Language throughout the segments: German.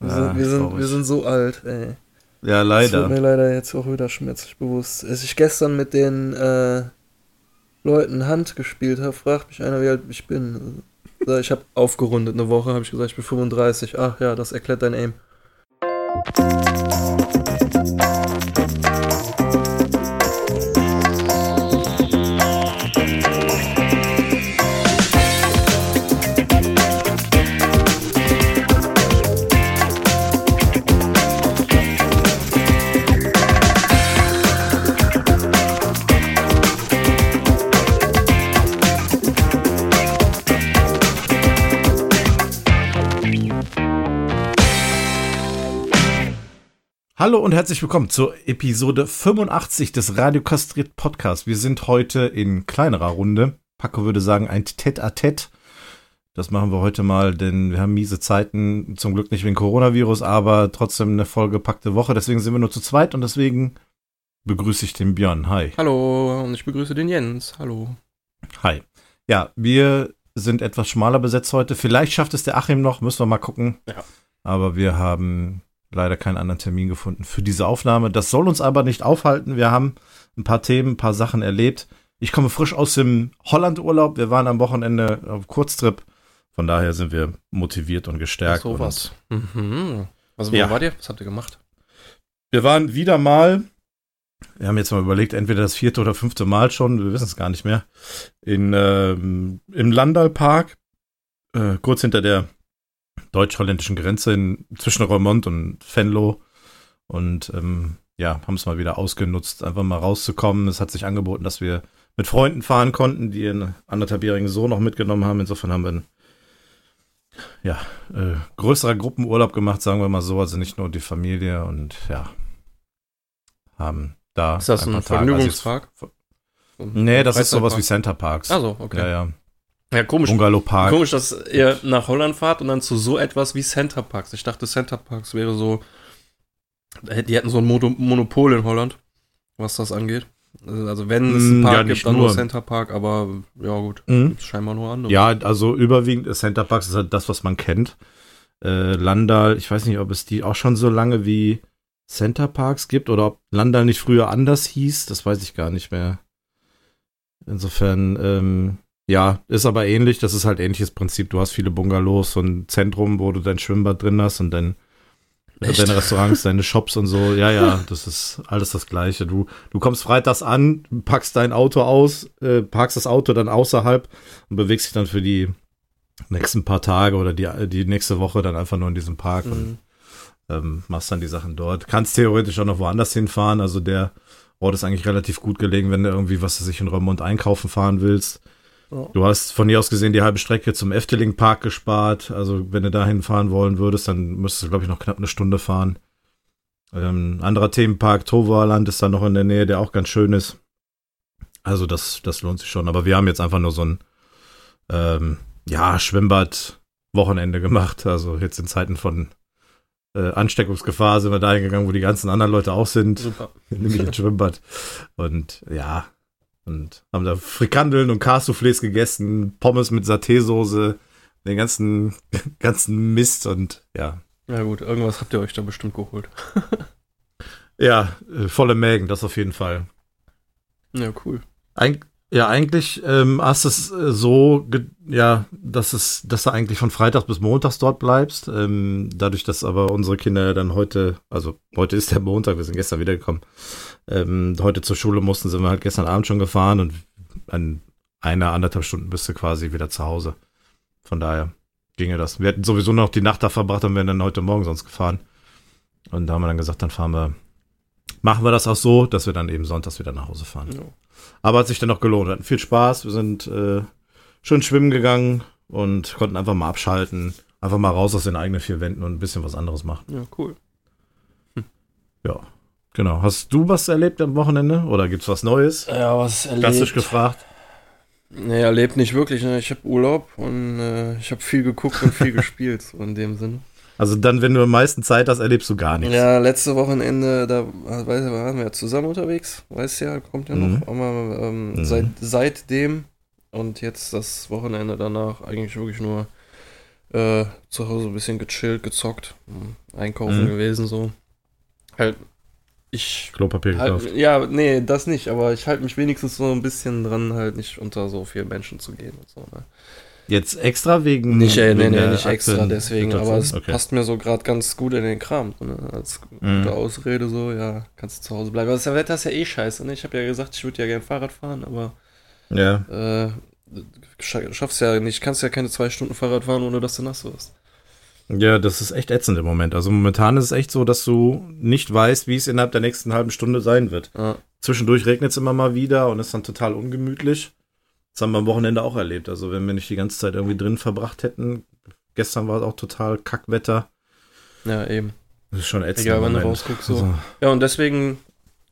Wir, sind, wir, sind, wir sind so alt, ey. Ja, leider. Das wird mir leider jetzt auch wieder schmerzlich bewusst. Als ich gestern mit den äh, Leuten Hand gespielt habe, fragt mich einer, wie alt ich bin. Ich habe aufgerundet eine Woche, habe ich gesagt, ich bin 35. Ach ja, das erklärt dein Aim. Hallo und herzlich willkommen zur Episode 85 des Radio Kastriert Podcast. Wir sind heute in kleinerer Runde. Paco würde sagen, ein Tête-à-Tête. Das machen wir heute mal, denn wir haben miese Zeiten, zum Glück nicht wegen Coronavirus, aber trotzdem eine vollgepackte Woche. Deswegen sind wir nur zu zweit und deswegen begrüße ich den Björn. Hi. Hallo und ich begrüße den Jens. Hallo. Hi. Ja, wir sind etwas schmaler besetzt heute. Vielleicht schafft es der Achim noch, müssen wir mal gucken. Ja. Aber wir haben leider keinen anderen Termin gefunden für diese Aufnahme. Das soll uns aber nicht aufhalten. Wir haben ein paar Themen, ein paar Sachen erlebt. Ich komme frisch aus dem Holland-Urlaub. Wir waren am Wochenende auf Kurztrip. Von daher sind wir motiviert und gestärkt. So was. Mhm. Also, wo ja. wart ihr? Was habt ihr gemacht? Wir waren wieder mal, wir haben jetzt mal überlegt, entweder das vierte oder fünfte Mal schon, wir wissen es gar nicht mehr, in, ähm, im Landalpark, äh, kurz hinter der deutsch-holländischen Grenze in, zwischen Roermond und Venlo. Und ähm, ja, haben es mal wieder ausgenutzt, einfach mal rauszukommen. Es hat sich angeboten, dass wir mit Freunden fahren konnten, die einen anderthalbjährigen Sohn noch mitgenommen haben. Insofern haben wir einen ja, äh, größerer Gruppenurlaub gemacht, sagen wir mal so. Also nicht nur die Familie und ja, haben da. Ist das ein, ein Vergnügungspark? Also, nee, das ist sowas wie Center Parks. Also, okay. Ja, ja. Ja, komisch. Bungalow Park. Komisch, dass ihr nach Holland fahrt und dann zu so etwas wie Center Parks. Ich dachte, Center Parks wäre so. Die hätten so ein Monopol in Holland, was das angeht. Also, wenn es einen Mm, Park ja, gibt, dann nur nur. Center Park, aber ja, gut. Mhm. Gibt's scheinbar nur andere. Ja, also überwiegend Center Parks ist halt das, was man kennt. Äh, Landal, ich weiß nicht, ob es die auch schon so lange wie Center Parks gibt oder ob Landal nicht früher anders hieß, das weiß ich gar nicht mehr. Insofern, ähm, ja, ist aber ähnlich, das ist halt ähnliches Prinzip. Du hast viele Bungalows und ein Zentrum, wo du dein Schwimmbad drin hast und Echt? deine Restaurants, deine Shops und so. Ja, ja, das ist alles das Gleiche. Du, du kommst freitags an, packst dein Auto aus, äh, parkst das Auto dann außerhalb und bewegst dich dann für die nächsten paar Tage oder die, die nächste Woche dann einfach nur in diesem Park und Mhm. ähm, machst dann die Sachen dort. Kannst theoretisch auch noch woanders hinfahren. Also der Ort ist eigentlich relativ gut gelegen, wenn du irgendwie, was du sich in Remont einkaufen fahren willst. Ja. Du hast von hier aus gesehen die halbe Strecke zum Efteling Park gespart. Also wenn du dahin fahren wollen würdest, dann müsstest du, glaube ich, noch knapp eine Stunde fahren. Ähm, anderer Themenpark, Toverland, ist da noch in der Nähe, der auch ganz schön ist. Also das, das lohnt sich schon. Aber wir haben jetzt einfach nur so ein ähm, ja, Schwimmbad-Wochenende gemacht. Also jetzt in Zeiten von äh, Ansteckungsgefahr sind wir dahin gegangen, wo die ganzen anderen Leute auch sind, Super. nämlich ins Schwimmbad. Und ja, und haben da Frikandeln und Cassoufflés gegessen, Pommes mit Saté-Soße, den ganzen, ganzen Mist und ja. Ja, gut, irgendwas habt ihr euch da bestimmt geholt. Ja, äh, volle Mägen, das auf jeden Fall. Ja, cool. Eig ja, eigentlich ähm, hast es äh, so, ja, dass es, dass du eigentlich von Freitags bis Montags dort bleibst. Ähm, dadurch, dass aber unsere Kinder dann heute, also heute ist der Montag, wir sind gestern wiedergekommen, ähm, heute zur Schule mussten, sind wir halt gestern Abend schon gefahren und an einer, anderthalb Stunden bist du quasi wieder zu Hause. Von daher ginge das. Wir hätten sowieso noch die Nacht da verbracht und wären dann heute Morgen sonst gefahren. Und da haben wir dann gesagt, dann fahren wir, machen wir das auch so, dass wir dann eben sonntags wieder nach Hause fahren. Ja. Aber hat sich dann noch gelohnt. Wir hatten viel Spaß. Wir sind äh, schön schwimmen gegangen und konnten einfach mal abschalten. Einfach mal raus aus den eigenen vier Wänden und ein bisschen was anderes machen. Ja, cool. Ja, genau. Hast du was erlebt am Wochenende? Oder gibt's was Neues? Ja, was erlebt? Klassisch gefragt. Nee, erlebt nicht wirklich. Ne? Ich habe Urlaub und äh, ich habe viel geguckt und viel gespielt, so in dem Sinne. Also dann, wenn du am meisten Zeit hast, erlebst du gar nichts. Ja, letzte Wochenende, da weiß ich, waren wir ja zusammen unterwegs. Weißt ja, kommt ja noch. Mhm. Aber ähm, Mhm. seit, seitdem und jetzt das Wochenende danach eigentlich wirklich nur Äh, zu Hause ein bisschen gechillt, gezockt, einkaufen mhm. gewesen, so. Halt, ich. Klopapier halt, gekauft. Ja, nee, das nicht, aber ich halte mich wenigstens so ein bisschen dran, halt nicht unter so viele Menschen zu gehen und so, ne? Jetzt extra wegen. Nicht, äh, nee, nee, nicht extra deswegen, aber es okay. passt mir so gerade ganz gut in den Kram. Ne? Als gute Ausrede so, ja, kannst du zu Hause bleiben. Aber das Wetter ist ja eh scheiße, ne? Ich habe ja gesagt, ich würde ja gerne Fahrrad fahren, aber. Ja. Äh, schaffst ja nicht, kannst ja keine zwei Stunden Fahrrad fahren, ohne dass du nass wirst. Ja, das ist echt ätzend im Moment. Also momentan ist es echt so, dass du nicht weißt, wie es innerhalb der nächsten halben Stunde sein wird. Ja. Zwischendurch regnet es immer mal wieder und ist dann total ungemütlich. Das haben wir am Wochenende auch erlebt. Also wenn wir nicht die ganze Zeit irgendwie drin verbracht hätten, gestern war es auch total Kackwetter. Ja, eben. Das ist schon ätzend. Egal, wenn du rausguckst. So. Also. Ja, und deswegen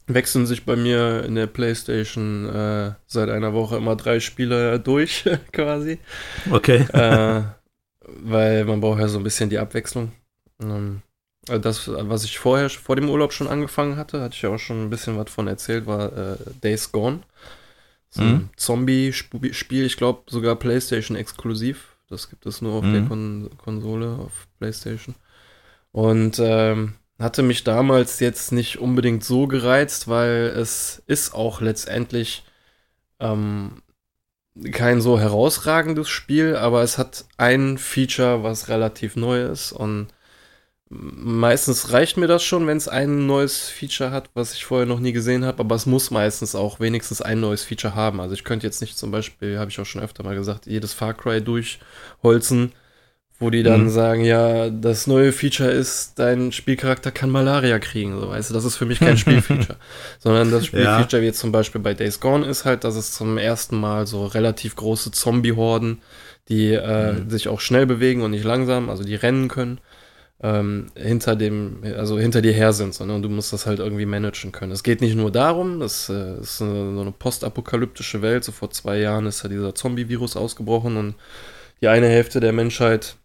wechseln sich bei mir in der Playstation äh, seit einer Woche immer drei Spiele durch, quasi. Okay. äh, weil man braucht ja so ein bisschen die Abwechslung. Ähm, also das, was ich vorher, vor dem Urlaub schon angefangen hatte, hatte ich ja auch schon ein bisschen was von erzählt, war äh, Days Gone. So ein mhm. Zombie-Spiel, ich glaube sogar PlayStation exklusiv. Das gibt es nur auf mhm. der Kon Konsole, auf PlayStation. Und ähm, hatte mich damals jetzt nicht unbedingt so gereizt, weil es ist auch letztendlich ähm, kein so herausragendes Spiel, aber es hat ein Feature, was relativ neu ist und meistens reicht mir das schon, wenn es ein neues Feature hat, was ich vorher noch nie gesehen habe, aber es muss meistens auch wenigstens ein neues Feature haben. Also ich könnte jetzt nicht zum Beispiel, habe ich auch schon öfter mal gesagt, jedes Far Cry durchholzen, wo die dann mhm. sagen, ja, das neue Feature ist, dein Spielcharakter kann Malaria kriegen, so weißt du, das ist für mich kein Spielfeature, sondern das Spielfeature, ja. wie jetzt zum Beispiel bei Days Gone ist halt, dass es zum ersten Mal so relativ große Zombie-Horden, die äh, mhm. sich auch schnell bewegen und nicht langsam, also die rennen können, ähm, hinter dem, also hinter dir her sind, sondern du musst das halt irgendwie managen können. Es geht nicht nur darum, das äh, ist eine, so eine postapokalyptische Welt. So vor zwei Jahren ist ja dieser Zombie-Virus ausgebrochen und die eine Hälfte der Menschheit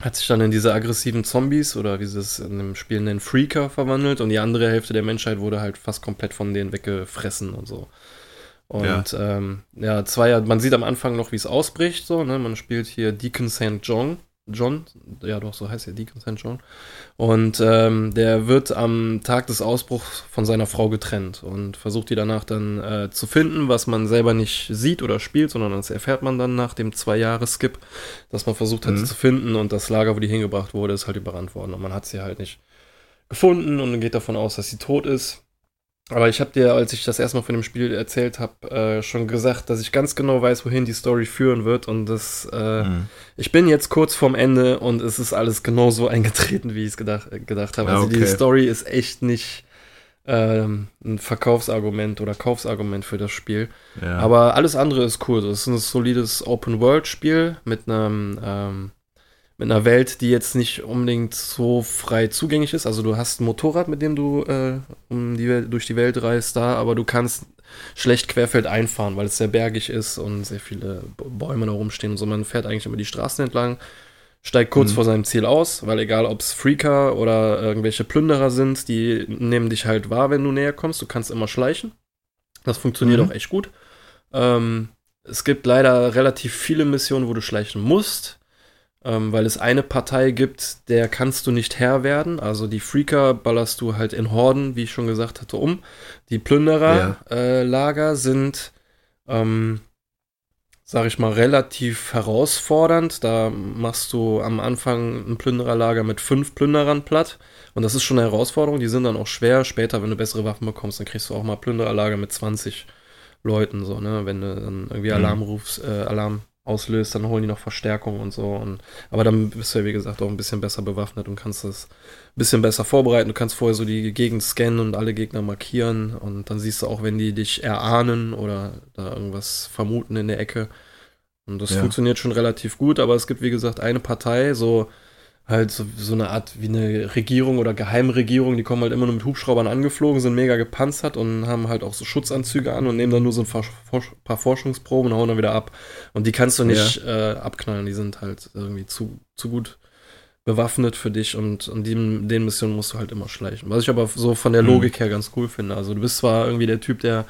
hat sich dann in diese aggressiven Zombies oder wie sie es in dem Spiel nennen, Freaker verwandelt und die andere Hälfte der Menschheit wurde halt fast komplett von denen weggefressen und so. Und ja, ähm, ja zwei, man sieht am Anfang noch, wie es ausbricht, so, ne? Man spielt hier Deacon St. John, John, ja doch, so heißt er, Deacon St. John. Und ähm, der wird am Tag des Ausbruchs von seiner Frau getrennt und versucht die danach dann äh, zu finden, was man selber nicht sieht oder spielt, sondern das erfährt man dann nach dem zwei-Jahres-Skip, dass man versucht hat, mhm. sie zu finden und das Lager, wo die hingebracht wurde, ist halt überrannt worden und man hat sie halt nicht gefunden und geht davon aus, dass sie tot ist. Aber ich habe dir, als ich das erstmal von dem Spiel erzählt habe, äh, schon gesagt, dass ich ganz genau weiß, wohin die Story führen wird. Und das, äh, mhm. ich bin jetzt kurz vorm Ende und es ist alles genau so eingetreten, wie ich es gedacht, gedacht habe. Also okay. die Story ist echt nicht ähm, ein Verkaufsargument oder Kaufsargument für das Spiel. Ja. Aber alles andere ist cool. Es ist ein solides Open-World-Spiel mit einem ähm, mit einer Welt, die jetzt nicht unbedingt so frei zugänglich ist. Also du hast ein Motorrad, mit dem du äh, um die Welt, durch die Welt reist da, aber du kannst schlecht querfeld einfahren, weil es sehr bergig ist und sehr viele Bäume da rumstehen und so. Man fährt eigentlich immer die Straßen entlang, steigt kurz mhm. vor seinem Ziel aus, weil egal ob es Freaker oder irgendwelche Plünderer sind, die nehmen dich halt wahr, wenn du näher kommst. Du kannst immer schleichen. Das funktioniert mhm. auch echt gut. Ähm, es gibt leider relativ viele Missionen, wo du schleichen musst ähm, weil es eine Partei gibt, der kannst du nicht Herr werden. Also die Freaker ballerst du halt in Horden, wie ich schon gesagt hatte, um. Die Plündererlager ja. äh, sind, ähm, sag ich mal, relativ herausfordernd. Da machst du am Anfang ein Plündererlager mit fünf Plünderern platt. Und das ist schon eine Herausforderung. Die sind dann auch schwer. Später, wenn du bessere Waffen bekommst, dann kriegst du auch mal Plündererlager mit 20 Leuten, so, ne? Wenn du dann irgendwie mhm. Alarm rufst, äh, Alarm auslöst, dann holen die noch Verstärkung und so. Und, aber dann bist du ja, wie gesagt, auch ein bisschen besser bewaffnet und kannst das ein bisschen besser vorbereiten. Du kannst vorher so die Gegend scannen und alle Gegner markieren und dann siehst du auch, wenn die dich erahnen oder da irgendwas vermuten in der Ecke. Und das ja. funktioniert schon relativ gut, aber es gibt, wie gesagt, eine Partei, so halt so, so eine Art wie eine Regierung oder Geheimregierung, die kommen halt immer nur mit Hubschraubern angeflogen, sind mega gepanzert und haben halt auch so Schutzanzüge an und nehmen dann nur so ein paar Forschungsproben und hauen dann wieder ab. Und die kannst du nicht ja. äh, abknallen, die sind halt irgendwie zu, zu gut bewaffnet für dich und an den, den Missionen musst du halt immer schleichen. Was ich aber so von der mhm. Logik her ganz cool finde. Also du bist zwar irgendwie der Typ, der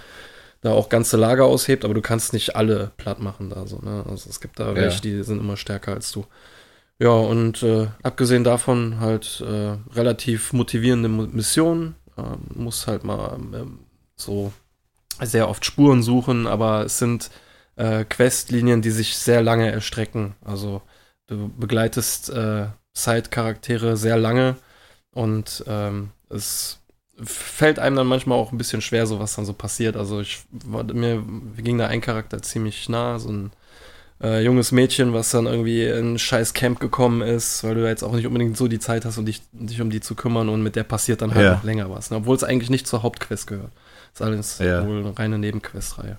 da auch ganze Lager aushebt, aber du kannst nicht alle platt machen da so. Ne? Also es gibt da ja. welche, die sind immer stärker als du. Ja, und äh, abgesehen davon halt äh, relativ motivierende Missionen. Ähm, muss halt mal ähm, so sehr oft Spuren suchen, aber es sind äh, Questlinien, die sich sehr lange erstrecken. Also du begleitest äh, Side-Charaktere sehr lange und ähm, es fällt einem dann manchmal auch ein bisschen schwer, so was dann so passiert. Also ich war, mir ging da ein Charakter ziemlich nah, so ein äh, junges Mädchen, was dann irgendwie in ein scheiß Camp gekommen ist, weil du ja jetzt auch nicht unbedingt so die Zeit hast, um dich, dich um die zu kümmern und mit der passiert dann halt ja. noch länger was. Ne? Obwohl es eigentlich nicht zur Hauptquest gehört. Das ist alles ja. wohl eine reine Nebenquestreihe.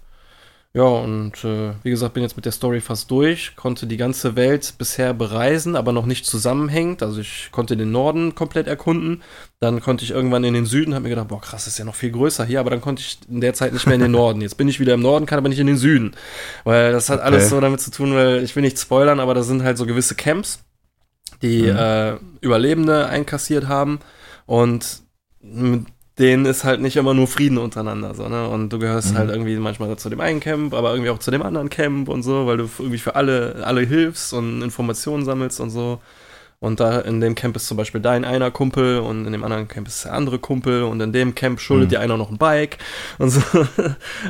Ja, und äh, wie gesagt, bin jetzt mit der Story fast durch, konnte die ganze Welt bisher bereisen, aber noch nicht zusammenhängend. Also ich konnte den Norden komplett erkunden, dann konnte ich irgendwann in den Süden, habe mir gedacht, boah krass, ist ja noch viel größer hier, aber dann konnte ich in der Zeit nicht mehr in den Norden. Jetzt bin ich wieder im Norden, kann aber nicht in den Süden, weil das hat okay. alles so damit zu tun, weil ich will nicht spoilern, aber da sind halt so gewisse Camps, die mhm. äh, Überlebende einkassiert haben und mit denen ist halt nicht immer nur Frieden untereinander, so, ne? Und du gehörst mhm. halt irgendwie manchmal zu dem einen Camp, aber irgendwie auch zu dem anderen Camp und so, weil du irgendwie für alle, alle hilfst und Informationen sammelst und so. Und da in dem Camp ist zum Beispiel dein einer Kumpel und in dem anderen Camp ist der andere Kumpel und in dem Camp schuldet mhm. dir einer noch ein Bike und so.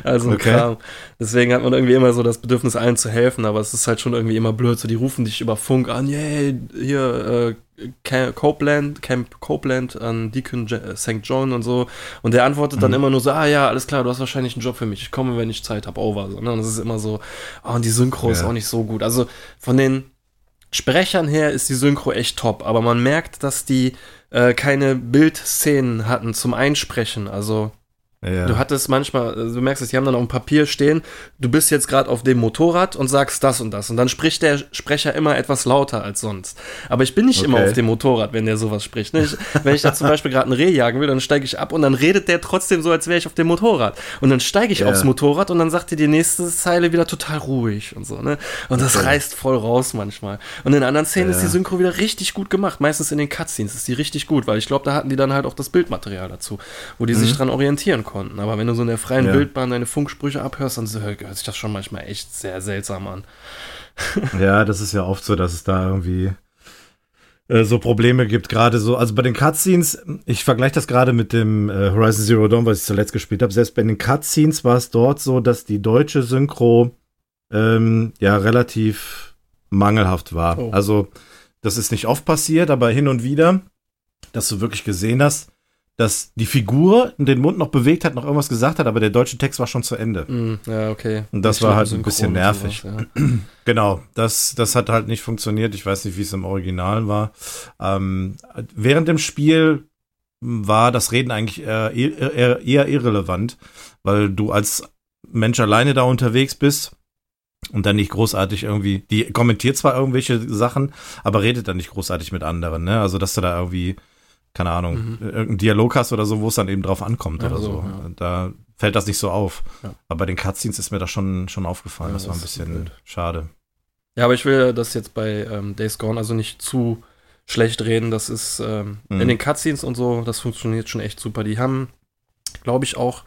also okay. Kram. Deswegen hat man irgendwie immer so das Bedürfnis, allen zu helfen, aber es ist halt schon irgendwie immer blöd. So, die rufen dich über Funk an, yeah, hier, äh, Camp Copeland, Camp Copeland an Deacon äh, St. John und so. Und der antwortet mhm. dann immer nur so, ah ja, alles klar, du hast wahrscheinlich einen Job für mich. Ich komme, wenn ich Zeit habe, over. So, ne? Und es ist immer so, oh, und die Synchro ja. ist auch nicht so gut. Also von den Sprechern her ist die Synchro echt top, aber man merkt, dass die äh, keine Bildszenen hatten zum Einsprechen. Also ja. Du hattest manchmal, also du merkst es, die haben dann auf dem Papier stehen, du bist jetzt gerade auf dem Motorrad und sagst das und das. Und dann spricht der Sprecher immer etwas lauter als sonst. Aber ich bin nicht okay. immer auf dem Motorrad, wenn der sowas spricht. Ne? Ich, wenn ich da zum Beispiel gerade ein Reh jagen will, dann steige ich ab und dann redet der trotzdem so, als wäre ich auf dem Motorrad. Und dann steige ich ja. aufs Motorrad und dann sagt dir die nächste Zeile wieder total ruhig und so. Ne? Und das okay. reißt voll raus manchmal. Und in anderen Szenen ja. ist die Synchro wieder richtig gut gemacht. Meistens in den Cutscenes ist die richtig gut, weil ich glaube, da hatten die dann halt auch das Bildmaterial dazu, wo die mhm. sich dran orientieren konnten. Aber wenn du so in der freien ja. Wildbahn deine Funksprüche abhörst, dann hört sich das schon manchmal echt sehr seltsam an. ja, das ist ja oft so, dass es da irgendwie äh, so Probleme gibt, gerade so, also bei den Cutscenes, ich vergleiche das gerade mit dem äh, Horizon Zero Dawn, was ich zuletzt gespielt habe, selbst bei den Cutscenes war es dort so, dass die deutsche Synchro ähm, ja relativ mangelhaft war. Oh. Also das ist nicht oft passiert, aber hin und wieder, dass du wirklich gesehen hast, dass die Figur den Mund noch bewegt hat, noch irgendwas gesagt hat, aber der deutsche Text war schon zu Ende. Mm, ja, okay. Und das ich war halt ein bisschen nervig. Sowas, ja. genau, das, das hat halt nicht funktioniert. Ich weiß nicht, wie es im Original war. Ähm, während dem Spiel war das Reden eigentlich eher, eher, eher irrelevant, weil du als Mensch alleine da unterwegs bist und dann nicht großartig irgendwie, die kommentiert zwar irgendwelche Sachen, aber redet dann nicht großartig mit anderen, ne? Also, dass du da irgendwie keine Ahnung, mhm. irgendeinen Dialog hast oder so, wo es dann eben drauf ankommt ja, oder so. Ja. Da fällt das nicht so auf. Ja. Aber bei den Cutscenes ist mir das schon, schon aufgefallen. das war ein bisschen schade. Ja, aber ich will das jetzt bei ähm, Days Gone also nicht zu schlecht reden. Das ist ähm, mhm. in den Cutscenes und so, das funktioniert schon echt super. Die haben, glaube ich, auch,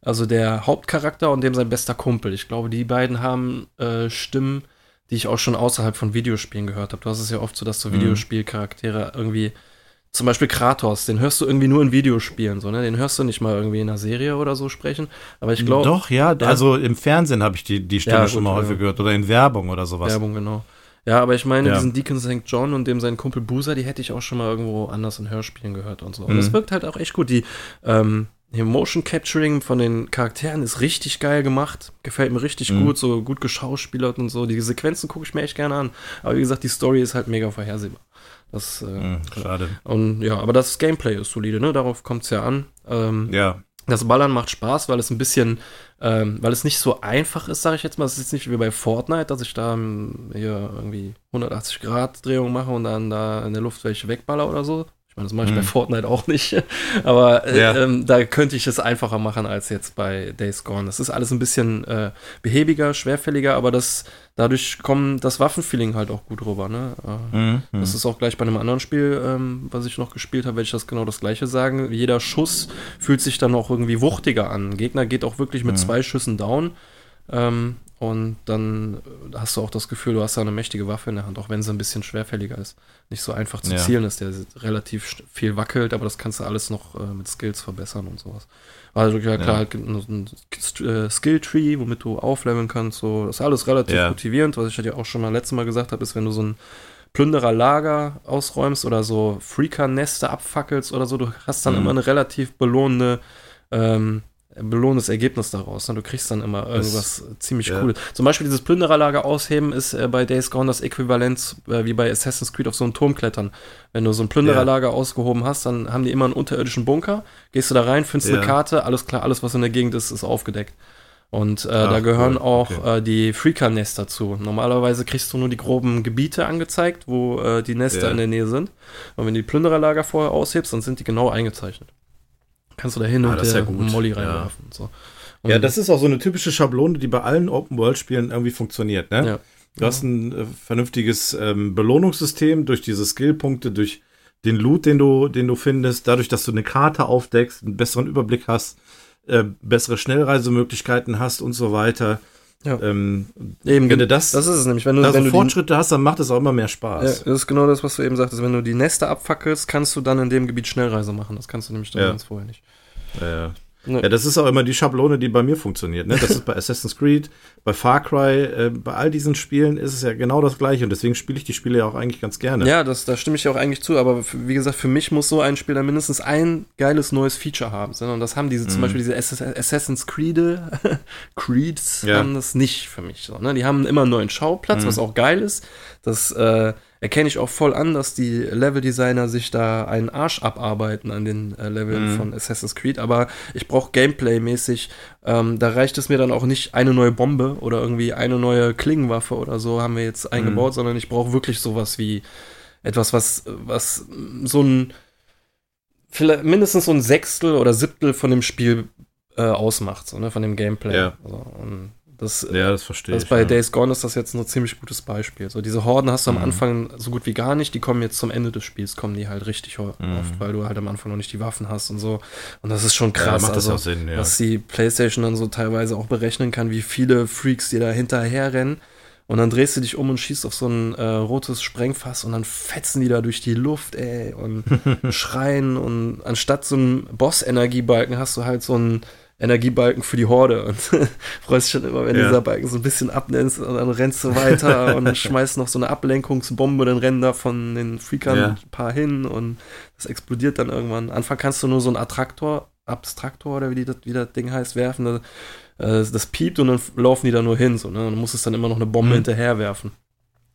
also der Hauptcharakter und dem sein bester Kumpel. Ich glaube, die beiden haben äh, Stimmen, die ich auch schon außerhalb von Videospielen gehört habe. Du hast es ja oft so, dass so mhm. Videospielcharaktere irgendwie zum Beispiel Kratos, den hörst du irgendwie nur in Videospielen, so, ne? Den hörst du nicht mal irgendwie in einer Serie oder so sprechen. Aber ich glaube. Doch, ja, also im Fernsehen habe ich die, die Stimme ja, schon mal häufig gehört oder in Werbung oder sowas. Werbung, genau. Ja, aber ich meine, ja. diesen Deacon St. John und dem seinen Kumpel Boozer, die hätte ich auch schon mal irgendwo anders in Hörspielen gehört und so. Und mhm. das wirkt halt auch echt gut. Die, ähm, die Motion Capturing von den Charakteren ist richtig geil gemacht. Gefällt mir richtig mhm. gut, so gut geschauspielert und so. Die Sequenzen gucke ich mir echt gerne an. Aber wie gesagt, die Story ist halt mega vorhersehbar. Das, äh, hm, schade. Und ja, aber das Gameplay ist solide, ne? Darauf kommt es ja an. Ähm, ja. Das Ballern macht Spaß, weil es ein bisschen, ähm, weil es nicht so einfach ist, sage ich jetzt mal. Es ist jetzt nicht wie bei Fortnite, dass ich da ähm, hier irgendwie 180 Grad Drehung mache und dann da in der Luft welche wegballer oder so. Ich meine, das mache ich mhm. bei Fortnite auch nicht. Aber äh, ja. ähm, da könnte ich es einfacher machen als jetzt bei Days Gone. Das ist alles ein bisschen äh, behäbiger, schwerfälliger, aber das, dadurch kommt das Waffenfeeling halt auch gut rüber. Ne? Äh, mhm. Das ist auch gleich bei einem anderen Spiel, ähm, was ich noch gespielt habe, werde ich das genau das gleiche sagen. Jeder Schuss fühlt sich dann auch irgendwie wuchtiger an. Ein Gegner geht auch wirklich mit mhm. zwei Schüssen down. Ähm, und dann äh, hast du auch das Gefühl, du hast da eine mächtige Waffe in der Hand, auch wenn sie ein bisschen schwerfälliger ist. Nicht so einfach zu Ja. zielen ist, der relativ viel wackelt, aber das kannst du alles noch äh, mit Skills verbessern und sowas. Also ja klar, Ja. halt ein äh, Skill-Tree, womit du aufleveln kannst. So, das ist alles relativ Ja. motivierend. Was ich ja auch schon mal letztes Mal gesagt habe, ist, wenn du so ein Plündererlager ausräumst oder so Freaker-Neste abfackelst oder so, du hast dann Mhm. immer eine relativ belohnende ähm, belohnendes Ergebnis daraus. Ne? Du kriegst dann immer irgendwas ziemlich ja. Cooles. Zum Beispiel dieses Plündererlager ausheben ist äh, bei Days Gone das Äquivalent äh, wie bei Assassin's Creed auf so einen Turm klettern. Wenn du so ein Plündererlager ausgehoben hast, dann haben die immer einen unterirdischen Bunker. Gehst du da rein, findest Ja. eine Karte, alles klar, alles was in der Gegend ist, ist aufgedeckt. Und äh, Ach, da gehören cool. auch Okay. äh, die Freaker-Nest dazu. Normalerweise kriegst du nur die groben Gebiete angezeigt, wo die Nester Ja. in der Nähe sind. Und wenn du die Plündererlager vorher aushebst, dann sind die genau eingezeichnet. Kannst du da hin Ah, und das ist ja Molly Ja. reinwerfen. Und so. Ja, das ist auch so eine typische Schablone, die bei allen Open-World-Spielen irgendwie funktioniert, ne? Ja. Du hast ein äh, vernünftiges ähm, Belohnungssystem durch diese Skillpunkte, durch den Loot, den du, den du findest, dadurch, dass du eine Karte aufdeckst, einen besseren Überblick hast, äh, bessere Schnellreisemöglichkeiten hast und so weiter. Ja. Ähm, Eben, wenn du das, das ist es nämlich. Wenn du, da wenn du die, Fortschritte hast, dann macht es auch immer mehr ja, Spaß. das ist genau das, was du eben sagtest. Wenn du die Nester abfackelst, kannst du dann in dem Gebiet Schnellreise machen. Das kannst du nämlich dann Ja. ganz vorher nicht. Ja, Ne. ja, das ist auch immer die Schablone, die bei mir funktioniert. Ne? Das ist bei Assassin's Creed, bei Far Cry, äh, bei all diesen Spielen ist es ja genau das gleiche und deswegen spiele ich die Spiele ja auch eigentlich ganz gerne. Ja, das, da stimme ich ja auch eigentlich zu, aber wie gesagt, für mich muss so ein Spiel dann mindestens ein geiles neues Feature haben. Und das haben diese, zum Mhm. Beispiel diese Ass- Assassin's Creed, Creeds Ja. haben das nicht für mich. So, ne? Die haben immer einen neuen Schauplatz, Mhm. was auch geil ist. Das äh, erkenne ich auch voll an, dass die Leveldesigner sich da einen Arsch abarbeiten an den äh, Leveln Mhm. von Assassin's Creed, aber ich brauche Gameplay-mäßig, ähm, da reicht es mir dann auch nicht eine neue Bombe oder irgendwie eine neue Klingenwaffe oder so haben wir jetzt eingebaut, sondern ich brauche wirklich sowas wie etwas, was, was so ein, vielleicht mindestens so ein Sechstel oder Siebtel von dem Spiel äh, ausmacht, so, ne, von dem Gameplay. Ja. Also, und das, Ja, das verstehe das ich. bei ja. Days Gone ist das jetzt ein ziemlich gutes Beispiel. So, diese Horden hast du am Mhm. Anfang so gut wie gar nicht, die kommen jetzt zum Ende des Spiels, kommen die halt richtig Mhm. oft, weil du halt am Anfang noch nicht die Waffen hast und so. Und das ist schon ja, krass. macht das also, auch Sinn, ja. was die PlayStation dann so teilweise auch berechnen kann, wie viele Freaks dir da hinterher rennen. Und dann drehst du dich um und schießt auf so ein äh, rotes Sprengfass und dann fetzen die da durch die Luft, ey, und schreien. Und anstatt so einem Boss-Energiebalken hast du halt so einen Energiebalken für die Horde. Und freust dich schon immer, wenn Ja. dieser Balken so ein bisschen abnimmst und dann rennst du weiter und schmeißt noch so eine Ablenkungsbombe, dann rennen da von den Freakern Ja. ein paar hin und das explodiert dann irgendwann. Anfang kannst du nur so einen Attraktor, Abstraktor oder wie, die, das- wie das Ding heißt, werfen. Das, äh, das piept und dann laufen die da nur hin. So, ne? Du musst es dann immer noch eine Bombe Mhm. hinterher werfen.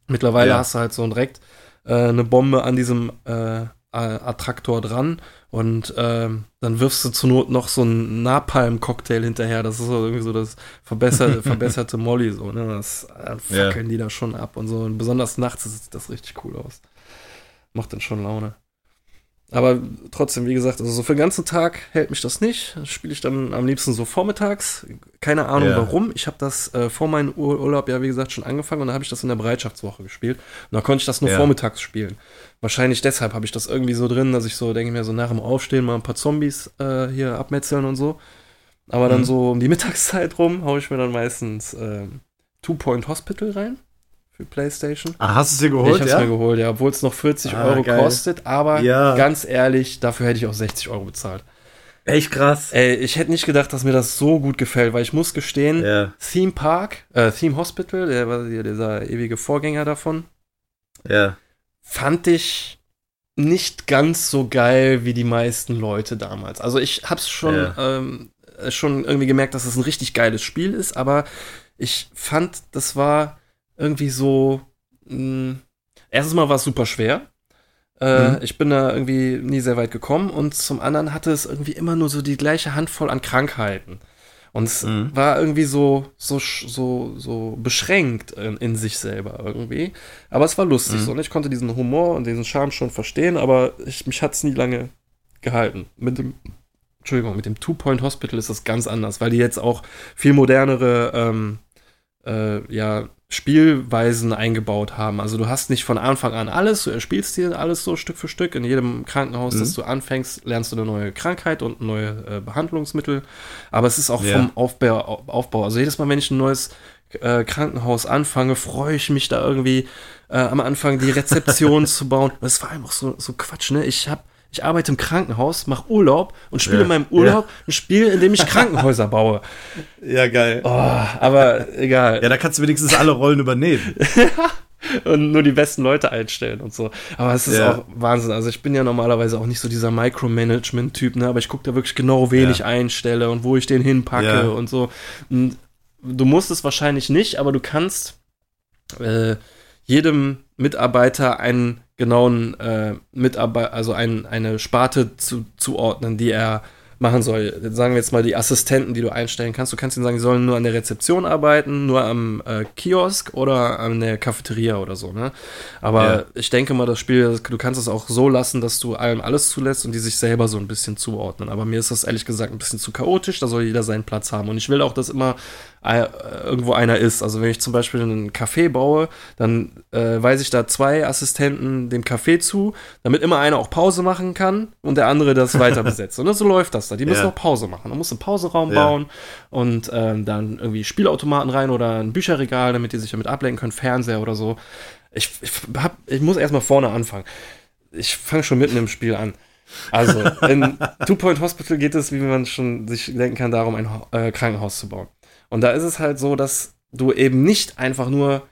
Mittlerweile Ja. hast du halt so direkt äh, eine Bombe an diesem äh, Attraktor dran und ähm, dann wirfst du zur Not noch so einen Napalm-Cocktail hinterher. Das ist so irgendwie so das verbesserte, verbesserte Molly so, ne? Das Ja. fackeln die da schon ab und so. Und besonders nachts sieht das richtig cool aus. Macht dann schon Laune. Aber trotzdem, wie gesagt, also so für den ganzen Tag hält mich das nicht. Das spiele ich dann am liebsten so vormittags. Keine Ahnung Ja. warum. Ich habe das äh, vor meinem Ur Urlaub ja, wie gesagt, schon angefangen und dann habe ich das in der Bereitschaftswoche gespielt. Und da konnte ich das nur Ja. vormittags spielen. Wahrscheinlich deshalb habe ich das irgendwie so drin, dass ich so, denke ich mir, so nach dem Aufstehen mal ein paar Zombies äh, hier abmetzeln und so. Aber dann Mhm. so um die Mittagszeit rum haue ich mir dann meistens ähm, Two Point Hospital rein für PlayStation. Ah, hast du es dir geholt? ich hab's ja? mir geholt, ja, obwohl es noch 40 Ah, Euro geil. kostet, aber Ja. ganz ehrlich, dafür hätte ich auch 60 Euro bezahlt. Echt krass. Ey, ich hätte nicht gedacht, dass mir das so gut gefällt, weil ich muss gestehen, Ja, Theme Park, äh, Theme Hospital, der war dieser ewige Vorgänger davon, ja. Fand ich nicht ganz so geil wie die meisten Leute damals. Also ich hab's schon, Ja. ähm, äh, schon irgendwie gemerkt, dass es ein richtig geiles Spiel ist, aber ich fand, das war irgendwie so. Mh, erstens mal war es super schwer. Äh, Mhm. Ich bin da irgendwie nie sehr weit gekommen und zum anderen hatte es irgendwie immer nur so die gleiche Handvoll an Krankheiten. Und es Mhm. war irgendwie so, so, so, so beschränkt in, in sich selber irgendwie. Aber es war lustig Mhm. so. Und ich konnte diesen Humor und diesen Charme schon verstehen, aber ich, mich hat es nie lange gehalten. Mit dem, Entschuldigung, mit dem Two-Point Hospital ist das ganz anders, weil die jetzt auch viel modernere ähm, äh, ja, Spielweisen eingebaut haben. Also du hast nicht von Anfang an alles, du erspielst dir alles so Stück für Stück. In jedem Krankenhaus, mhm. das du anfängst, lernst du eine neue Krankheit und neue äh, Behandlungsmittel. Aber es ist auch ja. vom Aufbau, Aufbau. Also jedes Mal, wenn ich ein neues äh, Krankenhaus anfange, freue ich mich da irgendwie äh, am Anfang die Rezeption zu bauen. Das war einfach so, so Quatsch, ne? Ich habe ich arbeite im Krankenhaus, mache Urlaub und spiele ja, in meinem Urlaub ja. ein Spiel, in dem ich Krankenhäuser baue. Ja, geil. Oh, aber egal. Ja, da kannst du wenigstens alle Rollen übernehmen. und nur die besten Leute einstellen und so. Aber es ist ja. auch Wahnsinn. Also ich bin ja normalerweise auch nicht so dieser Micromanagement-Typ, ne? aber ich gucke da wirklich genau, wen ich einstelle und wo ich den hinpacke und so. Und du musst es wahrscheinlich nicht, aber du kannst äh, jedem Mitarbeiter einen genauen äh, Mitarbeiter, also ein, eine Sparte zu, zuordnen, die er machen soll. Sagen wir jetzt mal die Assistenten, die du einstellen kannst. Du kannst ihnen sagen, sie sollen nur an der Rezeption arbeiten, nur am äh, Kiosk oder an der Cafeteria oder so. Ne? Aber ja. ich denke mal, das Spiel, du kannst es auch so lassen, dass du allen alles zulässt und die sich selber so ein bisschen zuordnen. Aber mir ist das ehrlich gesagt ein bisschen zu chaotisch. Da soll jeder seinen Platz haben. Und ich will auch, dass immer irgendwo einer ist. Also wenn ich zum Beispiel einen Café baue, dann äh, weise ich da zwei Assistenten dem Café zu, damit immer einer auch Pause machen kann und der andere das weiter besetzt. Und so läuft das da. Die müssen ja. auch Pause machen. Man muss einen Pauseraum ja. bauen und ähm, dann irgendwie Spielautomaten rein oder ein Bücherregal, damit die sich damit ablenken können, Fernseher oder so. Ich, ich, hab, ich muss erstmal vorne anfangen. Ich fange schon mitten im Spiel an. Also, in Two Point Hospital geht es, wie man schon sich denken kann, darum, ein äh, Krankenhaus zu bauen. Und da ist es halt so, dass du eben nicht einfach nur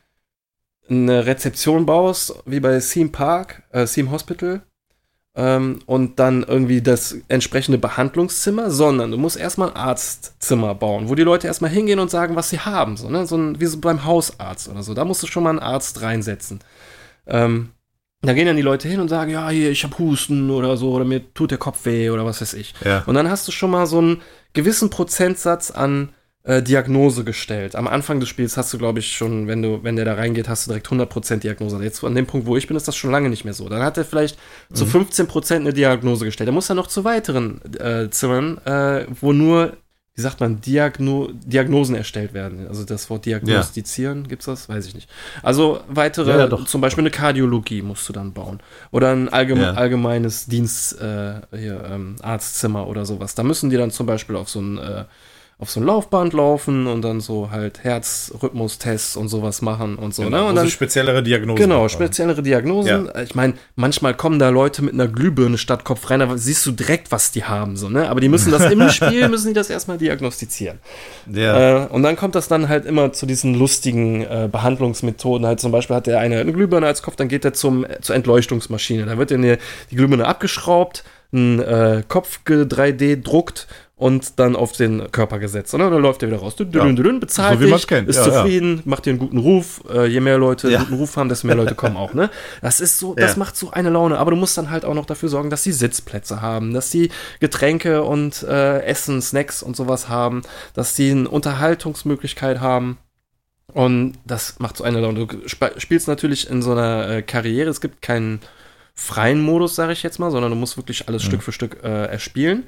eine Rezeption baust, wie bei Theme Park, äh, Theme Hospital, ähm, und dann irgendwie das entsprechende Behandlungszimmer, sondern du musst erstmal ein Arztzimmer bauen, wo die Leute erstmal hingehen und sagen, was sie haben, so, ne? so ein, wie so beim Hausarzt oder so. Da musst du schon mal einen Arzt reinsetzen. Ähm, da gehen dann die Leute hin und sagen, ja, hier, ich habe Husten oder so, oder mir tut der Kopf weh oder was weiß ich. Ja. Und dann hast du schon mal so einen gewissen Prozentsatz an äh, Diagnose gestellt. Am Anfang des Spiels hast du, glaube ich, schon, wenn du, wenn der da reingeht, hast du direkt 100% Diagnose. Jetzt an dem Punkt, wo ich bin, ist das schon lange nicht mehr so. Dann hat er vielleicht mhm. zu 15% eine Diagnose gestellt. Er muss dann noch zu weiteren äh, Zimmern, äh, wo nur, wie sagt man, Diagno Diagnosen erstellt werden. Also das Wort diagnostizieren, ja. gibt's das? Weiß ich nicht. Also weitere, ja, ja, zum Beispiel eine Kardiologie musst du dann bauen. Oder ein allgeme allgemeines Dienst, äh, hier, ähm, Arztzimmer oder sowas. Da müssen die dann zum Beispiel auf so ein äh, auf so ein Laufband laufen und dann so halt Herzrhythmustests und sowas machen und so. Genau, ne? Und also dann speziellere Diagnosen. Genau, speziellere Diagnosen. Ja. Ich meine, manchmal kommen da Leute mit einer Glühbirne statt Kopf rein, da siehst du direkt, was die haben, so, ne? Aber die müssen das im Spiel, müssen die das erstmal diagnostizieren. Ja. Äh, und dann kommt das dann halt immer zu diesen lustigen äh, Behandlungsmethoden. Halt zum Beispiel hat der eine eine Glühbirne als Kopf, dann geht er zum, zur Entleuchtungsmaschine. Da wird dann die, die Glühbirne abgeschraubt, ein äh, Kopf 3D druckt und dann auf den Körper gesetzt. Und dann läuft er wieder raus. Dün, dün, dün, bezahlt so dich, kennt. ist ja, zufrieden, ja. macht dir einen guten Ruf. Äh, je mehr Leute ja. einen guten Ruf haben, desto mehr Leute kommen auch. Ne? Das ist so, das macht so eine Laune. Aber du musst dann halt auch noch dafür sorgen, dass sie Sitzplätze haben, dass sie Getränke und äh, Essen, Snacks und sowas haben, dass sie eine Unterhaltungsmöglichkeit haben. Und das macht so eine Laune. Du spielst natürlich in so einer äh, Karriere. Es gibt keinen freien Modus, sage ich jetzt mal, sondern du musst wirklich alles mhm. Stück für Stück äh, erspielen.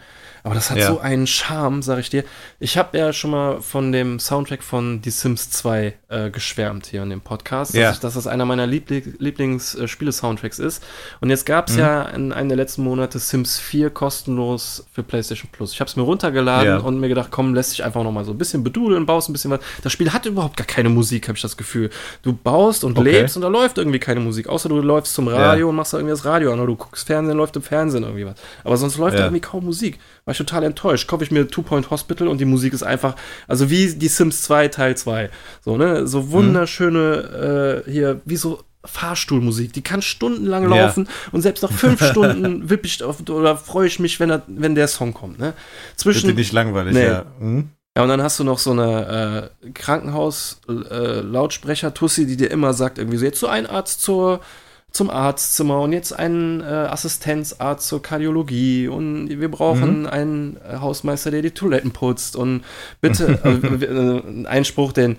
Aber das hat ja. so einen Charme, sag ich dir. Ich habe ja schon mal von dem Soundtrack von Die Sims 2 äh, geschwärmt hier in dem Podcast, ja. dass, ich, dass das einer meiner Liebli Lieblings-Spiele-Soundtracks ist. Und jetzt gab es mhm. ja in einem der letzten Monate Sims 4 kostenlos für PlayStation Plus. Ich habe es mir runtergeladen ja. und mir gedacht, komm, lässt sich einfach noch mal so ein bisschen bedudeln, baust ein bisschen was. Das Spiel hat überhaupt gar keine Musik, habe ich das Gefühl. Du baust und okay. lebst und da läuft irgendwie keine Musik, außer du läufst zum Radio und machst da irgendwie das Radio an oder du guckst Fernsehen, läuft im Fernsehen irgendwie was. Aber sonst läuft da irgendwie kaum Musik war ich total enttäuscht. Kaufe ich mir Two Point Hospital und die Musik ist einfach, also wie die Sims 2 Teil 2. So, ne? So wunderschöne, mhm. äh, hier, wie so Fahrstuhlmusik, die kann stundenlang laufen ja. und selbst nach fünf Stunden wipp ich auf, oder freue ich mich, wenn, er, wenn der Song kommt. Ne? Zwischen, Bitte nicht langweilig, nee. ja. Mhm. Ja, und dann hast du noch so eine äh, Krankenhaus-Lautsprecher-Tussi, äh, die dir immer sagt, irgendwie so, jetzt so ein Arzt zur zum Arztzimmer und jetzt einen äh, Assistenzarzt zur Kardiologie und wir brauchen mhm. einen äh, Hausmeister, der die Toiletten putzt und bitte, äh, äh, ein Spruch, den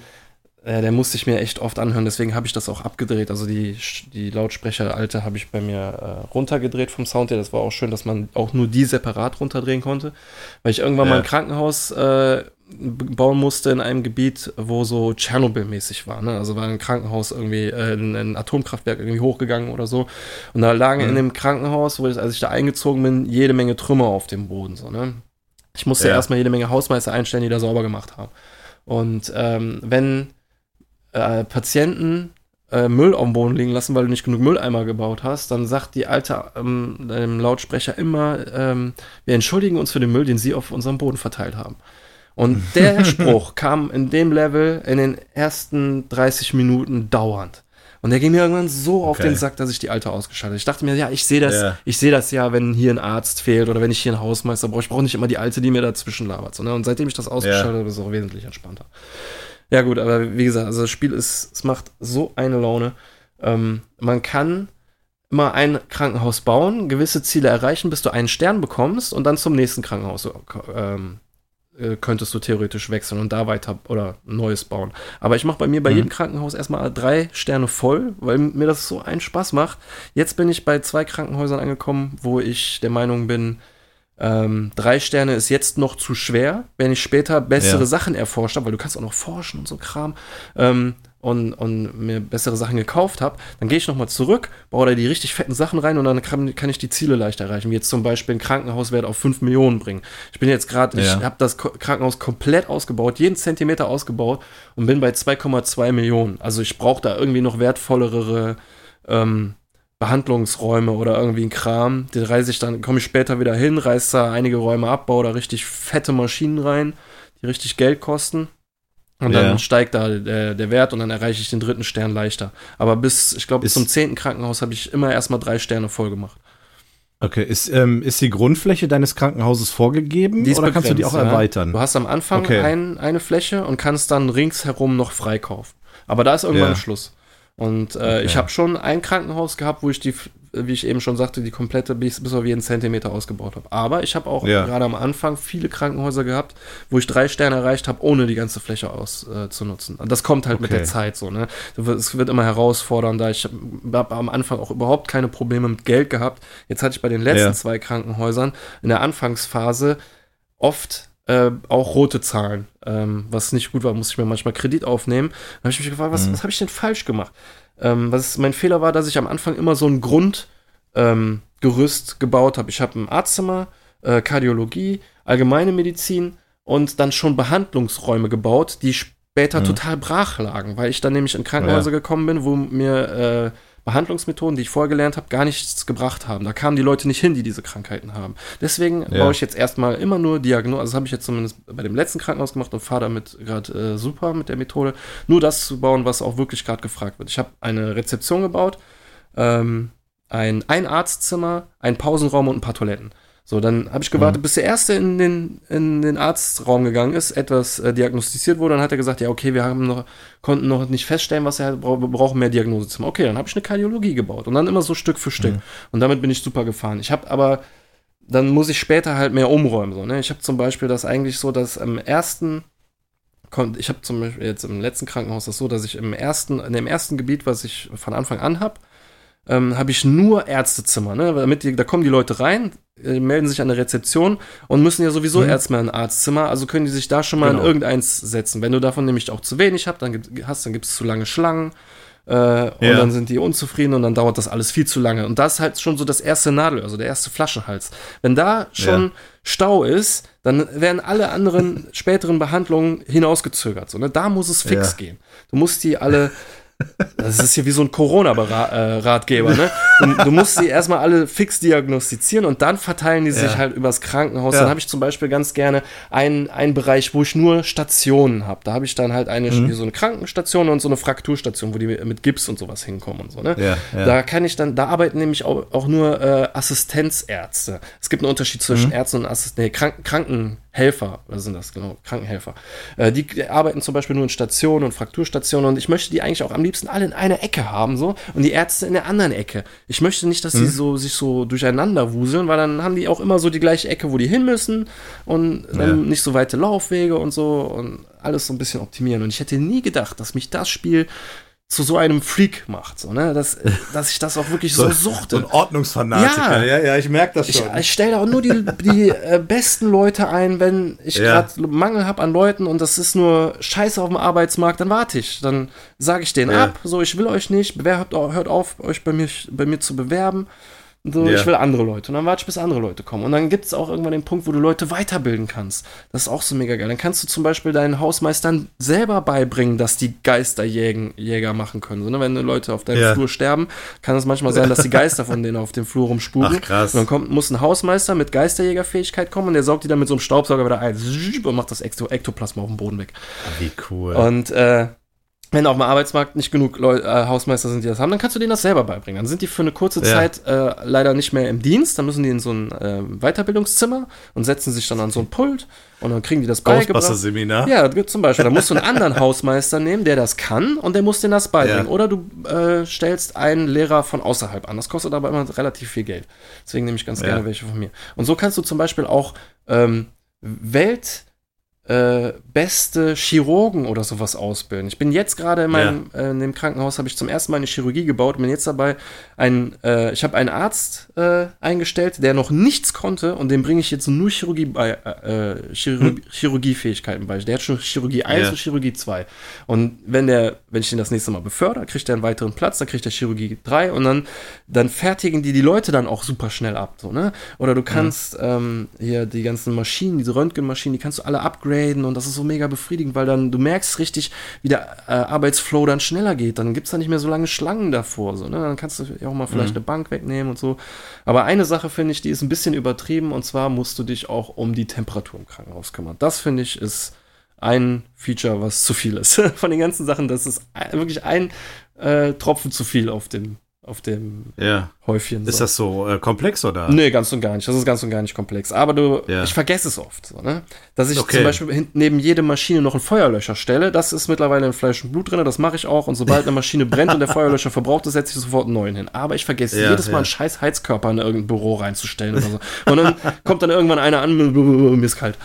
äh, der musste ich mir echt oft anhören, deswegen habe ich das auch abgedreht. Also die, die Lautsprecher alte habe ich bei mir äh, runtergedreht vom Sound her. Das war auch schön, dass man auch nur die separat runterdrehen konnte. Weil ich irgendwann ja. mal ein Krankenhaus äh, bauen musste in einem Gebiet, wo so Tschernobyl-mäßig war. Ne? Also war ein Krankenhaus irgendwie, äh, ein, ein, Atomkraftwerk irgendwie hochgegangen oder so. Und da lagen mhm. in dem Krankenhaus, wo ich, als ich da eingezogen bin, jede Menge Trümmer auf dem Boden. So, ne? Ich musste ja. erstmal jede Menge Hausmeister einstellen, die da sauber gemacht haben. Und ähm, wenn äh, Patienten äh, Müll auf dem Boden liegen lassen, weil du nicht genug Mülleimer gebaut hast, dann sagt die alte ähm, Lautsprecher immer, ähm, wir entschuldigen uns für den Müll, den sie auf unserem Boden verteilt haben. Und der Spruch kam in dem Level in den ersten 30 Minuten dauernd. Und der ging mir irgendwann so auf den Sack, dass ich die alte ausgeschaltet habe. Ich dachte mir, ja, ich sehe das, ja. ich sehe das ja, wenn hier ein Arzt fehlt oder wenn ich hier einen Hausmeister brauche. Ich brauche nicht immer die alte, die mir dazwischen labert. So, ne? Und seitdem ich das ausgeschaltet ja. habe, ist es auch wesentlich entspannter. Ja, gut, aber wie gesagt, also das Spiel ist, es macht so eine Laune. Ähm, man kann immer ein Krankenhaus bauen, gewisse Ziele erreichen, bis du einen Stern bekommst und dann zum nächsten Krankenhaus ähm, äh, könntest du theoretisch wechseln und da weiter oder Neues bauen. Aber ich mache bei mir bei mhm. jedem Krankenhaus erstmal drei Sterne voll, weil mir das so einen Spaß macht. Jetzt bin ich bei zwei Krankenhäusern angekommen, wo ich der Meinung bin, ähm, drei Sterne ist jetzt noch zu schwer. Wenn ich später bessere ja. Sachen erforscht habe, weil du kannst auch noch forschen und so Kram, ähm, und, und mir bessere Sachen gekauft habe, dann gehe ich nochmal zurück, baue da die richtig fetten Sachen rein und dann kann, kann, ich die Ziele leicht erreichen. Wie jetzt zum Beispiel ein Krankenhauswert auf 5 Millionen bringen. Ich bin jetzt gerade, ja. ich habe das Krankenhaus komplett ausgebaut, jeden Zentimeter ausgebaut und bin bei 2,2 Millionen. Also ich brauche da irgendwie noch wertvollere ähm, Behandlungsräume oder irgendwie ein Kram. Den reise ich dann, komme ich später wieder hin, reiße da einige Räume ab, baue da richtig fette Maschinen rein, die richtig Geld kosten. Und dann ja. steigt da der, der, Wert und dann erreiche ich den dritten Stern leichter. Aber bis, ich glaube, bis zum zehnten Krankenhaus habe ich immer erstmal drei Sterne voll gemacht. Okay, ist, ähm, ist die Grundfläche deines Krankenhauses vorgegeben oder begrenzt, kannst du die auch ja. erweitern? Du hast am Anfang okay. ein, eine Fläche und kannst dann ringsherum noch freikaufen. Aber da ist irgendwann ja. Schluss. Und äh, okay. ich habe schon ein Krankenhaus gehabt, wo ich die, wie ich eben schon sagte, die komplette bis, bis auf jeden Zentimeter ausgebaut habe. Aber ich habe auch ja. gerade am Anfang viele Krankenhäuser gehabt, wo ich drei Sterne erreicht habe, ohne die ganze Fläche auszunutzen. Äh, das kommt halt okay. mit der Zeit so. Ne? Es wird immer herausfordernder. Ich habe am Anfang auch überhaupt keine Probleme mit Geld gehabt. Jetzt hatte ich bei den letzten ja. zwei Krankenhäusern in der Anfangsphase oft äh, auch rote Zahlen. Ähm, was nicht gut war, musste ich mir manchmal Kredit aufnehmen. Dann habe ich mich gefragt, was, mhm. was habe ich denn falsch gemacht? Ähm, was mein Fehler war, dass ich am Anfang immer so ein Grundgerüst ähm, gebaut habe. Ich habe ein Arztzimmer, äh, Kardiologie, allgemeine Medizin und dann schon Behandlungsräume gebaut, die später mhm. total brach lagen, weil ich dann nämlich in Krankenhäuser ja. gekommen bin, wo mir äh, Behandlungsmethoden, die ich vorher gelernt habe, gar nichts gebracht haben. Da kamen die Leute nicht hin, die diese Krankheiten haben. Deswegen ja. baue ich jetzt erstmal immer nur Diagnose, also das habe ich jetzt zumindest bei dem letzten Krankenhaus gemacht und fahre damit gerade äh, super mit der Methode, nur das zu bauen, was auch wirklich gerade gefragt wird. Ich habe eine Rezeption gebaut, ähm, ein, ein Arztzimmer, ein Pausenraum und ein paar Toiletten. So, dann habe ich gewartet, mhm. bis der Erste in den, in den Arztraum gegangen ist, etwas äh, diagnostiziert wurde. Dann hat er gesagt, ja, okay, wir haben noch, konnten noch nicht feststellen, was er hat, wir brauchen mehr Diagnosezimmer. Okay, dann habe ich eine Kardiologie gebaut und dann immer so Stück für Stück. Mhm. Und damit bin ich super gefahren. Ich habe aber, dann muss ich später halt mehr umräumen. So, ne? Ich habe zum Beispiel das eigentlich so, dass im ersten ich habe zum Beispiel jetzt im letzten Krankenhaus das so, dass ich im ersten, in dem ersten Gebiet, was ich von Anfang an habe, ähm, habe ich nur Ärztezimmer, ne? Damit die, da kommen die Leute rein, äh, melden sich an der Rezeption und müssen ja sowieso mhm. erstmal ein Arztzimmer, also können die sich da schon mal genau. in irgendeins setzen. Wenn du davon nämlich auch zu wenig hast, dann, hast, dann gibt es zu lange Schlangen. Äh, ja. Und dann sind die unzufrieden und dann dauert das alles viel zu lange. Und das ist halt schon so das erste Nadel, also der erste Flaschenhals. Wenn da schon ja. Stau ist, dann werden alle anderen späteren Behandlungen hinausgezögert. So, ne? Da muss es fix ja. gehen. Du musst die alle Das ist hier wie so ein Corona-Ratgeber, ne? Du, du, musst sie erstmal alle fix diagnostizieren und dann verteilen die sich ja. halt übers Krankenhaus. Ja. Dann habe ich zum Beispiel ganz gerne einen, einen Bereich, wo ich nur Stationen habe. Da habe ich dann halt eine, mhm. so eine Krankenstation und so eine Frakturstation, wo die mit Gips und sowas hinkommen und so, ne? Ja, da kann ich dann, da arbeiten nämlich auch, auch nur äh, Assistenzärzte. Es gibt einen Unterschied zwischen mhm. Ärzten und Assistenten, nee, Kranken, Kranken Helfer, was sind das genau? Krankenhelfer. Äh, die arbeiten zum Beispiel nur in Stationen und Frakturstationen und ich möchte die eigentlich auch am liebsten alle in einer Ecke haben, so, und die Ärzte in der anderen Ecke. Ich möchte nicht, dass sie mhm. so, sich so durcheinander wuseln, weil dann haben die auch immer so die gleiche Ecke, wo die hin müssen und ja. nicht so weite Laufwege und so und alles so ein bisschen optimieren. Und ich hätte nie gedacht, dass mich das Spiel zu so einem Freak macht, so, ne? dass, dass ich das auch wirklich so, so suchte. So ein Ordnungsfanatiker, ja, ja, ja ich merke das schon. Ich, ich stelle auch nur die, die äh, besten Leute ein, wenn ich ja. gerade Mangel habe an Leuten und das ist nur Scheiße auf dem Arbeitsmarkt, dann warte ich. Dann sage ich denen ja. ab, so, ich will euch nicht, bewerbt, hört auf, euch bei mir, bei mir zu bewerben. So, ja. ich will andere Leute. Und dann warte ich, bis andere Leute kommen. Und dann gibt es auch irgendwann den Punkt, wo du Leute weiterbilden kannst. Das ist auch so mega geil. Dann kannst du zum Beispiel deinen Hausmeistern selber beibringen, dass die Geisterjäger machen können. So, ne? Wenn Leute auf deinem ja. Flur sterben, kann es manchmal sein, dass die Geister von denen auf dem Flur rumspuren. Ach, krass. Und dann kommt, muss ein Hausmeister mit Geisterjägerfähigkeit kommen und der saugt die dann mit so einem Staubsauger wieder ein und macht das Ektoplasma auf dem Boden weg. Wie cool. Und äh, wenn auf dem Arbeitsmarkt nicht genug Leu äh, Hausmeister sind, die das haben, dann kannst du denen das selber beibringen. Dann sind die für eine kurze ja. Zeit äh, leider nicht mehr im Dienst, dann müssen die in so ein äh, Weiterbildungszimmer und setzen sich dann an so ein Pult und dann kriegen die das beigebracht. Seminar. Ja, zum Beispiel. Da musst du einen anderen Hausmeister nehmen, der das kann und der muss denen das beibringen. Ja. Oder du äh, stellst einen Lehrer von außerhalb an. Das kostet aber immer relativ viel Geld. Deswegen nehme ich ganz ja. gerne welche von mir. Und so kannst du zum Beispiel auch ähm, Welt äh, beste Chirurgen oder sowas ausbilden. Ich bin jetzt gerade in meinem ja. äh, in dem Krankenhaus habe ich zum ersten Mal eine Chirurgie gebaut und bin jetzt dabei ein äh, ich habe einen Arzt äh, eingestellt, der noch nichts konnte und dem bringe ich jetzt nur Chirurgie bei äh, Chirurg hm. Chirurgiefähigkeiten bei. Der hat schon Chirurgie 1 ja. und Chirurgie 2. Und wenn der wenn ich den das nächste Mal befördere, kriegt er einen weiteren Platz, dann kriegt er Chirurgie 3 und dann dann fertigen die die Leute dann auch super schnell ab, so, ne? Oder du kannst mhm. ähm, hier die ganzen Maschinen, diese Röntgenmaschinen, die kannst du alle upgraden upgraden und das ist so mega befriedigend, weil dann du merkst richtig, wie der äh, Arbeitsflow dann schneller geht. Dann gibt es da nicht mehr so lange Schlangen davor. So, ne? Dann kannst du auch mal vielleicht mhm. eine Bank wegnehmen und so. Aber eine Sache finde ich, die ist ein bisschen übertrieben und zwar musst du dich auch um die Temperatur im Krankenhaus kümmern. Das finde ich ist ein Feature, was zu viel ist. Von den ganzen Sachen, das ist wirklich ein äh, Tropfen zu viel auf dem auf dem ja. Häufchen. So. Ist das so äh, komplex oder? Nee, ganz und gar nicht. Das ist ganz und gar nicht komplex. Aber du, ja. ich vergesse es oft, so, ne? Dass ich okay. zum Beispiel neben jede Maschine noch einen Feuerlöscher stelle. Das ist mittlerweile in Fleisch und Blut drin. Das mache ich auch. Und sobald eine Maschine brennt und der Feuerlöscher verbraucht ist, setze ich sofort einen neuen hin. Aber ich vergesse ja, jedes Mal einen scheiß Heizkörper in irgendein Büro reinzustellen oder so. Und dann kommt dann irgendwann einer an, mir ist kalt.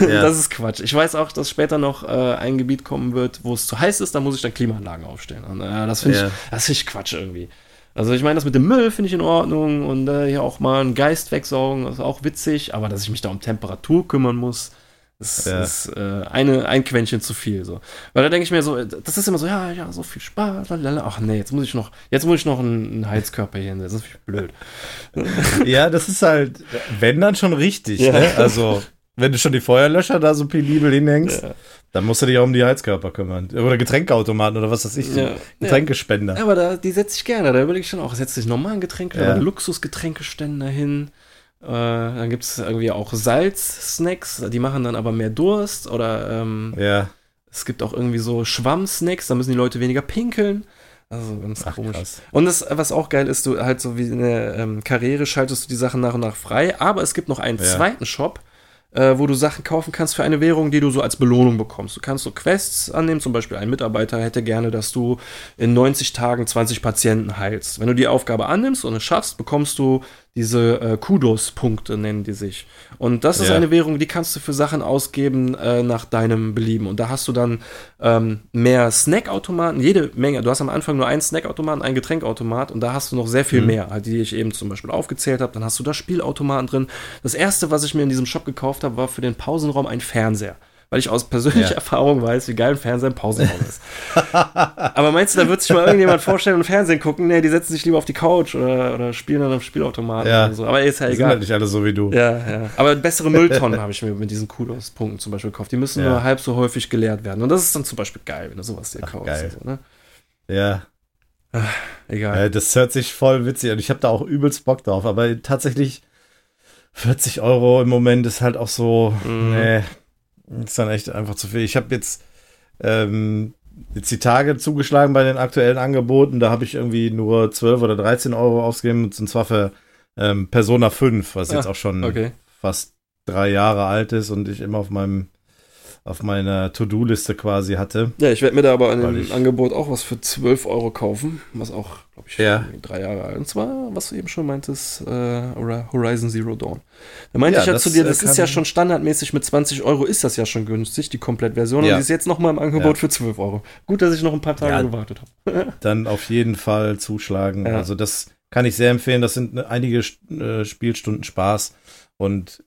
Das ist Quatsch. Ich weiß auch, dass später noch äh, ein Gebiet kommen wird, wo es zu heiß ist. Da muss ich dann Klimaanlagen aufstellen. Und, äh, das finde ich, das find ich Quatsch irgendwie. Also ich meine, das mit dem Müll finde ich in Ordnung und äh, hier auch mal einen Geist wegsaugen, ist auch witzig, aber dass ich mich da um Temperatur kümmern muss, das ja. ist äh, eine, ein Quäntchen zu viel. So. Weil da denke ich mir so, das ist immer so, ja, ja, so viel Spaß, lalala. ach nee, jetzt muss ich noch, jetzt muss ich noch einen, einen Heizkörper hier hinsetzen, das ist blöd. ja, das ist halt, wenn dann schon richtig, ja. ne? Also, wenn du schon die Feuerlöscher da so penibel hinhängst. Ja. Dann musst du dich auch um die Heizkörper kümmern. Oder Getränkeautomaten oder was weiß ich. Ja. Getränkespender. Ja, aber da, die setze ich gerne. Da überlege ich schon auch, setze ich normalen Getränke, ja. Luxusgetränkeständer hin. Äh, dann gibt es irgendwie auch Salz-Snacks, die machen dann aber mehr Durst. Oder ähm, ja. es gibt auch irgendwie so Schwamm-Snacks, da müssen die Leute weniger pinkeln. Also ganz Ach, komisch. Krass. Und das, was auch geil ist, du halt so wie in der ähm, Karriere schaltest du die Sachen nach und nach frei, aber es gibt noch einen ja. zweiten Shop, äh, wo du Sachen kaufen kannst für eine Währung, die du so als Belohnung bekommst. Du kannst so Quests annehmen, zum Beispiel ein Mitarbeiter hätte gerne, dass du in 90 Tagen 20 Patienten heilst. Wenn du die Aufgabe annimmst und es schaffst, bekommst du diese äh, Kudos-Punkte nennen die sich. Und das ist ja. eine Währung, die kannst du für Sachen ausgeben äh, nach deinem Belieben. Und da hast du dann ähm, mehr Snackautomaten, jede Menge. Du hast am Anfang nur einen Snackautomaten, einen Getränkautomat und da hast du noch sehr viel mhm. mehr, halt, die ich eben zum Beispiel aufgezählt habe. Dann hast du da Spielautomaten drin. Das erste, was ich mir in diesem Shop gekauft habe, war für den Pausenraum ein Fernseher weil ich aus persönlicher ja. Erfahrung weiß, wie geil ein Fernseher im Pausenraum ist. Aber meinst du, da wird sich mal irgendjemand vorstellen und Fernsehen gucken? Nee, die setzen sich lieber auf die Couch oder, oder spielen dann auf Spielautomaten ja. oder so. Aber ist ja egal. Sind halt nicht alle so wie du. Ja, ja. Aber bessere Mülltonnen habe ich mir mit diesen Kudos-Punkten zum Beispiel gekauft. Die müssen ja. nur halb so häufig geleert werden. Und das ist dann zum Beispiel geil, wenn du sowas dir kaufst. Geil. So, ne? Ja. Ach, egal. das hört sich voll witzig an. Ich habe da auch übelst Bock drauf. Aber tatsächlich 40 Euro im Moment ist halt auch so, mm. nee, ist dann echt einfach zu viel. Ich habe jetzt, ähm, jetzt die Tage zugeschlagen bei den aktuellen Angeboten. Da habe ich irgendwie nur 12 oder 13 Euro ausgegeben. Und zwar für ähm, Persona 5, was ah, jetzt auch schon okay. fast drei Jahre alt ist und ich immer auf meinem auf meiner To-Do-Liste quasi hatte. Ja, ich werde mir da aber an dem Angebot auch was für 12 Euro kaufen, was auch, glaube ich, Ja. drei Jahre alt. Und zwar, was du eben schon meintest, äh, Horizon Zero Dawn. Da meinte Ja, ich ja das, zu dir, äh, das ist ja schon standardmäßig mit 20 Euro ist das ja schon günstig, die Komplettversion. Und Ja. die ist jetzt nochmal im Angebot Ja. für 12 Euro. Gut, dass ich noch ein paar Tage gewartet habe. Dann auf jeden Fall zuschlagen. Also das kann ich sehr empfehlen. Das sind ne- einige äh, Spielstunden Spaß. Und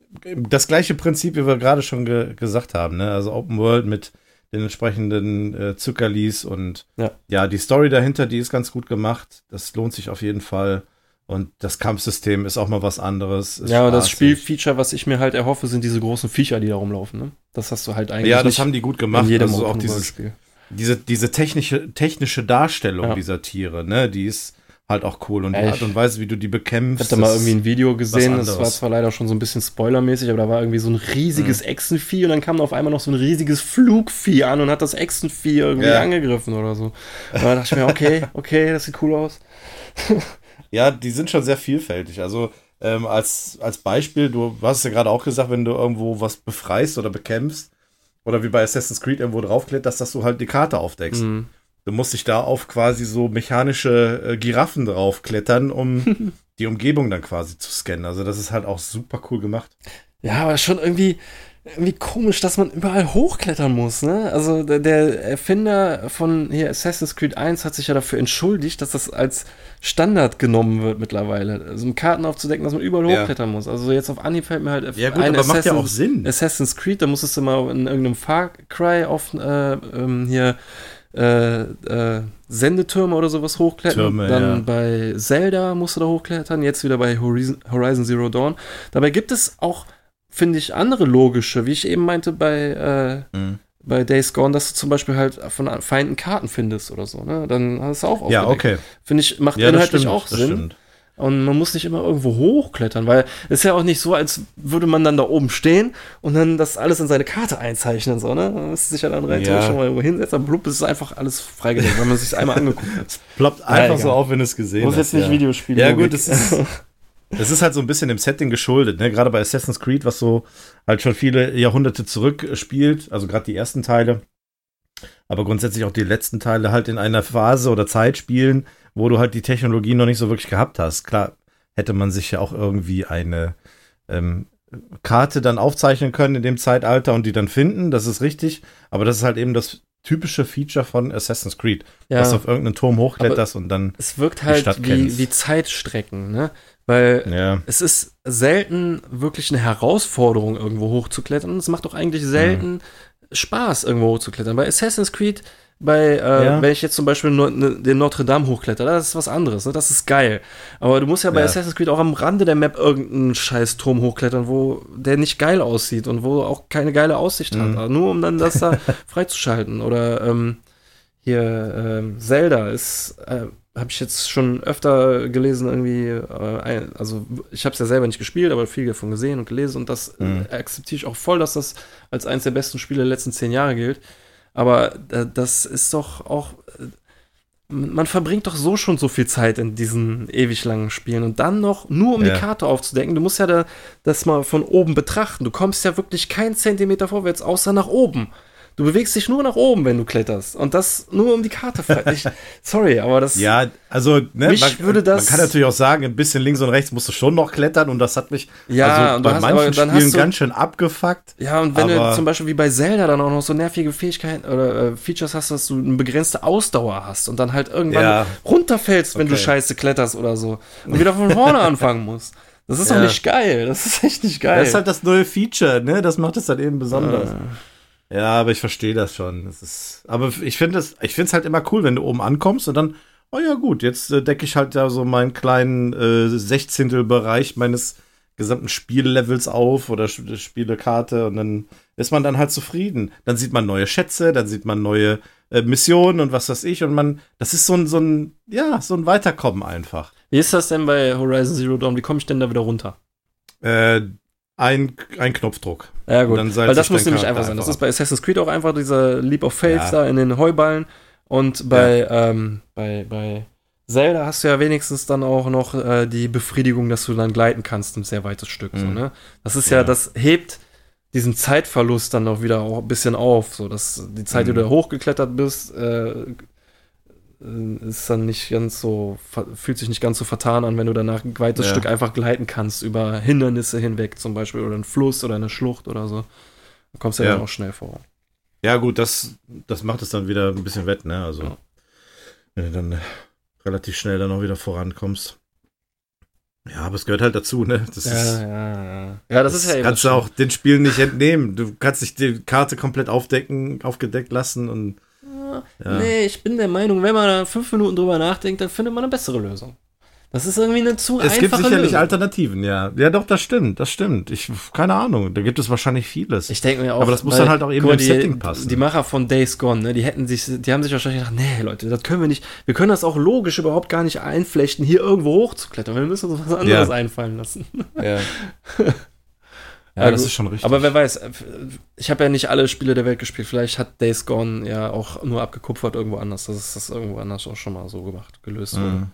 das gleiche Prinzip, wie wir gerade schon ge gesagt haben. Ne? Also Open World mit den entsprechenden äh, Zuckerlis und Ja. ja, die Story dahinter, die ist ganz gut gemacht. Das lohnt sich auf jeden Fall. Und das Kampfsystem ist auch mal was anderes. Ja, und das. Spielfeature, was ich mir halt erhoffe, sind diese großen Viecher, die da rumlaufen. Ne? Das hast du halt eigentlich Ja, das haben die gut gemacht. in jedem also auch dieses, Spiel. diese, diese technische, technische Darstellung Ja. dieser Tiere, ne, die ist halt auch cool. Und die Art ich- und Weise, wie du die Ich bekämpfst. habe da mal irgendwie ein Video gesehen, das war zwar leider schon so ein bisschen spoilermäßig, aber da war irgendwie so ein riesiges Mhm. Echsenvieh und dann kam auf einmal noch so ein riesiges Flugvieh an und hat das Echsenvieh irgendwie Ja. angegriffen oder so. Und da dachte ich mir, okay, okay, das sieht cool aus. Ja, die sind schon sehr vielfältig. Also ähm, als, als Beispiel, du hast ja gerade auch gesagt, wenn du irgendwo was befreist oder bekämpfst, oder wie bei Assassin's Creed irgendwo draufkletterst, dass du halt die Karte aufdeckst. Mhm. Du musst dich da auf quasi so mechanische äh, Giraffen draufklettern, um die Umgebung dann quasi zu scannen. Also das ist halt auch super cool gemacht. Ja, aber schon irgendwie, irgendwie komisch, dass man überall hochklettern muss, ne? Also der, der Erfinder von hier Assassin's Creed 1 hat sich ja dafür entschuldigt, dass das als Standard genommen wird mittlerweile. Also um Karten aufzudecken, dass man überall Ja. hochklettern muss. Also jetzt auf Anhieb fällt mir halt Ja gut, ein aber macht ja Assassin- auch Sinn. Assassin's Creed, da musstest du mal in irgendeinem Far Cry auf äh, ähm, hier äh, äh, Sendetürme oder sowas hochklettern. Türme, Dann ja. bei Zelda musst du da hochklettern, jetzt wieder bei Horizon, Horizon Zero Dawn. Dabei gibt es auch, finde ich, andere logische, wie ich eben meinte bei, äh, Mhm. bei Days Gone, dass du zum Beispiel halt von Feinden Karten findest oder so. Ne? Dann hast du auch Ja, aufgedeckt. okay. Finde ich, macht Ja, inhaltlich stimmt. auch Sinn. stimmt. Und man muss nicht immer irgendwo hochklettern, weil es ist ja auch nicht so, als würde man dann da oben stehen und dann das alles in seine Karte einzeichnen, so, ne? Man müsste sich ja dann rein Ja. schon mal irgendwo hinsetzen, aber blub, ist einfach alles freigelegt, wenn man sich einmal angeguckt hat. Ploppt einfach egal. so auf, wenn du es gesehen Muss hast. jetzt nicht ja. Videospiele. Ja, gut, es ist, es ist halt so ein bisschen dem Setting geschuldet, ne? Gerade bei Assassin's Creed, was so halt schon viele Jahrhunderte zurück spielt, also gerade die ersten Teile, aber grundsätzlich auch die letzten Teile halt in einer Phase oder Zeit spielen, wo du halt die Technologie noch nicht so wirklich gehabt hast. Klar, hätte man sich ja auch irgendwie eine ähm, Karte dann aufzeichnen können in dem Zeitalter und die dann finden, das ist richtig, aber das ist halt eben das typische Feature von Assassin's Creed, dass du ja, auf irgendeinen Turm hochkletterst und dann, es wirkt die halt Stadt wie, kennst. wie Zeitstrecken, ne? Weil ja, es ist selten wirklich eine Herausforderung, irgendwo hochzuklettern. Es macht auch eigentlich selten Mhm. Spaß, irgendwo hochzuklettern. Bei Assassin's Creed, bei, äh, Ja. wenn ich jetzt zum Beispiel no, ne, den Notre Dame hochkletter, das ist was anderes, ne? das ist geil. Aber du musst ja bei Ja. Assassin's Creed auch am Rande der Map irgendeinen scheiß Turm hochklettern, wo der nicht geil aussieht und wo auch keine geile Aussicht Mhm. hat. Nur um dann das da freizuschalten. Oder ähm, hier ähm, Zelda ist, äh, habe ich jetzt schon öfter gelesen, irgendwie, äh, also ich habe es ja selber nicht gespielt, aber viel davon gesehen und gelesen und das Mhm. akzeptiere ich auch voll, dass das als eines der besten Spiele der letzten zehn Jahre gilt. Aber äh, das ist doch auch, äh, man verbringt doch so schon so viel Zeit in diesen ewig langen Spielen und dann noch nur um Ja. die Karte aufzudecken. Du musst ja da, das mal von oben betrachten. Du kommst ja wirklich keinen Zentimeter vorwärts, außer nach oben. Du bewegst dich nur nach oben, wenn du kletterst. Und das nur um die Karte frei. Sorry, aber das. Ja, also, ne, Mich man, würde das- man kann natürlich auch sagen, ein bisschen links und rechts musst du schon noch klettern und das hat mich Ja, also du bei hast- manchen Spielen du- ganz schön abgefuckt. Ja, und wenn du zum Beispiel wie bei Zelda dann auch noch so nervige Fähigkeiten oder äh, Features hast, dass du eine begrenzte Ausdauer hast und dann halt irgendwann Ja. runterfällst, wenn du Okay. scheiße kletterst oder so und wieder von vorne anfangen musst. Das ist doch Ja. nicht geil. Das ist echt nicht geil. Das ist halt das neue Feature, ne? Das macht es dann eben besonders. Äh, Ja, aber ich verstehe das schon. Das ist, aber ich finde es, ich finde es halt immer cool, wenn du oben ankommst und dann, oh ja gut, jetzt äh, decke ich halt da so meinen kleinen äh, Sechzehntelbereich meines gesamten Spiellevels auf oder Sch- Spielekarte und dann ist man dann halt zufrieden. Dann sieht man neue Schätze, dann sieht man neue äh, Missionen und was weiß ich und man, das ist so ein, so ein, ja, so ein Weiterkommen einfach. Wie ist das denn bei Horizon Zero Dawn? Wie komme ich denn da wieder runter? Äh, ein, ein Knopfdruck. Ja, gut. Weil das muss nämlich einfach sein. Das ist bei Assassin's Creed auch einfach dieser Leap of Faith Ja. da in den Heuballen. Und bei, ähm, bei, bei Zelda hast du ja wenigstens dann auch noch äh, die Befriedigung, dass du dann gleiten kannst, ein sehr weites Stück. So, Mhm. ne? Das ist ja. Ja. das hebt diesen Zeitverlust dann auch wieder auch ein bisschen auf. So, dass die Zeit, mhm. die du da hochgeklettert bist, äh, ist dann nicht ganz so, fühlt sich nicht ganz so vertan an, wenn du danach ein weites ja. Stück einfach gleiten kannst über Hindernisse hinweg, zum Beispiel, oder einen Fluss oder eine Schlucht oder so. Da kommst du ja, ja dann auch schnell vor. Ja, gut, das, das macht es dann wieder ein bisschen wett, ne? Also, ja. wenn du dann relativ schnell dann auch wieder vorankommst. Ja, aber es gehört halt dazu, ne? Das ja, ist, ja, ja. Ja, das, das ist ja eben. Kannst du auch den Spielen nicht entnehmen. Du kannst dich die Karte komplett aufdecken, aufgedeckt lassen und. Ja. Nee, ich bin der Meinung, wenn man da fünf Minuten drüber nachdenkt, dann findet man eine bessere Lösung. Das ist irgendwie eine zu es einfache Es gibt sicherlich Lösung. Alternativen, ja. Ja, doch, das stimmt, das stimmt. Ich, keine Ahnung, da gibt es wahrscheinlich vieles. Ich denke mir auch. Aber das muss dann halt auch eben im Setting passen. Die Macher von Days Gone, ne, die hätten sich, die haben sich wahrscheinlich gedacht, nee, Leute, das können wir nicht, wir können das auch logisch überhaupt gar nicht einflechten, hier irgendwo hochzuklettern. Wir müssen uns was anderes ja. einfallen lassen. Ja. Ja, das ist schon richtig. Aber wer weiß, ich habe ja nicht alle Spiele der Welt gespielt. Vielleicht hat Days Gone ja auch nur abgekupfert irgendwo anders. Das ist das irgendwo anders auch schon mal so gemacht, gelöst mhm. wurde.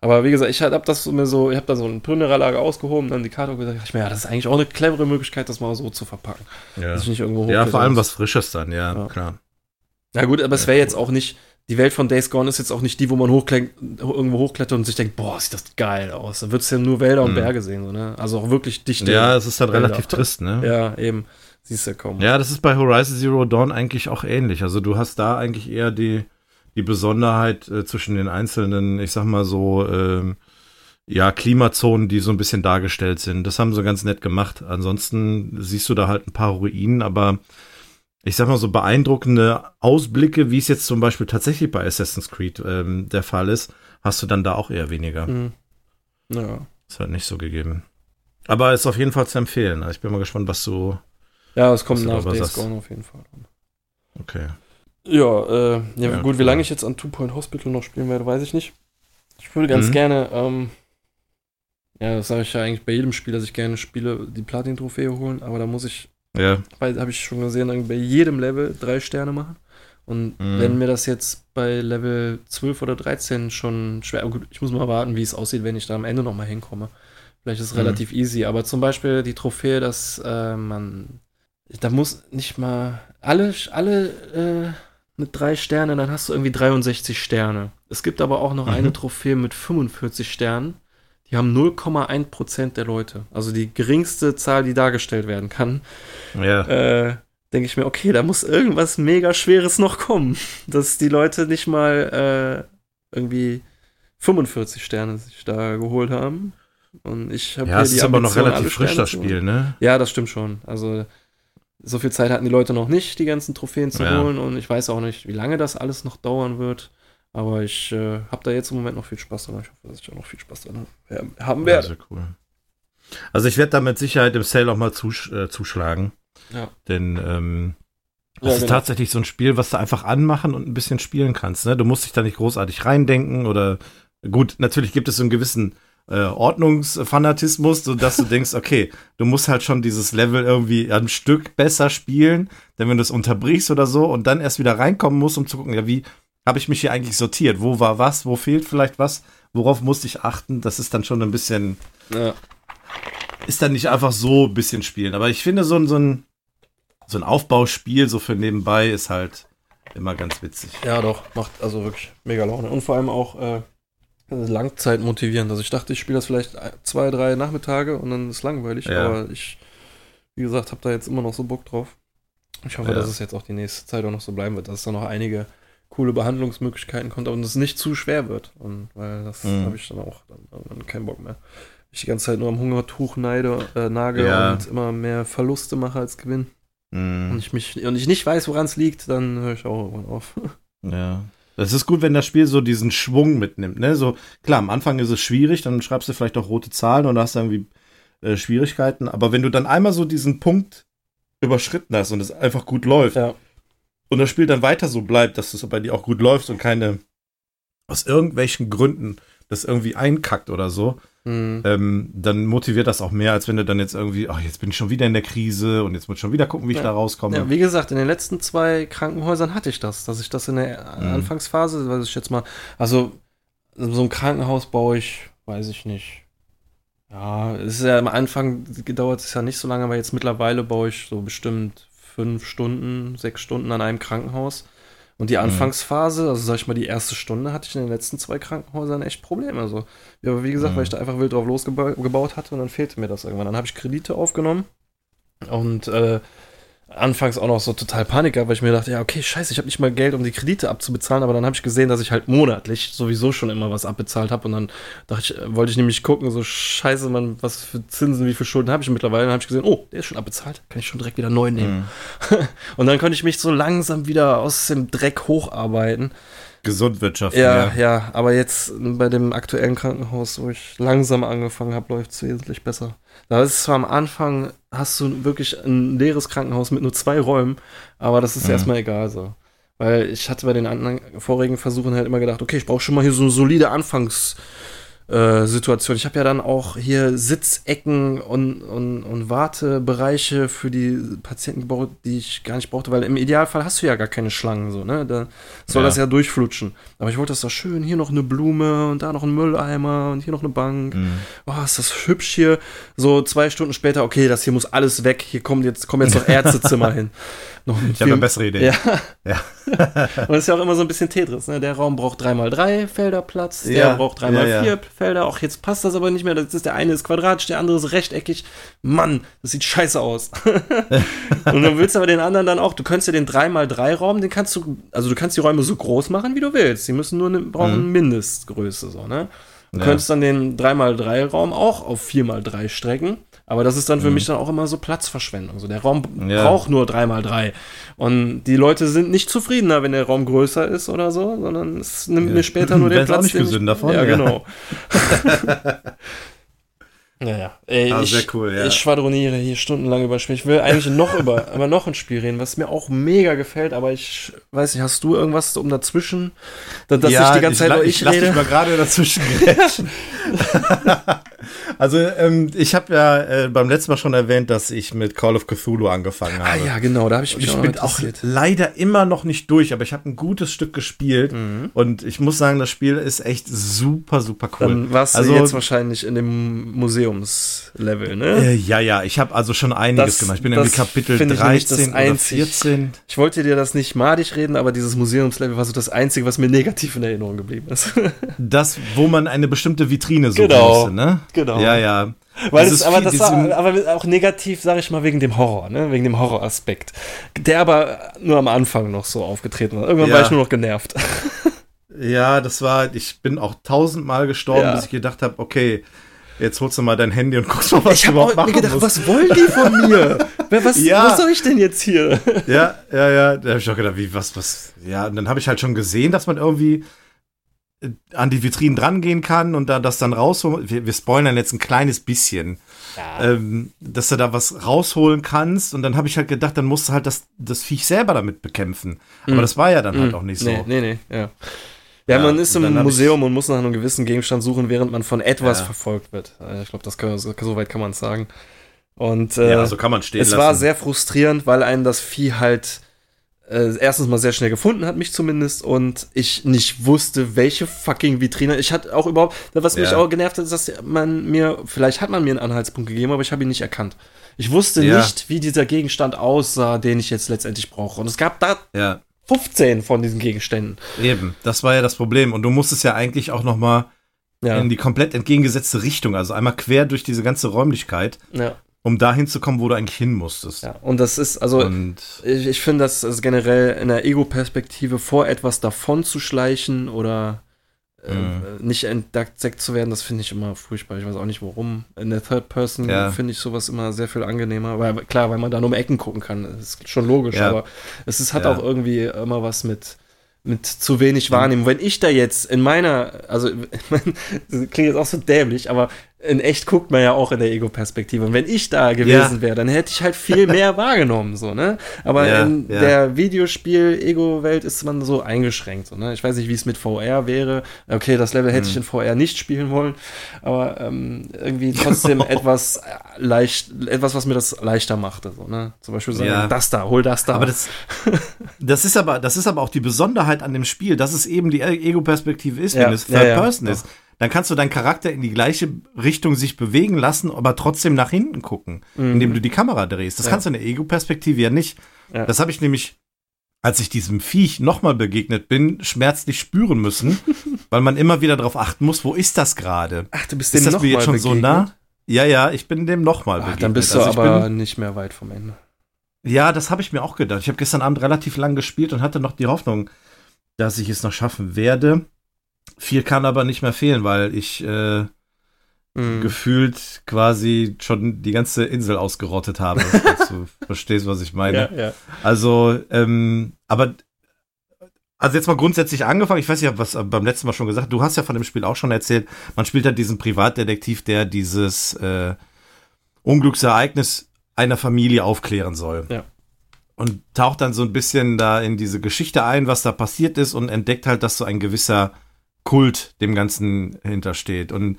Aber wie gesagt, ich habe das mir so, ich habe da so eine Plündererlage ausgehoben, dann die Karte gesagt, ich mir, ja, das ist eigentlich auch eine clevere Möglichkeit, das mal so zu verpacken. Ja, nicht irgendwo ja vor allem was Frisches dann, ja, ja. klar. Na gut, aber ja, es wäre jetzt auch nicht, die Welt von Days Gone ist jetzt auch nicht die, wo man irgendwo hochklettert und sich denkt, boah, sieht das geil aus. Da würdest du ja nur Wälder und mhm. Berge sehen, so, ne? Also auch wirklich dichte. Ja, es ist halt Wälder. relativ trist, ne? Ja, eben. Siehst du kaum. Ja, das ist bei Horizon Zero Dawn eigentlich auch ähnlich. Also du hast da eigentlich eher die, die Besonderheit äh, zwischen den einzelnen, ich sag mal so, ähm, ja, Klimazonen, die so ein bisschen dargestellt sind. Das haben sie ganz nett gemacht. Ansonsten siehst du da halt ein paar Ruinen, aber ich sag mal so beeindruckende Ausblicke, wie es jetzt zum Beispiel tatsächlich bei Assassin's Creed ähm, der Fall ist, hast du dann da auch eher weniger. Mhm. Ja. Ist halt nicht so gegeben. Aber ist auf jeden Fall zu empfehlen. Also ich bin mal gespannt, was du. Ja, es kommt nach Days Gone auf jeden Fall. Okay. Ja, äh, ja, ja gut, cool. wie lange ich jetzt an Two Point Hospital noch spielen werde, weiß ich nicht. Ich würde ganz mhm. gerne ähm, ja, das sage ich ja eigentlich bei jedem Spiel, dass ich gerne spiele, die Platin-Trophäe holen, aber da muss ich, ja. weil habe ich schon gesehen, bei jedem Level drei Sterne machen. Und mhm. wenn mir das jetzt bei Level 12 oder 13 schon schwer, gut, ich muss mal warten, wie es aussieht, wenn ich da am Ende nochmal hinkomme. Vielleicht ist es mhm. relativ easy, aber zum Beispiel die Trophäe, dass äh, man, da muss nicht mal alle, alle äh, mit drei Sternen, dann hast du irgendwie 63 Sterne. Es gibt aber auch noch mhm. eine Trophäe mit 45 Sternen. Die haben 0,1% der Leute. Also die geringste Zahl, die dargestellt werden kann. Ja. Äh, denke ich mir, okay, da muss irgendwas mega Schweres noch kommen, dass die Leute nicht mal äh, irgendwie 45 Sterne sich da geholt haben. Und ich habe ja, hier die ist aber noch relativ frisch das Spiel, ne? Ja, das stimmt schon. Also so viel Zeit hatten die Leute noch nicht, die ganzen Trophäen zu ja. holen. Und ich weiß auch nicht, wie lange das alles noch dauern wird. Aber ich äh, habe da jetzt im Moment noch viel Spaß dran. Ich hoffe, dass ich da noch viel Spaß dran haben werde. Ja, cool. Also ich werde da mit Sicherheit im Sale auch mal zus äh, zuschlagen. Ja. Denn ähm, das ja, ist genau. tatsächlich so ein Spiel, was du einfach anmachen und ein bisschen spielen kannst. Ne? Du musst dich da nicht großartig reindenken oder gut, natürlich gibt es so einen gewissen äh, Ordnungsfanatismus, sodass du denkst, okay, du musst halt schon dieses Level irgendwie am Stück besser spielen, denn wenn du es unterbrichst oder so und dann erst wieder reinkommen musst, um zu gucken, ja, wie, habe ich mich hier eigentlich sortiert? Wo war was? Wo fehlt vielleicht was? Worauf musste ich achten? Das ist dann schon ein bisschen. Ja. Ist dann nicht einfach so ein bisschen spielen. Aber ich finde, so ein, so ein, so ein Aufbauspiel, so für nebenbei, ist halt immer ganz witzig. Ja, doch. Macht also wirklich mega Laune. Und vor allem auch äh, Langzeit motivierend. Also ich dachte, ich spiele das vielleicht zwei, drei Nachmittage und dann ist es langweilig. Ja. Aber ich, wie gesagt, habe da jetzt immer noch so Bock drauf. Ich hoffe, ja. dass es jetzt auch die nächste Zeit auch noch so bleiben wird, dass es da noch einige coole Behandlungsmöglichkeiten kommt und es nicht zu schwer wird. Und weil das mhm. habe ich dann auch dann irgendwann keinen Bock mehr. Ich die ganze Zeit nur am Hungertuch neide, äh, nage ja. und immer mehr Verluste mache als Gewinn. Mhm. Und ich mich und ich nicht weiß, woran es liegt, dann höre ich auch irgendwann auf. Ja. Es ist gut, wenn das Spiel so diesen Schwung mitnimmt, ne? So, klar, am Anfang ist es schwierig, dann schreibst du vielleicht auch rote Zahlen und hast irgendwie äh, Schwierigkeiten. Aber wenn du dann einmal so diesen Punkt überschritten hast und es einfach gut läuft, ja und das Spiel dann weiter so bleibt, dass es bei dir auch gut läuft und keine aus irgendwelchen Gründen das irgendwie einkackt oder so, mhm. ähm, dann motiviert das auch mehr, als wenn du dann jetzt irgendwie, ach, jetzt bin ich schon wieder in der Krise und jetzt muss ich schon wieder gucken, wie ich ja. da rauskomme. Ja, wie gesagt, in den letzten zwei Krankenhäusern hatte ich das, dass ich das in der mhm. Anfangsphase, weiß ich jetzt mal, also so ein Krankenhaus baue ich, weiß ich nicht, Ja, es ist ja am Anfang gedauert es ja nicht so lange, aber jetzt mittlerweile baue ich so bestimmt fünf Stunden, sechs Stunden an einem Krankenhaus. Und die Anfangsphase, also sag ich mal, die erste Stunde hatte ich in den letzten zwei Krankenhäusern echt Probleme. Also, aber wie gesagt, Mhm. weil ich da einfach wild drauf losgebaut hatte und dann fehlte mir das irgendwann. Dann habe ich Kredite aufgenommen und äh, anfangs auch noch so total Panik gehabt, weil ich mir dachte, ja, okay, scheiße, ich habe nicht mal Geld, um die Kredite abzubezahlen, aber dann habe ich gesehen, dass ich halt monatlich sowieso schon immer was abbezahlt habe und dann dachte ich, äh, wollte ich nämlich gucken, so scheiße, man, was für Zinsen, wie viel Schulden habe ich mittlerweile? Dann habe ich gesehen, oh, der ist schon abbezahlt, kann ich schon direkt wieder neu nehmen. Mhm. Und dann konnte ich mich so langsam wieder aus dem Dreck hocharbeiten. Gesund wirtschaften. Ja, ja, aber jetzt bei dem aktuellen Krankenhaus, wo ich langsam angefangen habe, läuft es wesentlich besser. Da ist es zwar am Anfang, hast du wirklich ein leeres Krankenhaus mit nur zwei Räumen, aber das ist Mhm. erstmal egal so. Weil ich hatte bei den anderen vorigen Versuchen halt immer gedacht, okay, ich brauche schon mal hier so eine solide Anfangs- äh, Situation. Ich habe ja dann auch hier Sitzecken und, und, und Wartebereiche für die Patienten gebaut, die ich gar nicht brauchte, weil im Idealfall hast du ja gar keine Schlangen so, ne? Da soll Ja. das ja durchflutschen. Aber ich wollte das doch schön, hier noch eine Blume und da noch ein Mülleimer und hier noch eine Bank. Mhm. Oh, ist das hübsch hier. So zwei Stunden später, okay, das hier muss alles weg. Hier kommt jetzt, kommen jetzt noch Ärztezimmer hin. Noch mit Ich habe eine bessere Idee. ja. Ja. Und das ist ja auch immer so ein bisschen Tetris, ne? Der Raum braucht 3x3 Felder Platz, der Ja, braucht 3x4 ja, ja. Felder. Auch jetzt passt das aber nicht mehr. Das ist der eine ist quadratisch, der andere ist rechteckig. Mann, das sieht scheiße aus. Und du willst aber den anderen dann auch, du könntest ja den 3x3 Raum, den kannst du, also du kannst die Räume so groß machen, wie du willst. Die müssen nur eine, brauchen eine Mindestgröße, so, ne? Du Mhm. Könntest dann den 3x3 Raum auch auf 4x3 strecken. Aber das ist dann für Mhm. mich dann auch immer so Platzverschwendung. So, der Raum Ja. braucht nur 3x3. Und die Leute sind nicht zufriedener, wenn der Raum größer ist oder so, sondern es nimmt Ja. mir später nur den Wär's auch Platz. nicht gesünder von, Ja, ja. genau. Naja, ey, Ah, ich, sehr cool, ja. ich schwadroniere hier stundenlang über Spiele. Ich will eigentlich noch über, aber noch ein Spiel reden, was mir auch mega gefällt, aber ich weiß nicht, hast du irgendwas um dazwischen, dass, dass ich die ganze Zeit la- nur ich, lass rede? mich mal gerade dazwischen also ähm, ich habe ja äh, beim letzten Mal schon erwähnt, dass ich mit Call of Cthulhu angefangen Ah habe. ja, genau, da habe ich mich ich auch bin auch leider immer noch nicht durch, aber ich habe ein gutes Stück gespielt Mhm. und ich muss sagen, das Spiel ist echt super, super cool. Dann warst also, du jetzt wahrscheinlich in dem Museumslevel, ne? äh, ja, ja, ich habe also schon einiges Das- gemacht. Ich bin irgendwie Kapitel finde ich nämlich das 13 oder einzig- 14. Ich wollte dir das nicht madig reden, aber dieses Museumslevel war so das Einzige, was mir negativ in Erinnerung geblieben ist. Das, wo man eine bestimmte Vitrine suchen Genau. musste, ne? Genau. Ja, ja. Weil es, aber das war aber auch negativ, sage ich mal, wegen dem Horror, ne? Wegen dem Horroraspekt. Der aber nur am Anfang noch so aufgetreten war. Irgendwann Ja. war ich nur noch genervt. Ja, das war, ich bin auch tausendmal gestorben, Ja. bis ich gedacht habe, okay, jetzt holst du mal dein Handy und guckst mal, was Ich du überhaupt machen gedacht, musst. was wollen die von mir? Was, Ja. was soll ich denn jetzt hier? Ja, ja, ja. Da habe ich auch gedacht, wie, was, was. Ja, und dann habe ich halt schon gesehen, dass man irgendwie äh, an die Vitrinen drangehen kann und da das dann rausholen. Wir, wir spoilern jetzt ein kleines bisschen, ähm, dass du da was rausholen kannst. Und dann habe ich halt gedacht, dann musst du halt das, das Viech selber damit bekämpfen. Aber Mhm. das war ja dann halt auch nicht so. Nee, nee, nee, ja. Ja, Ja, man ist im Museum und muss nach einem gewissen Gegenstand suchen, während man von etwas Ja. verfolgt wird. Ich glaube, das kann, so, so weit kann man es sagen. Und äh, Ja, so kann man stehen es lassen. war sehr frustrierend, weil einen das Vieh halt äh, erstens mal sehr schnell gefunden hat, mich zumindest, und ich nicht wusste, welche fucking Vitrine. Ich hatte auch überhaupt, was mich Ja. auch genervt hat, ist, dass man mir, vielleicht hat man mir einen Anhaltspunkt gegeben, aber ich habe ihn nicht erkannt. Ich wusste Ja. nicht, wie dieser Gegenstand aussah, den ich jetzt letztendlich brauche. Und es gab da ja. 15 von diesen Gegenständen. Eben, das war ja das Problem. Und du musstest ja eigentlich auch noch mal Ja. in die komplett entgegengesetzte Richtung, also einmal quer durch diese ganze Räumlichkeit, ja. um da hinzukommen, wo du eigentlich hin musstest. Ja, und das ist, also, Und ich, ich finde, das ist generell in der Ego-Perspektive vor etwas davon zu schleichen oder Mhm. nicht entdeckt zu werden, das finde ich immer furchtbar. Ich weiß auch nicht warum. In der Third Person Ja. finde ich sowas immer sehr viel angenehmer. Weil, klar, weil man da nur um Ecken gucken kann. Das ist schon logisch, Ja. aber es ist, hat Ja. auch irgendwie immer was mit mit zu wenig Wahrnehmung. Wenn ich da jetzt in meiner, also das klingt jetzt auch so dämlich, aber in echt guckt man ja auch in der Ego-Perspektive. Und wenn ich da gewesen wäre, dann hätte ich halt viel mehr wahrgenommen, so, ne? Aber Ja, in ja. der Videospiel-Ego-Welt ist man so eingeschränkt, so, ne? Ich weiß nicht, wie es mit VR wäre. Okay, das Level hätte ich Hm. in VR nicht spielen wollen, aber ähm, irgendwie trotzdem etwas äh, leicht, etwas, was mir das leichter machte, so, ne? Zum Beispiel sagen, Ja. das da, hol das da. Aber das, das ist aber, das ist aber auch die Besonderheit an dem Spiel, dass es eben die Ego-Perspektive ist, Ja, wenn es ja, Third ja. Person ist. Dann kannst du deinen Charakter in die gleiche Richtung sich bewegen lassen, aber trotzdem nach hinten gucken, mhm. indem du die Kamera drehst. Das ja. kannst du in der Ego-Perspektive ja nicht. Ja. Das habe ich nämlich, als ich diesem Viech nochmal begegnet bin, schmerzlich spüren müssen, weil man immer wieder darauf achten muss, wo ist das gerade? Ach, du bist dem ist das mir jetzt schon begegnet? so nah? Ja, ja, ich bin dem nochmal begegnet. Dann bist du also aber bin, nicht mehr weit vom Ende. Ja, das habe ich mir auch gedacht. Ich habe gestern Abend relativ lang gespielt und hatte noch die Hoffnung, dass ich es noch schaffen werde. Viel kann aber nicht mehr fehlen, weil ich äh, mm. gefühlt quasi schon die ganze Insel ausgerottet habe. du verstehst, was ich meine. Ja, ja. Also, ähm, aber also jetzt mal grundsätzlich angefangen, ich weiß nicht, was beim letzten Mal schon gesagt, du hast ja von dem Spiel auch schon erzählt, man spielt halt diesen Privatdetektiv, der dieses äh, Unglücksereignis einer Familie aufklären soll. Ja. Und taucht dann so ein bisschen da in diese Geschichte ein, was da passiert ist und entdeckt halt, dass so ein gewisser Kult dem Ganzen hintersteht. Und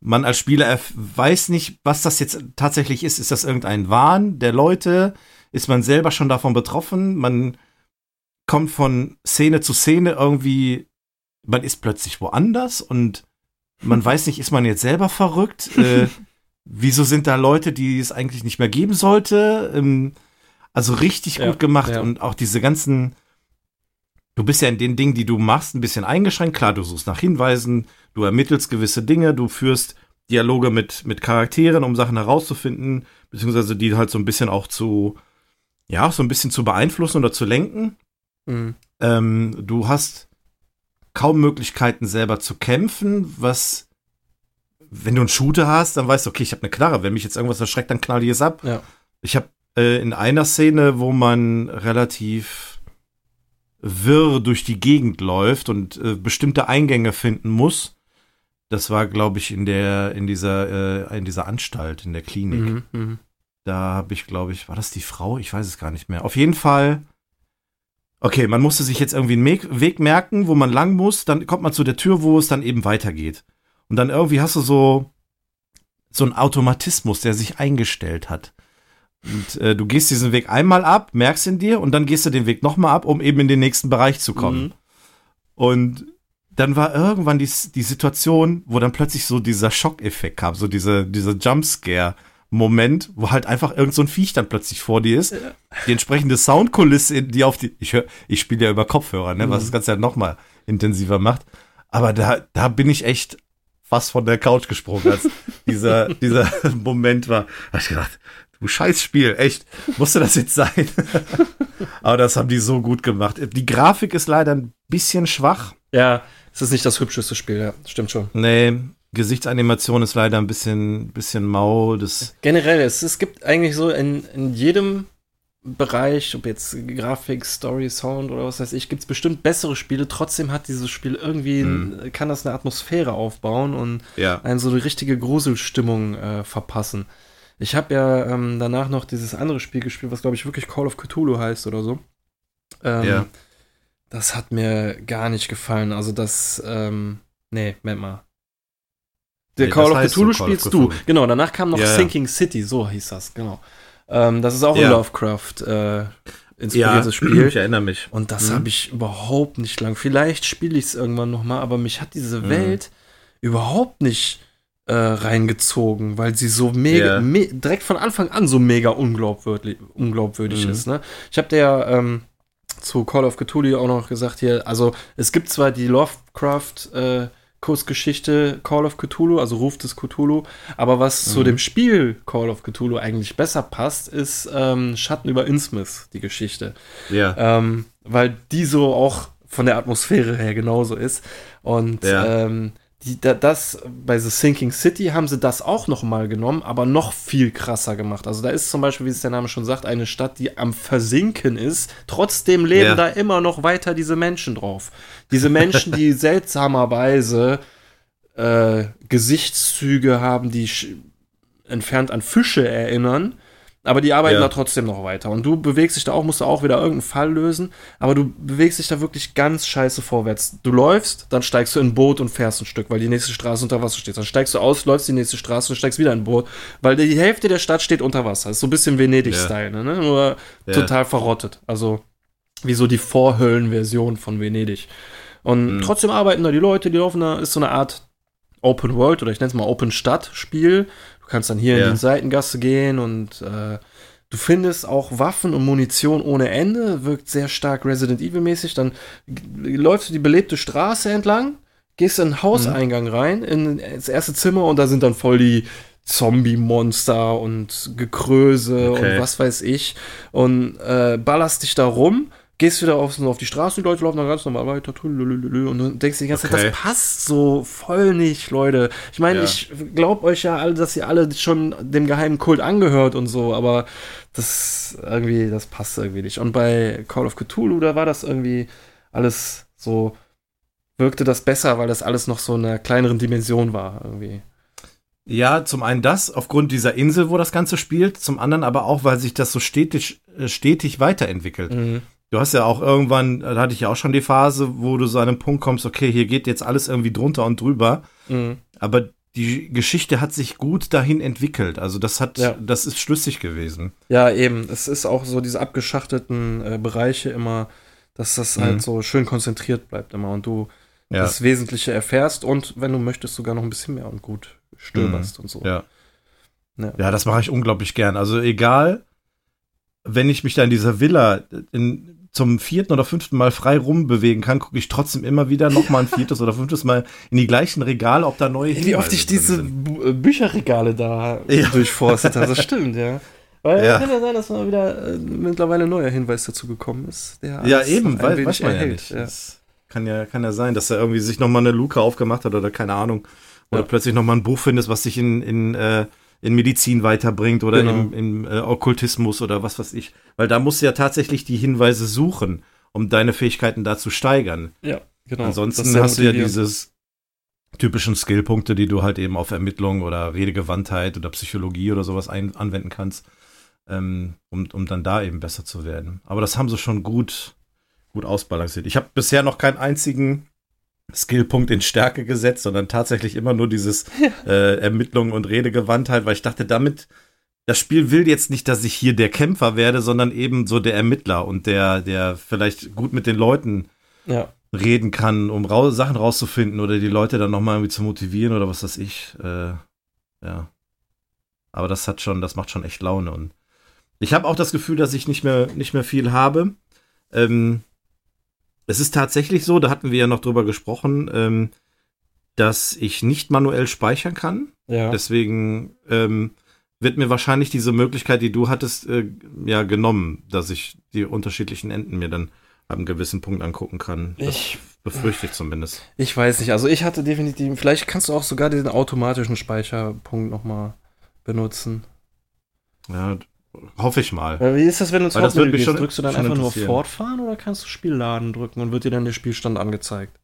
man als Spieler weiß nicht, was das jetzt tatsächlich ist. Ist das irgendein Wahn der Leute? Ist man selber schon davon betroffen? Man kommt von Szene zu Szene irgendwie, man ist plötzlich woanders und man weiß nicht, ist man jetzt selber verrückt? Äh, wieso sind da Leute, die es eigentlich nicht mehr geben sollte? Ähm, also richtig ja, gut gemacht ja. und auch diese ganzen, du bist ja in den Dingen, die du machst, ein bisschen eingeschränkt. Klar, du suchst nach Hinweisen, du ermittelst gewisse Dinge, du führst Dialoge mit, mit Charakteren, um Sachen herauszufinden, beziehungsweise die halt so ein bisschen auch zu, ja, so ein bisschen zu beeinflussen oder zu lenken. Mhm. Ähm, du hast kaum Möglichkeiten selber zu kämpfen, was wenn du einen Shooter hast, dann weißt du, okay, ich habe eine Knarre. Wenn mich jetzt irgendwas erschreckt, dann knall ich es ab. Ja. Ich habe äh, in einer Szene, wo man relativ wirr durch die Gegend läuft und äh, bestimmte Eingänge finden muss. Das war, glaube ich, in der in dieser äh, in dieser Anstalt in der Klinik. Mhm, mh. Da habe ich, glaube ich, war das die Frau? Ich weiß es gar nicht mehr. Auf jeden Fall. Okay, man musste sich jetzt irgendwie einen Weg merken, wo man lang muss. Dann kommt man zu der Tür, wo es dann eben weitergeht. Und dann irgendwie hast du so, so einen Automatismus, der sich eingestellt hat. Und äh, du gehst diesen Weg einmal ab, merkst ihn dir und dann gehst du den Weg nochmal ab, um eben in den nächsten Bereich zu kommen. Mhm. Und dann war irgendwann die, die Situation, wo dann plötzlich so dieser Schockeffekt kam, so diese, dieser Jumpscare. Moment, wo halt einfach irgend so ein Viech dann plötzlich vor dir ist. Ja. Die entsprechende Soundkulisse, die auf die, ich höre, ich spiele ja über Kopfhörer, ne, mhm. was das Ganze ja nochmal intensiver macht. Aber da, da bin ich echt fast von der Couch gesprungen, als dieser, dieser Moment war. Hab ich gedacht, du Scheißspiel, echt, musste das jetzt sein? Aber das haben die so gut gemacht. Die Grafik ist leider ein bisschen schwach. Ja, es ist nicht das hübscheste Spiel, ja, stimmt schon. Nee, Gesichtsanimation ist leider ein bisschen, bisschen mau. Das Generell, es, es gibt eigentlich so in, in jedem Bereich, ob jetzt Grafik, Story, Sound oder was weiß ich, gibt es bestimmt bessere Spiele. Trotzdem hat dieses Spiel irgendwie, mhm. kann das eine Atmosphäre aufbauen und ja. einen so eine richtige Gruselstimmung äh, verpassen. Ich habe ja ähm, danach noch dieses andere Spiel gespielt, was glaube ich wirklich Call of Cthulhu heißt oder so. Ähm, ja. Das hat mir gar nicht gefallen. Also das, ähm, nee, Moment mal. Der nee, Call of Cthulhu so spielst Cthulhu. du. Genau, danach kam noch ja, Sinking City, so hieß das, genau. Ähm, das ist auch ja. ein Lovecraft äh, inspiriertes ja, Spiel. Ich erinnere mich. Und das mhm. habe ich überhaupt nicht lang. Vielleicht spiele ich es irgendwann noch mal, aber mich hat diese mhm. Welt überhaupt nicht äh, reingezogen, weil sie so mega, yeah. me direkt von Anfang an so mega unglaubwürdig, unglaubwürdig mhm. ist. Ne? Ich habe der ähm, zu Call of Cthulhu auch noch gesagt hier, also es gibt zwar die Lovecraft äh, Kurzgeschichte Call of Cthulhu, also Ruf des Cthulhu. Aber was mhm. zu dem Spiel Call of Cthulhu eigentlich besser passt, ist ähm, Schatten über Innsmouth, die Geschichte. Ja. Ähm, weil die so auch von der Atmosphäre her genauso ist. Und ja. ähm, die, das bei The Sinking City haben sie das auch noch mal genommen, aber noch viel krasser gemacht. Also da ist zum Beispiel, wie es der Name schon sagt, eine Stadt, die am Versinken ist. Trotzdem leben ja. da immer noch weiter diese Menschen drauf. Diese Menschen, die seltsamerweise äh, Gesichtszüge haben, die entfernt an Fische erinnern aber die arbeiten ja. da trotzdem noch weiter. Und du bewegst dich da auch, musst du auch wieder irgendeinen Fall lösen. Aber du bewegst dich da wirklich ganz scheiße vorwärts. Du läufst, dann steigst du in ein Boot und fährst ein Stück, weil die nächste Straße unter Wasser steht. Dann steigst du aus, läufst die nächste Straße und steigst wieder in ein Boot, weil die Hälfte der Stadt steht unter Wasser. ist so ein bisschen Venedig-Style, ja. ne? Nur ja. total verrottet. Also wie so die Vorhöllen-Version von Venedig. Und mhm. trotzdem arbeiten da die Leute, die laufen da, ist so eine Art Open World oder ich nenne es mal Open Stadt Spiel. Du kannst dann hier Ja. in die Seitengasse gehen und äh, du findest auch Waffen und Munition ohne Ende, wirkt sehr stark Resident Evil mäßig. Dann läufst du die belebte Straße entlang, gehst in den Hauseingang rein, in das erste Zimmer und da sind dann voll die Zombie-Monster und Gekröse Okay. und was weiß ich. Und äh, ballerst dich da rum, gehst wieder auf, auf die Straße, die Leute laufen dann ganz normal weiter, und du denkst dir die ganze Zeit, Okay. das passt so voll nicht, Leute. Ich meine, Ja. ich glaube euch ja alle, dass ihr alle schon dem geheimen Kult angehört und so, aber das irgendwie, das passt irgendwie nicht. Und bei Call of Cthulhu, da war das irgendwie alles so, wirkte das besser, weil das alles noch so in einer kleineren Dimension war irgendwie. Ja, zum einen das, aufgrund dieser Insel, wo das Ganze spielt, zum anderen aber auch, weil sich das so stetig, äh, stetig weiterentwickelt. Du hast ja auch irgendwann, da hatte ich ja auch schon die Phase, wo du so an einen Punkt kommst, okay, hier geht jetzt alles irgendwie drunter und drüber, Mhm. aber die Geschichte hat sich gut dahin entwickelt. Also das hat, Ja. das ist schlüssig gewesen. Ja, eben. Es ist auch so diese abgeschachteten äh, Bereiche immer, dass das Mhm. halt so schön konzentriert bleibt immer und du Ja. das Wesentliche erfährst und wenn du möchtest, sogar noch ein bisschen mehr und gut stöberst und so. Mhm. Ja. Ja. Ja, das mache ich unglaublich gern. Also egal, wenn ich mich da in dieser Villa in, zum vierten oder fünften Mal frei rumbewegen kann, gucke ich trotzdem immer wieder noch mal ein viertes oder fünftes Mal in die gleichen Regale, ob da neue Wie oft ich diese sind. Äh, Bücherregale da Ja. durchforstet habe. Das stimmt, ja. Weil Ja. kann ja sein, dass mal wieder äh, mittlerweile ein neuer Hinweis dazu gekommen ist. Ja, eben, ein weiß, man ja erhält, nicht. Das kann ja, kann ja sein, dass er irgendwie sich noch mal eine Luke aufgemacht hat oder keine Ahnung. Oder Ja. plötzlich noch mal ein Buch findest, was dich in, in, äh, in Medizin weiterbringt oder Genau. im, im äh, Okkultismus oder was weiß ich. Weil da musst du ja tatsächlich die Hinweise suchen, um deine Fähigkeiten da zu steigern. Ja, genau. Ansonsten hast du ja dieses typischen Skillpunkte, die du halt eben auf Ermittlung oder Redegewandtheit oder Psychologie oder sowas ein, anwenden kannst, ähm, um, um dann da eben besser zu werden. Aber das haben sie schon gut, gut ausbalanciert. Ich habe bisher noch keinen einzigen Skillpunkt in Stärke gesetzt, sondern tatsächlich immer nur dieses äh, Ermittlung und Redegewandtheit, weil ich dachte, damit das Spiel will jetzt nicht, dass ich hier der Kämpfer werde, sondern eben so der Ermittler und der, der vielleicht gut mit den Leuten Ja, reden kann, um rau Sachen rauszufinden oder die Leute dann nochmal irgendwie zu motivieren oder was weiß ich. Äh, ja. Aber das hat schon, das macht schon echt Laune. Und ich habe auch das Gefühl, dass ich nicht mehr, nicht mehr viel habe. Ähm, es ist tatsächlich so, da hatten wir ja noch drüber gesprochen, ähm, dass ich nicht manuell speichern kann. ja. Deswegen ähm, wird mir wahrscheinlich diese Möglichkeit, die du hattest, äh, ja genommen, dass ich die unterschiedlichen Enden mir dann ab einem gewissen Punkt angucken kann. Das Ich- befürchte ich zumindest. Ich weiß nicht. Also ich hatte definitiv, vielleicht kannst du auch sogar den automatischen Speicherpunkt nochmal benutzen. Ja, hoffe ich mal. Wie ist das, wenn du ins Hauptmenü gehst? schon- Drückst du dann einfach nur fortfahren oder kannst du Spiel laden drücken und wird dir dann der Spielstand angezeigt?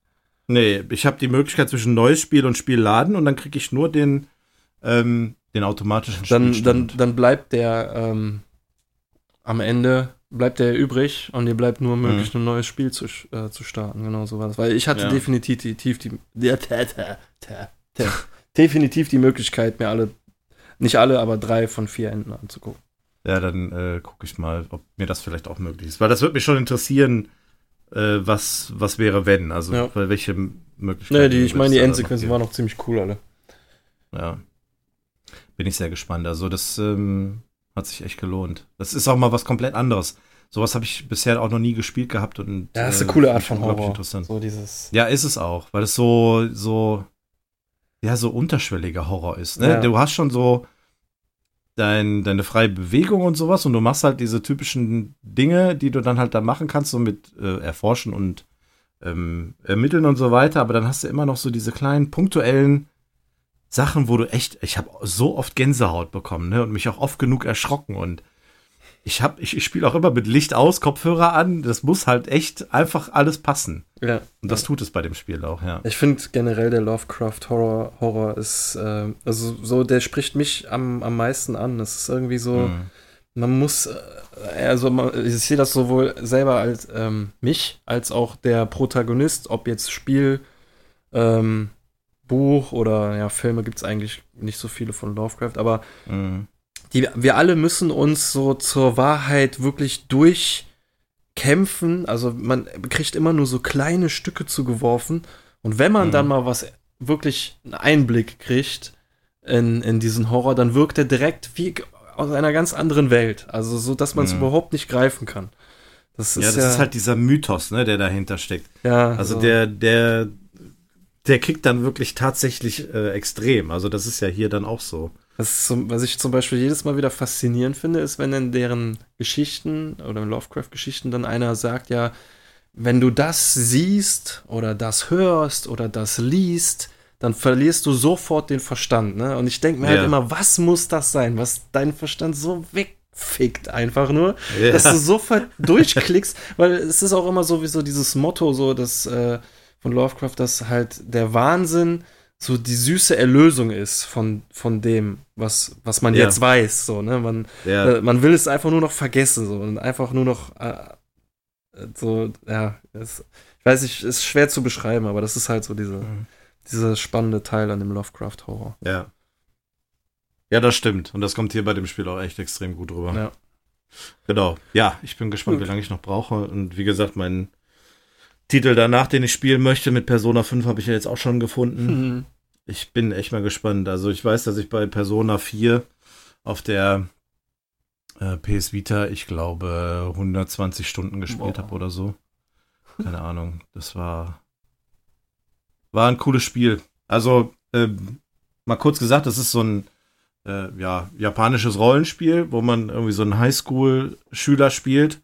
Nee, ich habe die Möglichkeit zwischen neues Spiel und Spiel laden und dann kriege ich nur den, ähm, den automatischen Dann, dann, Spielstand. dann bleibt der ähm, am Ende bleibt der übrig und dir bleibt nur möglich, ein neues Spiel zu, äh, zu starten. Genau so war das. Weil ich hatte Ja. definitiv die, die, der, der, definitiv die Möglichkeit, mir alle, nicht alle, aber drei von vier Enden anzugucken. Ja, dann äh, gucke ich mal, ob mir das vielleicht auch möglich ist. Weil das würde mich schon interessieren, äh, was, was wäre, wenn. Also Ja. weil welche Möglichkeiten. Nee, die, ich meine, die Endsequenzen waren noch ziemlich cool alle. Ja. Bin ich sehr gespannt. Also das ähm, hat sich echt gelohnt. Das ist auch mal was komplett anderes. Sowas habe ich bisher auch noch nie gespielt gehabt und Ja, das ist eine äh, coole Art von Horror. Interessant. So dieses. Ja, ist es auch, weil es so, so, ja, so unterschwelliger Horror ist. Ne? Ja. Du hast schon so dein, deine freie Bewegung und sowas und du machst halt diese typischen Dinge, die du dann halt da machen kannst, so mit äh, Erforschen und ähm, Ermitteln und so weiter, aber dann hast du immer noch so diese kleinen punktuellen Sachen, wo du echt, ich habe so oft Gänsehaut bekommen ne? und mich auch oft genug erschrocken und ich habe, ich, ich spiele auch immer mit Licht aus, Kopfhörer an, das muss halt echt einfach alles passen. Ja. Und das tut es bei dem Spiel auch, ja. Ich finde generell der Lovecraft Horror, Horror ist, äh, also so, der spricht mich am, am meisten an. Es ist irgendwie so, Mhm. man muss, äh, also man, ich sehe das sowohl selber als ähm, mich, als auch der Protagonist, ob jetzt Spiel, ähm, Buch oder ja, Filme gibt es eigentlich nicht so viele von Lovecraft, aber Mhm. Die, wir alle müssen uns so zur Wahrheit wirklich durchkämpfen. Also man kriegt immer nur so kleine Stücke zugeworfen. Und wenn man Mhm. dann mal was wirklich einen Einblick kriegt in, in diesen Horror, dann wirkt er direkt wie aus einer ganz anderen Welt. Also so, dass man es mhm. überhaupt nicht greifen kann. Das ist ja, das ja, ist halt dieser Mythos, ne, der dahinter steckt. Ja. Also so. der, der, der kickt dann wirklich tatsächlich äh, extrem. Also das ist ja hier dann auch so. Zum, was ich zum Beispiel jedes Mal wieder faszinierend finde, ist, wenn in deren Geschichten oder in Lovecraft-Geschichten dann einer sagt, ja, wenn du das siehst oder das hörst oder das liest, dann verlierst du sofort den Verstand. Ne? Und ich denke mir halt ja. halt immer, was muss das sein, was deinen Verstand so wegfickt einfach nur, ja. dass du sofort durchklickst, weil es ist auch immer sowieso dieses Motto so, dass äh, von Lovecraft, dass halt der Wahnsinn so die süße Erlösung ist von, von dem, was, was man ja. jetzt weiß. So, ne? man, ja. äh, man will es einfach nur noch vergessen so, und einfach nur noch äh, so, ja, es, ich weiß nicht, ist schwer zu beschreiben, aber das ist halt so diese, mhm. dieser spannende Teil an dem Lovecraft-Horror. Ja. Ja, das stimmt. Und das kommt hier bei dem Spiel auch echt extrem gut rüber. Ja. Genau. Ja, ich bin gespannt, gut. wie lange ich noch brauche. Und wie gesagt, mein Titel danach, den ich spielen möchte mit Persona 5, habe ich ja jetzt auch schon gefunden. Mhm. Ich bin echt mal gespannt. Also ich weiß, dass ich bei Persona 4 auf der äh, PS Vita, ich glaube, 120 Stunden gespielt habe oder so. Keine Ahnung. Das war, war ein cooles Spiel. Also, äh, mal kurz gesagt, das ist so ein äh, ja, japanisches Rollenspiel, wo man irgendwie so einen Highschool-Schüler spielt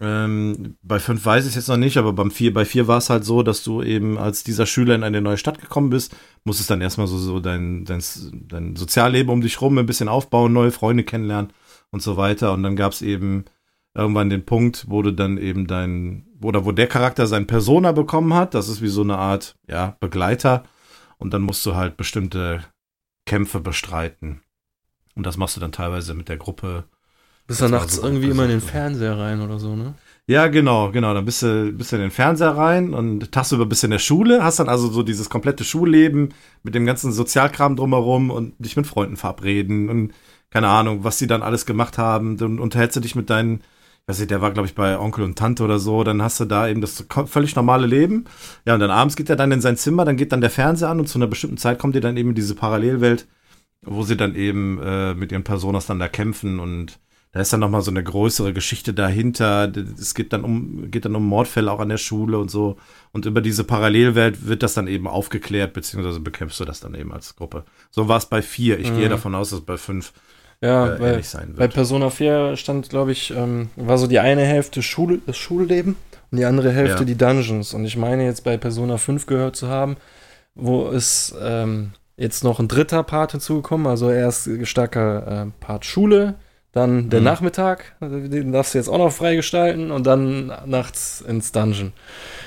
ähm, bei fünf weiß ich es jetzt noch nicht, aber beim vier, bei vier war es halt so, dass du eben als dieser Schüler in eine neue Stadt gekommen bist, musstest dann erstmal so, so dein, dein, dein Sozialleben um dich rum ein bisschen aufbauen, neue Freunde kennenlernen und so weiter. Und dann gab es eben irgendwann den Punkt, wo du dann eben dein, oder wo der Charakter sein Persona bekommen hat. Das ist wie so eine Art, ja, Begleiter. Und dann musst du halt bestimmte Kämpfe bestreiten. Und das machst du dann teilweise mit der Gruppe bist du nachts so irgendwie immer in den Fernseher rein oder so, ne? Ja, genau, genau. Dann bist du, bist du in den Fernseher rein und tagsüber bist du in der Schule, hast dann also so dieses komplette Schulleben mit dem ganzen Sozialkram drumherum und dich mit Freunden verabreden und keine Ahnung, was sie dann alles gemacht haben. Dann unterhältst du dich mit deinen, ich weiß nicht, der war, glaube ich, bei Onkel und Tante oder so, dann hast du da eben das völlig normale Leben. Ja, und dann abends geht er dann in sein Zimmer, dann geht dann der Fernseher an und zu einer bestimmten Zeit kommt ihr dann eben in diese Parallelwelt, wo sie dann eben äh, mit ihren Personas dann da kämpfen und da ist dann nochmal so eine größere Geschichte dahinter. Es geht dann um, geht dann um Mordfälle auch an der Schule und so. Und über diese Parallelwelt wird das dann eben aufgeklärt, beziehungsweise bekämpfst du das dann eben als Gruppe. So war es bei vier. Ich mhm. gehe davon aus, dass es bei fünf ja, äh, bei, ähnlich sein wird. Bei Persona 4 stand, glaube ich, ähm, war so die eine Hälfte Schule, das Schulleben und die andere Hälfte ja. die Dungeons. Und ich meine jetzt bei Persona 5 gehört zu haben, wo es ähm, jetzt noch ein dritter Part hinzugekommen, also erst starker äh, Part Schule, dann der mhm. Nachmittag, den darfst du jetzt auch noch freigestalten und dann nachts ins Dungeon.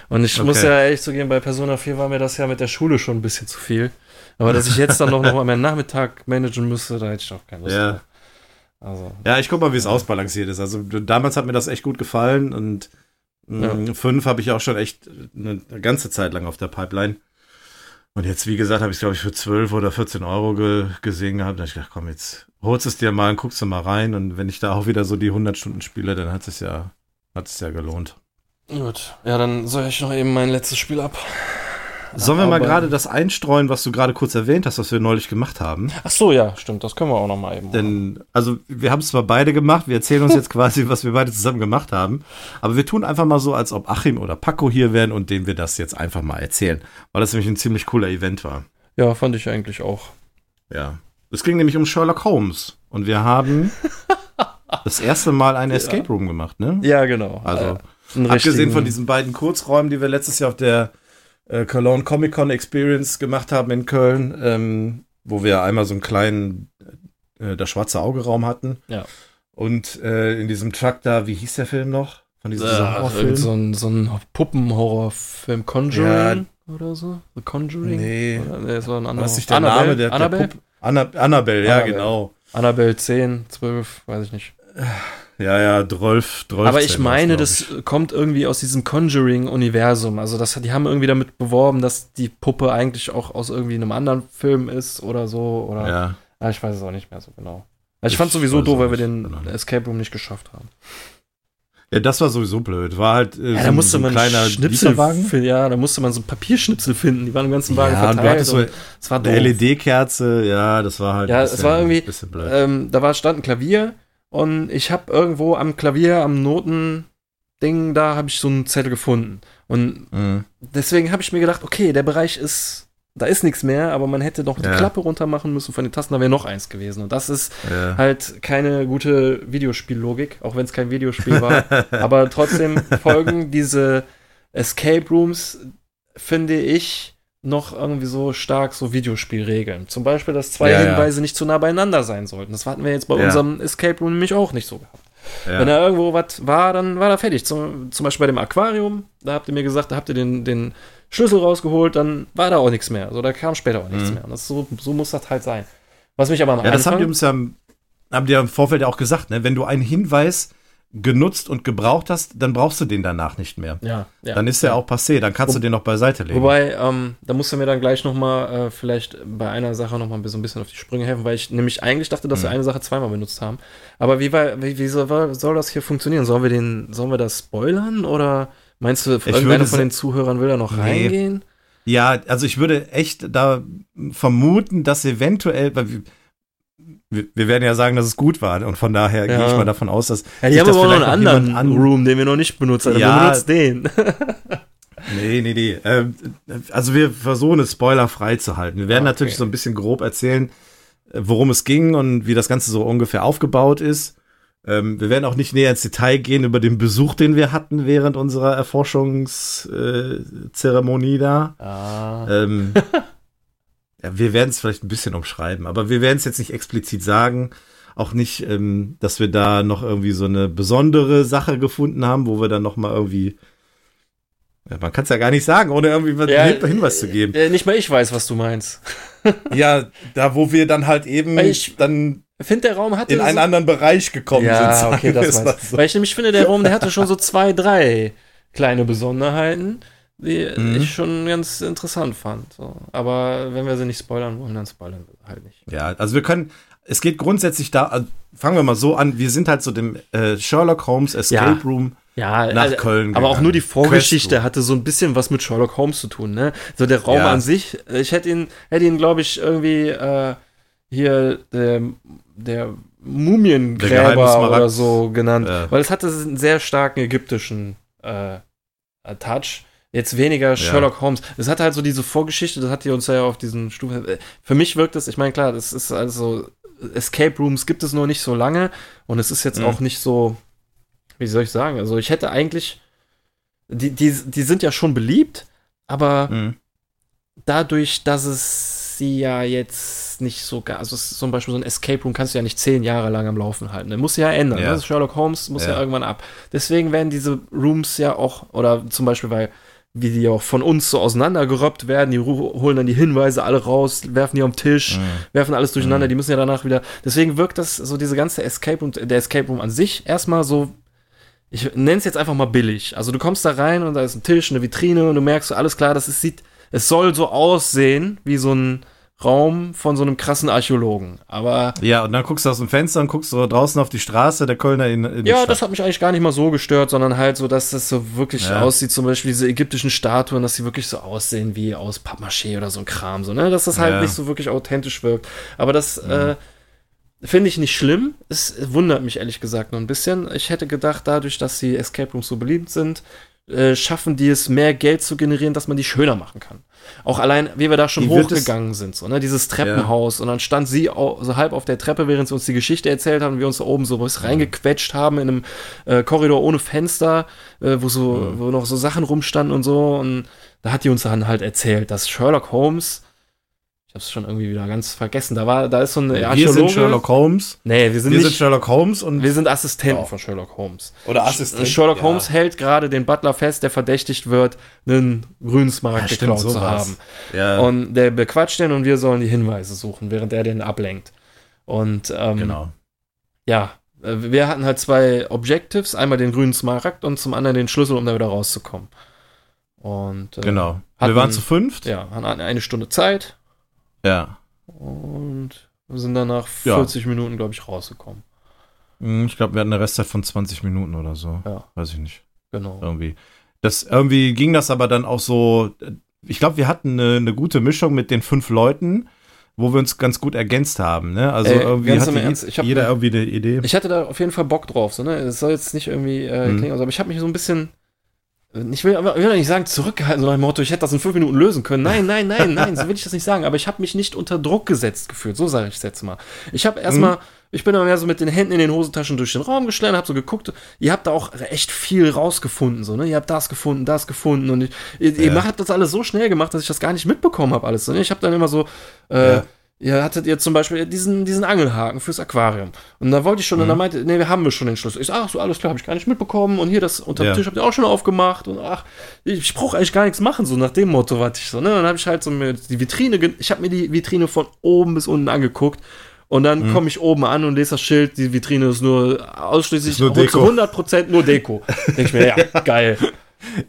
Und ich okay. muss ja ehrlich zugeben, bei Persona 4 war mir das ja mit der Schule schon ein bisschen zu viel. Aber dass ich jetzt dann noch, noch mal meinen Nachmittag managen müsste, da hätte ich doch keine Lust ja. Also, ja, ich guck mal, wie es ja. ausbalanciert ist. Also damals hat mir das echt gut gefallen und ja. Mm, fünf habe ich auch schon echt eine ganze Zeit lang auf der Pipeline. Und jetzt, wie gesagt, habe ich glaube ich, für 12 oder 14 Euro ge gesehen gehabt. Da habe ich gedacht, komm, jetzt holst es dir mal und guckst du mal rein. Und wenn ich da auch wieder so die 100 Stunden spiele, dann hat es ja, hat es ja gelohnt. Gut, ja, dann soll ich noch eben mein letztes Spiel ab. Sollen wir mal gerade das einstreuen, was du gerade kurz erwähnt hast, was wir neulich gemacht haben? Ach so, ja, stimmt, das können wir auch noch mal eben. Denn, also, wir haben es zwar beide gemacht, wir erzählen uns jetzt quasi, was wir beide zusammen gemacht haben, aber wir tun einfach mal so, als ob Achim oder Paco hier wären und denen wir das jetzt einfach mal erzählen, weil das nämlich ein ziemlich cooler Event war. Ja, fand ich eigentlich auch. Ja. Es ging nämlich um Sherlock Holmes und wir haben das erste Mal einen Escape Room gemacht, ne? Ja, genau. Also, äh, abgesehen von diesen beiden Kurzräumen, die wir letztes Jahr auf der äh, Cologne Comic Con Experience gemacht haben in Köln, ähm, wo wir einmal so einen kleinen äh, das schwarze Auge Raum hatten. Ja. Und äh, in diesem Truck da, wie hieß der Film noch? Von diesem äh, Horrorfilm? So ein, so ein Puppenhorrorfilm, Conjuring ja. oder so? The Conjuring? Nee. Oder, nee, das war ein anderer. Was ist der Annabelle? Name der, Annabelle? Der Anna, Annabelle, ja, Annabelle. genau. Annabelle 10, 12, weiß ich nicht. Ja, ja, Drolf, Drolf. Aber ich meine, das ich. kommt irgendwie aus diesem Conjuring-Universum. Also das, die haben irgendwie damit beworben, dass die Puppe eigentlich auch aus irgendwie einem anderen Film ist oder so. Oder, ja. Aber ich weiß es auch nicht mehr so genau. Also ich, ich fand es sowieso doof, weil wir den genau. Escape Room nicht geschafft haben. Ja, das war sowieso blöd. War halt äh, ja, da musste so ein man kleiner Schnipsel Lieferwagen. Ja, da musste man so Papierschnipsel finden. Die waren im ganzen Wagen ja, verteilt. So war eine LED-Kerze. Ja, das war halt. Ja, bisschen, es war irgendwie. Ähm, da war stand ein Klavier und ich habe irgendwo am Klavier, am Notending, da habe ich so einen Zettel gefunden. Und mhm. deswegen habe ich mir gedacht, okay, der Bereich ist da ist nichts mehr, aber man hätte noch die ja. Klappe runter machen müssen von den Tasten, da wäre noch eins gewesen. Und das ist ja. halt keine gute Videospiellogik, auch wenn es kein Videospiel war. aber trotzdem folgen diese Escape Rooms, finde ich, noch irgendwie so stark so Videospielregeln. Zum Beispiel, dass zwei ja, Hinweise nicht zu nah beieinander sein sollten. Das hatten wir jetzt bei unserem Escape Room nämlich auch nicht so gehabt. Ja. Wenn da irgendwo was war, dann war da fertig. Zum, zum Beispiel bei dem Aquarium, da habt ihr mir gesagt, da habt ihr den, den Schlüssel rausgeholt, dann war da auch nichts mehr. Also da kam später auch nichts mhm. mehr. Und das, so, so muss das halt sein. Was mich aber am Ja, das haben die uns ja, haben die ja im Vorfeld ja auch gesagt, ne? Wenn du einen Hinweis genutzt und gebraucht hast, dann brauchst du den danach nicht mehr. Ja, ja. Dann ist der auch passé, dann kannst Wo, du den noch beiseite legen. Wobei, ähm, da musst du mir dann gleich noch mal äh, vielleicht bei einer Sache noch mal so ein bisschen auf die Sprünge helfen, weil ich nämlich eigentlich dachte, dass mhm. wir eine Sache zweimal benutzt haben. Aber wie, war, wie, wie soll, soll, das hier funktionieren? Sollen wir den, sollen wir das spoilern oder Meinst du, irgendeiner von den Zuhörern will da noch nee. reingehen? Ja, also ich würde echt da vermuten, dass eventuell, weil wir, wir, werden ja sagen, dass es gut war und von daher ja. gehe ich mal davon aus, dass. Ja, die haben aber auch noch einen anderen an Room, den wir noch nicht benutzt haben. Ja, wir benutzen den. nee, nee, nee. Ähm, also wir versuchen es spoilerfrei zu halten. Wir werden okay. natürlich so ein bisschen grob erzählen, worum es ging und wie das Ganze so ungefähr aufgebaut ist. Ähm, wir werden auch nicht näher ins Detail gehen über den Besuch, den wir hatten während unserer Erforschungszeremonie äh, da. Ah. Ähm, ja, wir werden es vielleicht ein bisschen umschreiben, aber wir werden es jetzt nicht explizit sagen. Auch nicht, ähm, dass wir da noch irgendwie so eine besondere Sache gefunden haben, wo wir dann noch mal irgendwie ja, man kann es ja gar nicht sagen, ohne irgendwie ja, einen Hinweis zu geben. Äh, nicht mal ich weiß, was du meinst. ja, da wo wir dann halt eben ich, dann finde, der Raum hatte in einen so anderen Bereich gekommen ja, sind. okay, das war so. Weil ich nämlich finde, der Raum, der hatte schon so zwei, drei kleine Besonderheiten, die mhm. ich schon ganz interessant fand. So. Aber wenn wir sie nicht spoilern wollen, dann spoilern wir halt nicht. Ja, also wir können, es geht grundsätzlich da, also fangen wir mal so an, wir sind halt so dem äh, Sherlock Holmes Escape ja. Room ja, nach also, Köln. Aber auch nur die Vorgeschichte hatte so ein bisschen was mit Sherlock Holmes zu tun, ne? So der Raum ja. an sich, ich hätte ihn, hätte ihn, glaube ich, irgendwie äh, hier der der Mumiengräber oder so genannt, ja. weil es hatte einen sehr starken ägyptischen äh, Touch. Jetzt weniger Sherlock ja. Holmes. Es hat halt so diese Vorgeschichte, das hat die uns ja auf diesen Stufe. Für mich wirkt es, ich meine, klar, das ist also Escape Rooms gibt es noch nicht so lange und es ist jetzt mhm. auch nicht so, wie soll ich sagen, also ich hätte eigentlich, die, die, die sind ja schon beliebt, aber mhm. dadurch, dass es sie ja jetzt nicht so, also zum Beispiel so ein Escape Room kannst du ja nicht zehn Jahre lang am Laufen halten. Der muss ja ändern. Ja. Ne? Sherlock Holmes muss ja. ja. irgendwann ab. Deswegen werden diese Rooms ja auch, oder zum Beispiel, weil wie die auch von uns so auseinandergerobbt werden, die holen dann die Hinweise alle raus, werfen die am Tisch, mhm. werfen alles durcheinander, mhm. die müssen ja danach wieder. Deswegen wirkt das so diese ganze Escape Room, der Escape Room an sich erstmal so ich nenne es jetzt einfach mal billig. Also du kommst da rein und da ist ein Tisch, eine Vitrine und du merkst so, alles klar, das ist, sieht, es soll so aussehen wie so ein, Raum von so einem krassen Archäologen. Aber. Ja, und dann guckst du aus dem Fenster und guckst so draußen auf die Straße der Kölner in, in Ja, das hat mich eigentlich gar nicht mal so gestört, sondern halt so, dass das so wirklich ja. aussieht, zum Beispiel diese ägyptischen Statuen, dass sie wirklich so aussehen wie aus Pappmaché oder so ein Kram, so, ne? Dass das halt ja. nicht so wirklich authentisch wirkt. Aber das, mhm. äh, Finde ich nicht schlimm. Es wundert mich ehrlich gesagt nur ein bisschen. Ich hätte gedacht, dadurch, dass die Escape Rooms so beliebt sind, äh, schaffen die es, mehr Geld zu generieren, dass man die schöner machen kann. Auch allein, wie wir da schon die hochgegangen sind, so, ne, dieses Treppenhaus. Ja. Und dann stand sie auch, so halb auf der Treppe, während sie uns die Geschichte erzählt haben, und wir uns da oben so was reingequetscht haben in einem äh, Korridor ohne Fenster, äh, wo so, mhm. wo noch so Sachen rumstanden und so. Und da hat die uns dann halt erzählt, dass Sherlock Holmes habe es schon irgendwie wieder ganz vergessen. Da war, da ist so ein wir Archäologe. Wir sind Sherlock Holmes. Nee, wir sind wir nicht. sind Sherlock Holmes und wir sind Assistenten oh. von Sherlock Holmes. Oder Assistenten. Sherlock ja. Holmes hält gerade den Butler fest, der verdächtigt wird, einen Grünsmarkt ja, geklaut zu haben. Ja. Und der bequatscht den und wir sollen die Hinweise suchen, während er den ablenkt. Und ähm, genau. Ja, äh, wir hatten halt zwei Objectives, einmal den grünen Smaragd und zum anderen den Schlüssel, um da wieder rauszukommen. Und äh, genau. Wir waren zu fünft. Ja, hatten eine Stunde Zeit. Ja. Und sind dann nach 40 ja. Minuten, glaube ich, rausgekommen. Hm, Ich glaube, wir hatten eine Restzeit von 20 Minuten oder so. Ja. Weiß ich nicht. Genau. Irgendwie. Das, irgendwie ging das aber dann auch so. Ich glaube, wir hatten eine, eine gute Mischung mit den fünf Leuten, wo wir uns ganz gut ergänzt haben. Ne? Also Ey, irgendwie hatte Ernst, ich hab jeder irgendwie eine Idee. Ich hatte da auf jeden Fall Bock drauf, so, ne? Es soll jetzt nicht irgendwie äh, Mhm. klingen, also, aber ich habe mich so ein bisschen. Ich will, aber- ich will nicht sagen, zurückgehalten, so nach dem Motto, ich hätte das in fünf Minuten lösen können. Nein, nein, nein, nein, so will ich das nicht sagen. Aber ich habe mich nicht unter Druck gesetzt gefühlt. So sage ich es jetzt mal. Ich habe erstmal, ich bin aber mehr so mit den Händen in den Hosentaschen durch den Raum geschlendert, habe so geguckt. Ihr habt da auch echt viel rausgefunden, so, ne? Ihr habt das gefunden, das gefunden. Und ich, ihr, ihr Ja. macht- habt das alles so schnell gemacht, dass ich das gar nicht mitbekommen habe, alles. So, ne? Ich habe dann immer so, äh, Ja. Ihr hattet ihr zum Beispiel diesen, diesen Angelhaken fürs Aquarium. Und da wollte ich schon, und Mhm. dann meinte, nee, wir haben wir schon den Schlüssel. Ich sag, ach so, alles klar, habe ich gar nicht mitbekommen. Und hier das unter dem Ja. Tisch habt ihr auch schon aufgemacht. Und ach, ich brauche eigentlich gar nichts machen, so nach dem Motto, was ich so, ne? Dann habe ich halt so mir die Vitrine, ich habe mir die Vitrine von oben bis unten angeguckt. Und dann Mhm. komme ich oben an und lese das Schild, die Vitrine ist nur ausschließlich Ist nur zu Deko. 100% nur Deko. Denke ich mir, ja, geil.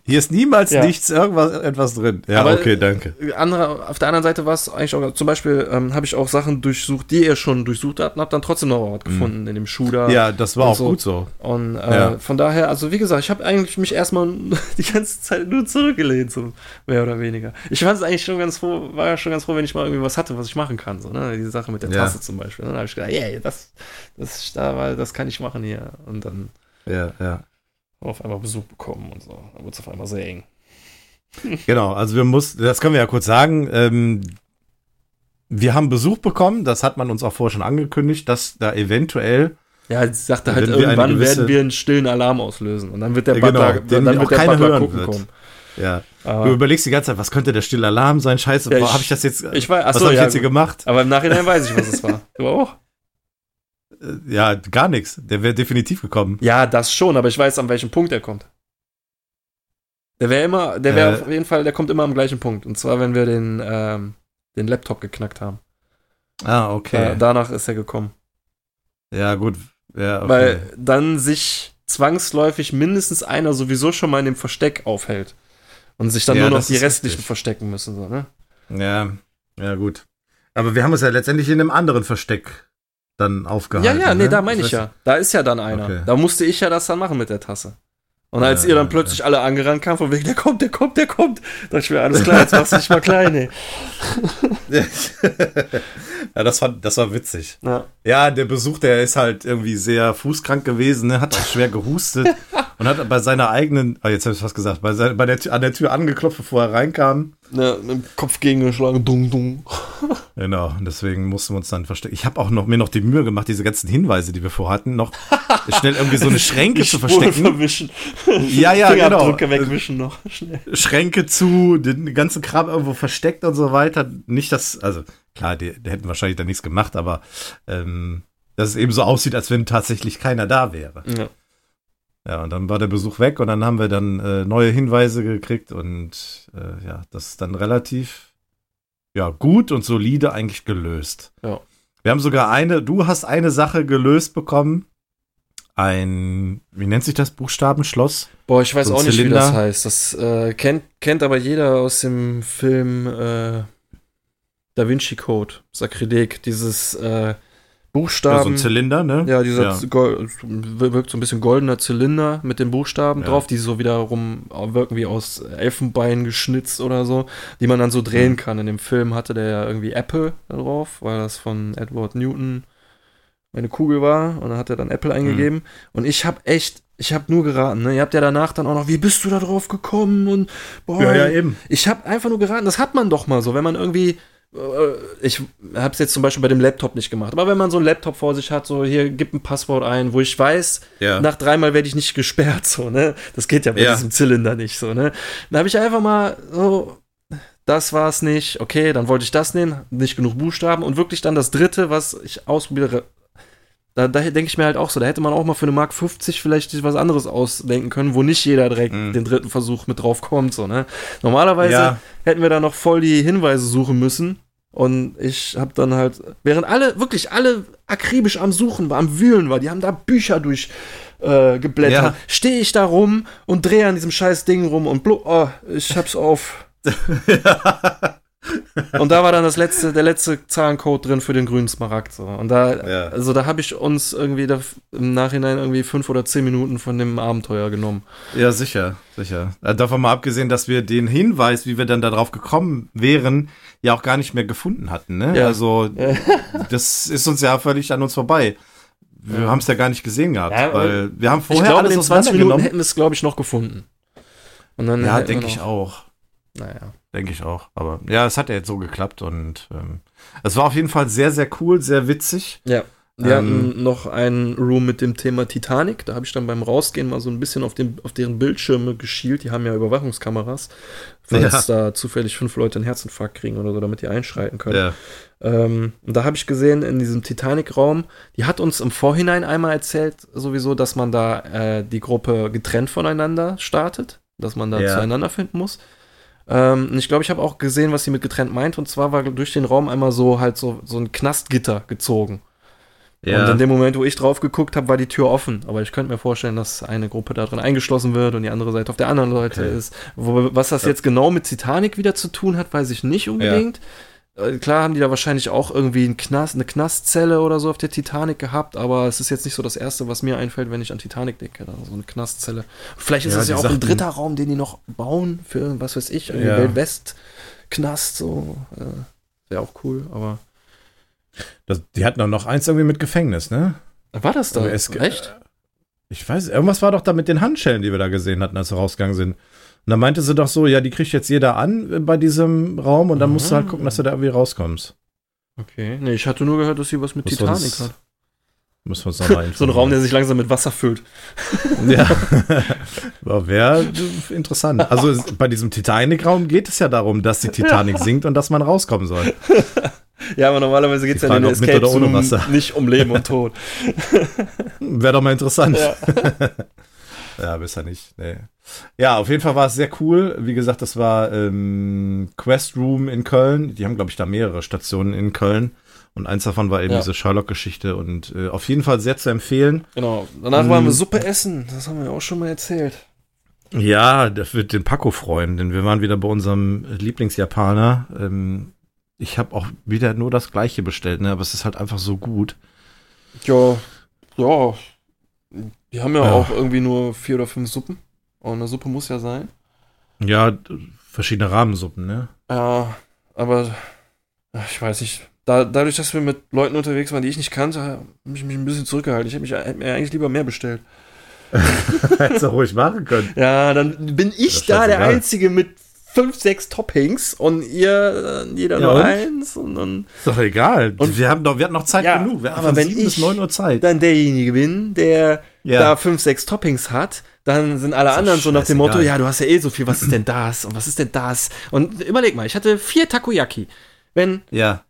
Hier ist niemals Ja. nichts, irgendwas, etwas drin. Ja, Aber- okay, danke. andere, auf der anderen Seite war es eigentlich auch, zum Beispiel ähm, habe ich auch Sachen durchsucht, die ihr schon durchsucht habt und habe dann trotzdem noch was gefunden in dem Schuh da. Mhm. Ja, das war auch so. gut so. Und äh, Ja. von daher, also wie gesagt, ich habe eigentlich mich erstmal die ganze Zeit nur zurückgelehnt, so mehr oder weniger. Ich fand es eigentlich schon ganz froh, war ja schon ganz froh, wenn ich mal irgendwie was hatte, was ich machen kann. So, ne? Diese Sache mit der Ja. Tasse zum Beispiel. Ne? Da habe ich gedacht, yeah, das, das, da, war- das kann ich machen hier. Und dann Ja, ja. Auf einmal Besuch bekommen und so. Dann wurde es auf einmal sehr eng. Genau, also wir mussten, das können wir ja kurz sagen, ähm, wir haben Besuch bekommen, das hat man uns auch vorher schon angekündigt, dass da eventuell, Ja, ich sagte halt, wir irgendwann gewisse- werden wir einen stillen Alarm auslösen. Und dann wird der Ja, genau, Butler, den dann auch wird der keiner Butler hören gucken wird. kommen. ja, Aber, du überlegst die ganze Zeit, was könnte der stille Alarm sein? Scheiße, Ja, habe ich das jetzt, ich weiß, ach was habe ich ja, jetzt hier gemacht? aber im Nachhinein weiß ich, was es war. Du auch? Äh, Ja, gar nichts, der wäre definitiv gekommen. Ja, das schon, aber ich weiß, an welchem Punkt er kommt. Der wäre immer, der wäre Äh. auf jeden Fall, der kommt immer am gleichen Punkt. Und zwar, wenn wir den, ähm, den Laptop geknackt haben. Ah, okay. Äh, danach ist er gekommen. ja, gut. Ja, okay. Weil dann sich zwangsläufig mindestens einer sowieso schon mal in dem Versteck aufhält. Und sich dann Ja, nur noch die restlichen richtig. verstecken müssen. So, ne? ja, ja, gut. Aber wir haben es ja letztendlich in einem anderen Versteck dann Ja, aufgehalten. ja, nee, ne? da meine ich ja. Da ist ja dann einer. Okay. Da musste ich ja das dann machen mit der Tasse. Und als Ja, ihr dann ja, plötzlich alle angerannt kam, von wegen, der kommt, der kommt, der kommt, dachte ich mir, alles klar, jetzt machst du dich mal klein, ey. ja, das war, das war witzig. Ja. Ja, der Besuch, der ist halt irgendwie sehr fußkrank gewesen, ne? hat auch schwer gehustet und hat bei seiner eigenen, ah, jetzt habe ich was gesagt, bei, sein, bei der, an der Tür angeklopft, bevor er reinkam. Ne, mit dem Kopf gegengeschlagen, dung, dung. Genau, und deswegen mussten wir uns dann verstecken. Ich habe auch noch, mir noch die Mühe gemacht, diese ganzen Hinweise, die wir vorhatten, noch schnell irgendwie so eine Schränke zu verstecken. verwischen. Ja, ja, genau. Wegwischen noch. Schnell. Schränke zu, den ganzen Kram irgendwo versteckt und so weiter. Nicht, dass, also klar, die, die hätten wahrscheinlich da nichts gemacht, aber ähm, dass es eben so aussieht, als wenn tatsächlich keiner da wäre. Ja. Ja, und dann war der Besuch weg und dann haben wir dann äh, neue Hinweise gekriegt und äh, ja, das ist dann relativ ja, gut und solide eigentlich gelöst. Ja. Wir haben sogar eine, du hast eine Sache gelöst bekommen. Ein, wie nennt sich das Buchstabenschloss? Boah, ich weiß So auch nicht, wie Zylinder. das heißt. Das äh, kennt, kennt aber jeder aus dem Film äh, Da Vinci Code, Sakrileg, dieses äh, Ja, Buchstaben. so ein Zylinder, ne? Ja, dieser Ja. Gold, wirkt so ein bisschen goldener Zylinder mit den Buchstaben Ja. drauf, die so wiederum wirken wie aus Elfenbein geschnitzt oder so, die man dann so drehen Mhm. kann. In dem Film hatte der ja irgendwie Apple da drauf, weil das von Edward Newton eine Kugel war und dann hat er dann Apple eingegeben und ich habe echt, ich habe nur geraten, ne? Ihr habt ja danach dann auch noch, wie bist du da drauf gekommen und boah, ja, ja, eben. ich habe einfach nur geraten, das hat man doch mal so, wenn man irgendwie ich habe es jetzt zum Beispiel bei dem Laptop nicht gemacht, aber wenn man so einen Laptop vor sich hat, so hier gib ein Passwort ein, wo ich weiß, Ja. nach dreimal werde ich nicht gesperrt, so ne, das geht ja bei Ja. diesem Zylinder nicht, so ne. Dann habe ich einfach mal so, das war es nicht, okay, dann wollte ich das nehmen, nicht genug Buchstaben und wirklich dann das dritte, was ich ausprobiere. Da, da denke ich mir halt auch so, da hätte man auch mal für eine Mark 50 vielleicht sich was anderes ausdenken können, wo nicht jeder direkt Mhm. den dritten Versuch mit drauf kommt, so, ne? Normalerweise Ja. hätten wir da noch voll die Hinweise suchen müssen. Und ich habe dann halt, während alle, wirklich alle akribisch am Suchen war, am Wühlen war, die haben da Bücher durch äh, geblättert, Ja. stehe ich da rum und drehe an diesem scheiß Ding rum und blo oh, ich hab's auf. Und da war dann das letzte, der letzte Zahlencode drin für den grünen Smaragd. So. Und da, Ja. also da habe ich uns irgendwie da, im Nachhinein irgendwie fünf oder zehn Minuten von dem Abenteuer genommen. Ja, sicher, sicher. Äh, Davon mal abgesehen, dass wir den Hinweis, wie wir dann darauf gekommen wären, ja auch gar nicht mehr gefunden hatten. Ne? Ja. Also, das ist uns ja völlig an uns vorbei. Wir haben es ja gar nicht gesehen gehabt, Ja, weil wir haben Ich vorher in alles den 20 Minuten hätten wir es, glaube ich, noch gefunden. Und dann Ja, denke ich auch. Naja. Denke ich auch. Aber ja, es hat ja jetzt so geklappt und ähm, es war auf jeden Fall sehr, sehr cool, sehr witzig. Ja. Wir Ähm, hatten noch einen Room mit dem Thema Titanic. Da habe ich dann beim Rausgehen mal so ein bisschen auf, dem, auf deren Bildschirme geschielt. Die haben ja Überwachungskameras, falls da zufällig fünf Leute einen Herzinfarkt kriegen oder so, damit die einschreiten können. Ja. Ähm, und da habe ich gesehen, in diesem Titanic-Raum, die hat uns im Vorhinein einmal erzählt, sowieso, dass man da äh, die Gruppe getrennt voneinander startet, dass man da Ja. zueinander finden muss. Ähm, ich glaube, ich habe auch gesehen, was sie mit getrennt meint. Und zwar war durch den Raum einmal so halt so, so ein Knastgitter gezogen. Ja. Und in dem Moment, wo ich drauf geguckt habe, war die Tür offen. Aber ich könnte mir vorstellen, dass eine Gruppe da drin eingeschlossen wird und die andere Seite auf der anderen Seite Okay. ist. Was das jetzt genau mit Titanic wieder zu tun hat, weiß ich nicht unbedingt. Äh, Klar haben die da wahrscheinlich auch irgendwie einen Knast, eine Knastzelle oder so auf der Titanic gehabt, aber es ist jetzt nicht so das Erste, was mir einfällt, wenn ich an Titanic denke. Da so eine Knastzelle. Vielleicht ist Ja, das ja auch ein sagten- dritter Raum, den die noch bauen für, was weiß ich, irgendwie Ja. Wildwest-Knast. So. Äh, Wäre auch cool, aber. Das, die hatten auch noch eins irgendwie mit Gefängnis, ne? War das da? Echt? Ich weiß, irgendwas war doch da mit den Handschellen, die wir da gesehen hatten, als wir rausgegangen sind. Und dann meinte sie doch so, ja, die kriegt jetzt jeder an äh, bei diesem Raum und dann musst du halt gucken, dass du da irgendwie rauskommst. Okay. Nee, ich hatte nur gehört, dass sie was mit war Titanic das- hat. Müssen wir uns nochmal So ein Raum, der sich langsam mit Wasser füllt. Ja. Wäre interessant. Also bei diesem Titanic-Raum geht es ja darum, dass die Titanic sinkt und dass man rauskommen soll. Ja, aber normalerweise geht es ja in den Escape oder ohne Wasser. nicht um Leben und Tod. Wäre doch mal interessant. Ja. Ja, besser nicht. Nee. Ja, auf jeden Fall war es sehr cool. Wie gesagt, das war ähm, Quest Room in Köln. Die haben, glaube ich, da mehrere Stationen in Köln. Und eins davon war eben Ja. diese Sherlock-Geschichte. Und äh, auf jeden Fall sehr zu empfehlen. Genau. Danach Mm. waren wir Suppe essen. Das haben wir ja auch schon mal erzählt. Ja, das wird den Paco freuen, denn wir waren wieder bei unserem Lieblingsjapaner. Ähm, ich habe auch wieder nur das Gleiche bestellt, ne? aber es ist halt einfach so gut. Ja, ja. Die haben ja, Ja. auch irgendwie nur vier oder fünf Suppen. Und eine Suppe muss ja sein. Ja, verschiedene Rahmensuppen, ne? Ja, aber ich weiß nicht. Da, dadurch, dass wir mit Leuten unterwegs waren, die ich nicht kannte, habe ich mich ein bisschen zurückgehalten. Ich hätte mich mir eigentlich lieber mehr bestellt. Hättest du ruhig machen können. Ja, dann bin ich da der scheißegal. Einzige mit fünf, sechs Toppings und ihr jeder Ja, nur und? eins und dann, Ist doch egal. Und- wir, haben doch, wir hatten noch Zeit Ja, genug. Wir haben aber wenn 7 bis ich- 9 Uhr Zeit. dann derjenige bin, der Ja. da fünf, sechs Toppings hat, dann sind alle anderen so nach dem. Motto, ja, du hast ja eh so viel, was ist denn das und was ist denn das? Und überleg mal, ich hatte vier Takoyaki. Wenn Ja.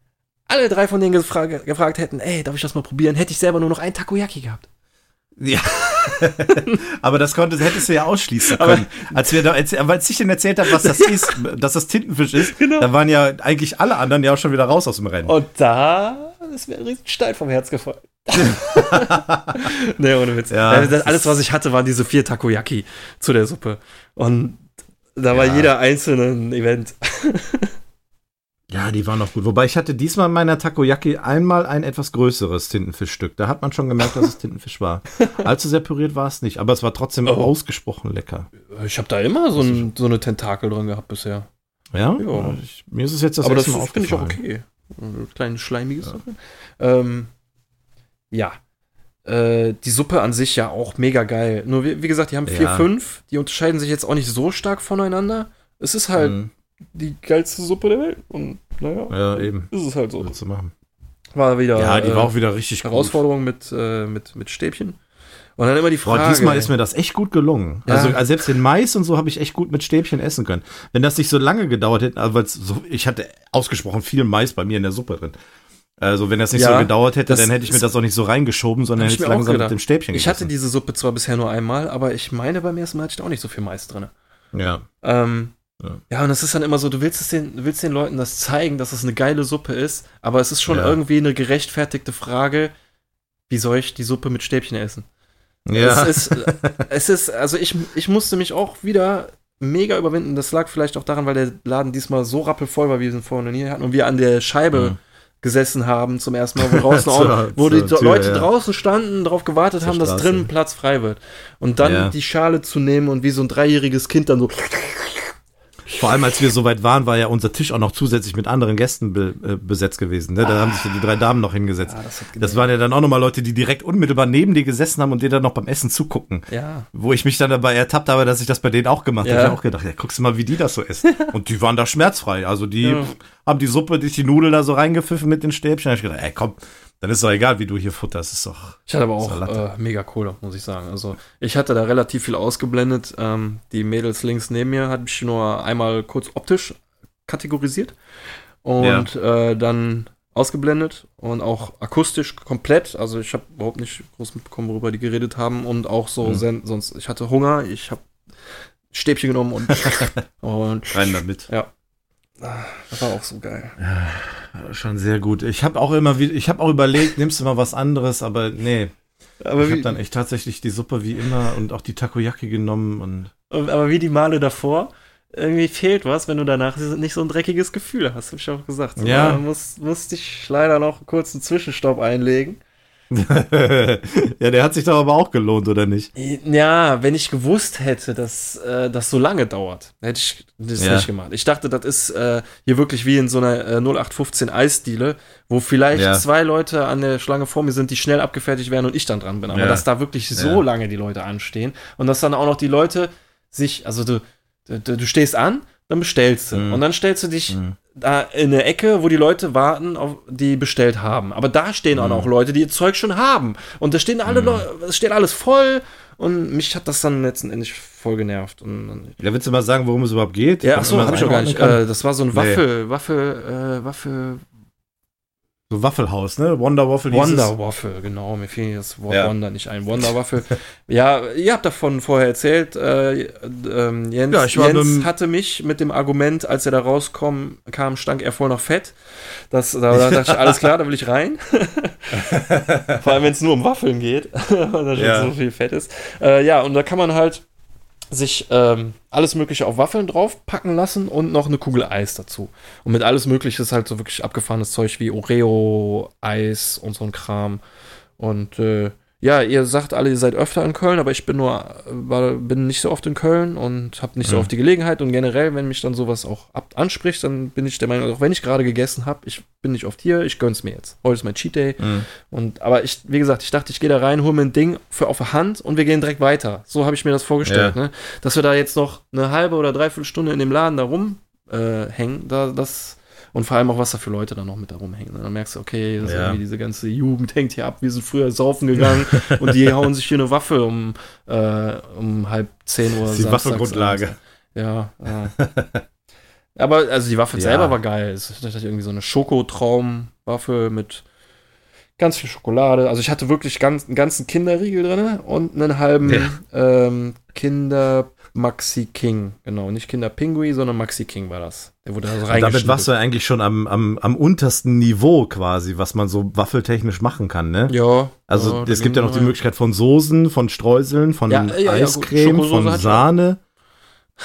alle drei von denen gefra gefragt hätten, ey, darf ich das mal probieren, hätte ich selber nur noch ein Takoyaki gehabt. Ja. aber das konnte, hättest du ja ausschließen Aber- können. als wir da, als, als ich denen erzählt habe, was das ist, dass das Tintenfisch ist, Genau. da waren ja eigentlich alle anderen ja auch schon wieder raus aus dem Rennen. Und da ist mir ein riesen Stein vom Herz gefallen. nee, ohne Witz. Ja, das, alles, was ich hatte, waren diese vier Takoyaki zu der Suppe. Und da war Ja. jeder einzelne ein Event. Ja, die waren noch gut. Wobei ich hatte diesmal in meiner Takoyaki einmal ein etwas größeres Tintenfischstück. Da hat man schon gemerkt, dass es Tintenfisch war. Allzu sehr püriert war es nicht, aber es war trotzdem Oh. ausgesprochen lecker. Ich habe da immer so, ein, so eine Tentakel drin gehabt bisher. Ja? Ja. Ich, mir ist es jetzt das Aber das erste Mal finde ich auch okay. Ein kleines schleimiges Suppe. Ähm, ja. Äh, die Suppe an sich ja auch mega geil. Nur wie, wie gesagt, die haben vier, Ja. fünf. Die unterscheiden sich jetzt auch nicht so stark voneinander. Es ist halt Mhm. die geilste Suppe der Welt. Und naja, Ja, eben. ist es halt so. Zu machen. War wieder Ja, die äh, war auch wieder richtig gut. Herausforderung mit, äh, mit, mit Stäbchen. Und dann immer die Frage. Boah, diesmal ist mir das echt gut gelungen. Ja. Also, also selbst den Mais und so habe ich echt gut mit Stäbchen essen können. Wenn das nicht so lange gedauert hätte, also so, ich hatte ausgesprochen viel Mais bei mir in der Suppe drin. Also wenn das nicht Ja, so gedauert hätte, dann hätte ich mir das auch nicht so reingeschoben, sondern hätte ich langsam mit dem Stäbchen ich hatte gegessen. diese Suppe zwar bisher nur einmal, aber ich meine, beim ersten Mal hatte ich da auch nicht so viel Mais drin. Ja. Ähm, Ja. ja. und es ist dann immer so, du willst es den, du willst den Leuten das zeigen, dass es eine geile Suppe ist, aber es ist schon Ja. irgendwie eine gerechtfertigte Frage, wie soll ich die Suppe mit Stäbchen essen? Ja. Es ist, es ist, also ich, ich musste mich auch wieder mega überwinden. Das lag vielleicht auch daran, weil der Laden diesmal so rappelvoll war, wie wir ihn vorher noch nie hatten und wir an der Scheibe. Mhm. gesessen haben zum ersten Mal, wo, draußen Zur- wo die Tür, Leute ja. draußen standen, darauf gewartet Zur haben, dass Straße. drinnen Platz frei wird. Und dann Ja. die Schale zu nehmen und wie so ein dreijähriges Kind dann so Vor allem, als wir so weit waren, war ja unser Tisch auch noch zusätzlich mit anderen Gästen be äh, besetzt gewesen. Ne? Da haben sich die drei Damen noch hingesetzt. Ja, das hat das waren ja dann auch nochmal Leute, die direkt unmittelbar neben dir gesessen haben und dir dann noch beim Essen zugucken. Ja. Wo ich mich dann dabei ertappt habe, dass ich das bei denen auch gemacht habe. Ja. Ich hab auch gedacht, ja, guckst du mal, wie die das so essen. Und die waren da schmerzfrei. Also die Ja. haben die Suppe, die die Nudeln da so reingepfiffen mit den Stäbchen. Da hab ich gedacht, ey, komm, dann ist doch egal, wie du hier futterst. Ist doch. Ich hatte aber auch äh, mega Kohle, muss ich sagen. Also ich hatte da relativ viel ausgeblendet. Ähm, die Mädels links neben mir hat mich nur einmal kurz optisch kategorisiert und äh, dann ausgeblendet und auch akustisch komplett. Also ich habe überhaupt nicht groß mitbekommen, worüber die geredet haben und auch so Mhm. sonst. Ich hatte Hunger, ich habe Stäbchen genommen und und Rein damit. Das war auch so geil. Schon sehr gut. Ich habe auch immer wieder, ich habe auch überlegt, nimmst du mal was anderes, aber nee. Aber ich habe dann echt tatsächlich die Suppe wie immer und auch die Takoyaki genommen und aber wie die Male davor. Irgendwie fehlt was, wenn du danach nicht so ein dreckiges Gefühl hast, habe ich auch gesagt. Ja. Da muss, musste ich leider noch kurz einen Zwischenstopp einlegen. ja, der hat sich doch aber auch gelohnt, oder nicht? Ja, wenn ich gewusst hätte, dass äh, das so lange dauert, hätte ich das Ja. nicht gemacht. Ich dachte, das ist äh, hier wirklich wie in so einer äh, 0815 Eisdiele, wo vielleicht Ja. zwei Leute an der Schlange vor mir sind, die schnell abgefertigt werden und ich dann dran bin. Aber Ja. dass da wirklich so lange die Leute anstehen und dass dann auch noch die Leute sich, also du, du, du stehst an, dann bestellst du. Mhm. Und dann stellst du dich Mhm. da in eine Ecke, wo die Leute warten, auf, die bestellt haben. Aber da stehen auch Mhm. noch Leute, die ihr Zeug schon haben. Und da stehen alle Leute, es steht alles voll. Und mich hat das dann letzten Endes voll genervt. Und Ja, willst du mal sagen, worum es überhaupt geht? ja, achso, hab das ich noch gar nicht. Äh, das war so ein Nee. Waffel, Waffel, äh, Waffel, so Waffelhaus, ne? Wonder Waffel Wonder. Waffel, genau. Mir fiel das Wort Ja. Wonder nicht ein. Wonder Waffel. ja, ihr habt davon vorher erzählt. Äh, ähm, Jens, Ja, ich war Jens hatte mich mit dem Argument, als er da rauskam, kam, stank er voll nach Fett. Das, da, da dachte ich, alles klar, da will ich rein. Vor allem, wenn es nur um Waffeln geht, weil da schon Ja. so viel Fett ist. Äh, ja, und da kann man halt sich ähm, alles Mögliche auf Waffeln draufpacken lassen und noch eine Kugel Eis dazu. Und mit alles Mögliche ist halt so wirklich abgefahrenes Zeug wie Oreo, Eis und so ein Kram. Und äh, ja, ihr sagt alle, ihr seid öfter in Köln, aber ich bin nur, war, bin nicht so oft in Köln und habe nicht so Mhm. oft die Gelegenheit. Und generell, wenn mich dann sowas auch ab anspricht, dann bin ich der Meinung, auch wenn ich gerade gegessen habe, ich bin nicht oft hier, ich gönn's mir jetzt. Heute ist mein Cheat Day. Mhm. Und, aber ich, wie gesagt, ich dachte, ich gehe da rein, hole mir ein Ding für auf der Hand und wir gehen direkt weiter. So habe ich mir das vorgestellt, Ja. ne? Dass wir da jetzt noch eine halbe oder dreiviertel Stunde in dem Laden da rumhängen, äh, hängen, da, das, und vor allem auch, was da für Leute da noch mit da rumhängen. ne? Dann merkst du, okay, Ja. diese ganze Jugend hängt hier ab, wir sind früher saufen gegangen und die hauen sich hier eine Waffe um, äh, um halb zehn Uhr. Die abends. Ja, ja. Aber also die Waffe Ja. selber war geil. Es ist irgendwie so eine Schokotraumwaffe mit ganz viel Schokolade. Also ich hatte wirklich ganz, einen ganzen Kinderriegel drin und einen halben Ja. ähm, Kinder Maxi King. Genau, nicht Kinder Pingui, sondern Maxi King war das. Der wurde da so Und damit warst du eigentlich schon am, am, am untersten Niveau quasi, was man so waffeltechnisch machen kann, ne? Ja. Also ja, da es gibt ja noch die. Möglichkeit von Soßen, von Streuseln, von Ja, ja, ja. Eiscreme, von. Sahne.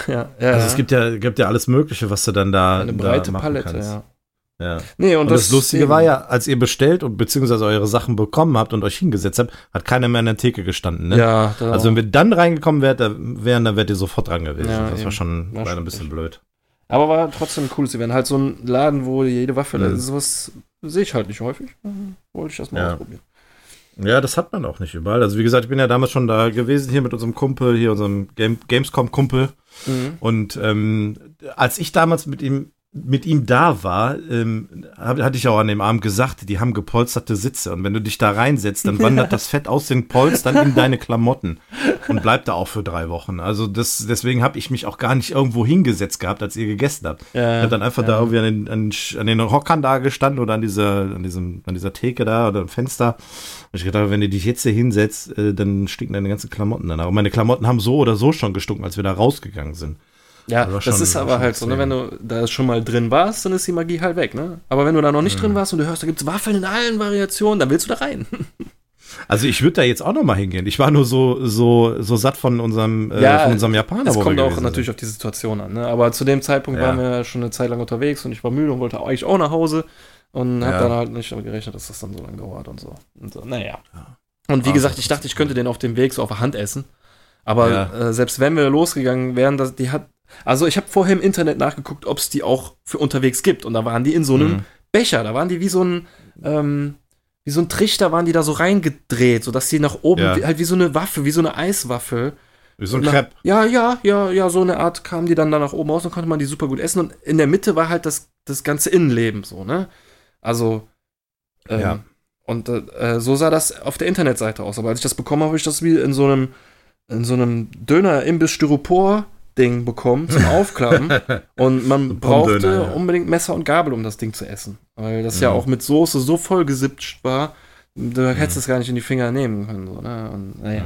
Ja, ja, Also ja. es gibt ja, gibt ja alles Mögliche, was du dann da, eine da breite machen Palette, kannst. ja. Ja. Nee, Und, das, Lustige war ja, als ihr bestellt und beziehungsweise eure Sachen bekommen habt und euch hingesetzt habt, hat keiner mehr an der Theke gestanden, ne? Ja, da Also wenn wir dann reingekommen wärt, da wären, dann wärt ihr sofort dran gewesen. Ja, das war eben. schon War leider schon ein bisschen blöd. Aber war trotzdem ein cooles Event. Halt so ein Laden, wo jede Waffe, Mhm. sowas sehe ich halt nicht häufig. Wollte ich das mal Ja. ausprobieren. Ja, das hat man auch nicht überall. Also wie gesagt, ich bin ja damals schon da gewesen hier mit unserem Kumpel, hier unserem Game Gamescom-Kumpel. Mhm. Und ähm, als ich damals mit ihm mit ihm da war, ähm, hatte ich auch an dem Abend gesagt, die haben gepolsterte Sitze und wenn du dich da reinsetzt, dann wandert das Fett aus den Polstern in deine Klamotten und bleibt da auch für drei Wochen. Also das, deswegen habe ich mich auch gar nicht irgendwo hingesetzt gehabt, als ihr gegessen habt. Ja, Ich habe dann einfach ja. da irgendwie an den, an, an den Hockern da gestanden oder an dieser, an diesem, an dieser Theke da oder am Fenster. Und ich gedacht, wenn du dich jetzt hier hinsetzt, äh, dann stinken deine ganzen Klamotten danach. Und meine Klamotten haben so oder so schon gestunken, als wir da rausgegangen sind. Ja, war das ist aber halt so, ne, wenn du da schon mal drin warst, dann ist die Magie halt weg, ne? Aber wenn du da noch nicht Mhm. drin warst und du hörst, da gibt's Waffeln in allen Variationen, dann willst du da rein. Also ich würde da jetzt auch noch mal hingehen. Ich war nur so so so satt von unserem äh, Ja, von unserem Japaner. Es wo kommt auch natürlich auf die Situation an. Ne? Aber zu dem Zeitpunkt Ja. waren wir schon eine Zeit lang unterwegs und ich war müde und wollte eigentlich auch nach Hause und habe Ja. dann halt nicht damit gerechnet, dass das dann so lange dauert und so. Und so naja. Ja. Und wie Ah, gesagt, das ich dachte, ich könnte den auf dem Weg so auf der Hand essen. Aber äh, selbst wenn wir losgegangen wären, das, die hat. Also ich habe vorher im Internet nachgeguckt, ob es die auch für unterwegs gibt. Und da waren die in so einem Mhm. Becher. Da waren die wie so ein, ähm, wie so ein Trichter, waren die da so reingedreht, sodass die nach oben, Ja. wie, halt wie so eine Waffe, wie so eine Eiswaffe. Wie so ein Crepe. Ja, ja, ja, ja, so eine Art kamen die dann da nach oben raus und konnte man die super gut essen. Und in der Mitte war halt das, das ganze Innenleben so, ne? Also, ähm, Ja. Und äh, so sah das auf der Internetseite aus. Aber als ich das bekommen habe, habe ich das wie in so einem, in so einem Döner-Imbiss-Styropor-Ding bekommen zum Aufklappen. und man brauchte ja. unbedingt Messer und Gabel, um das Ding zu essen. Weil das ja Mhm. auch mit Soße so voll gesippt war, du hättest es gar nicht in die Finger nehmen können. So, ne? Und naja.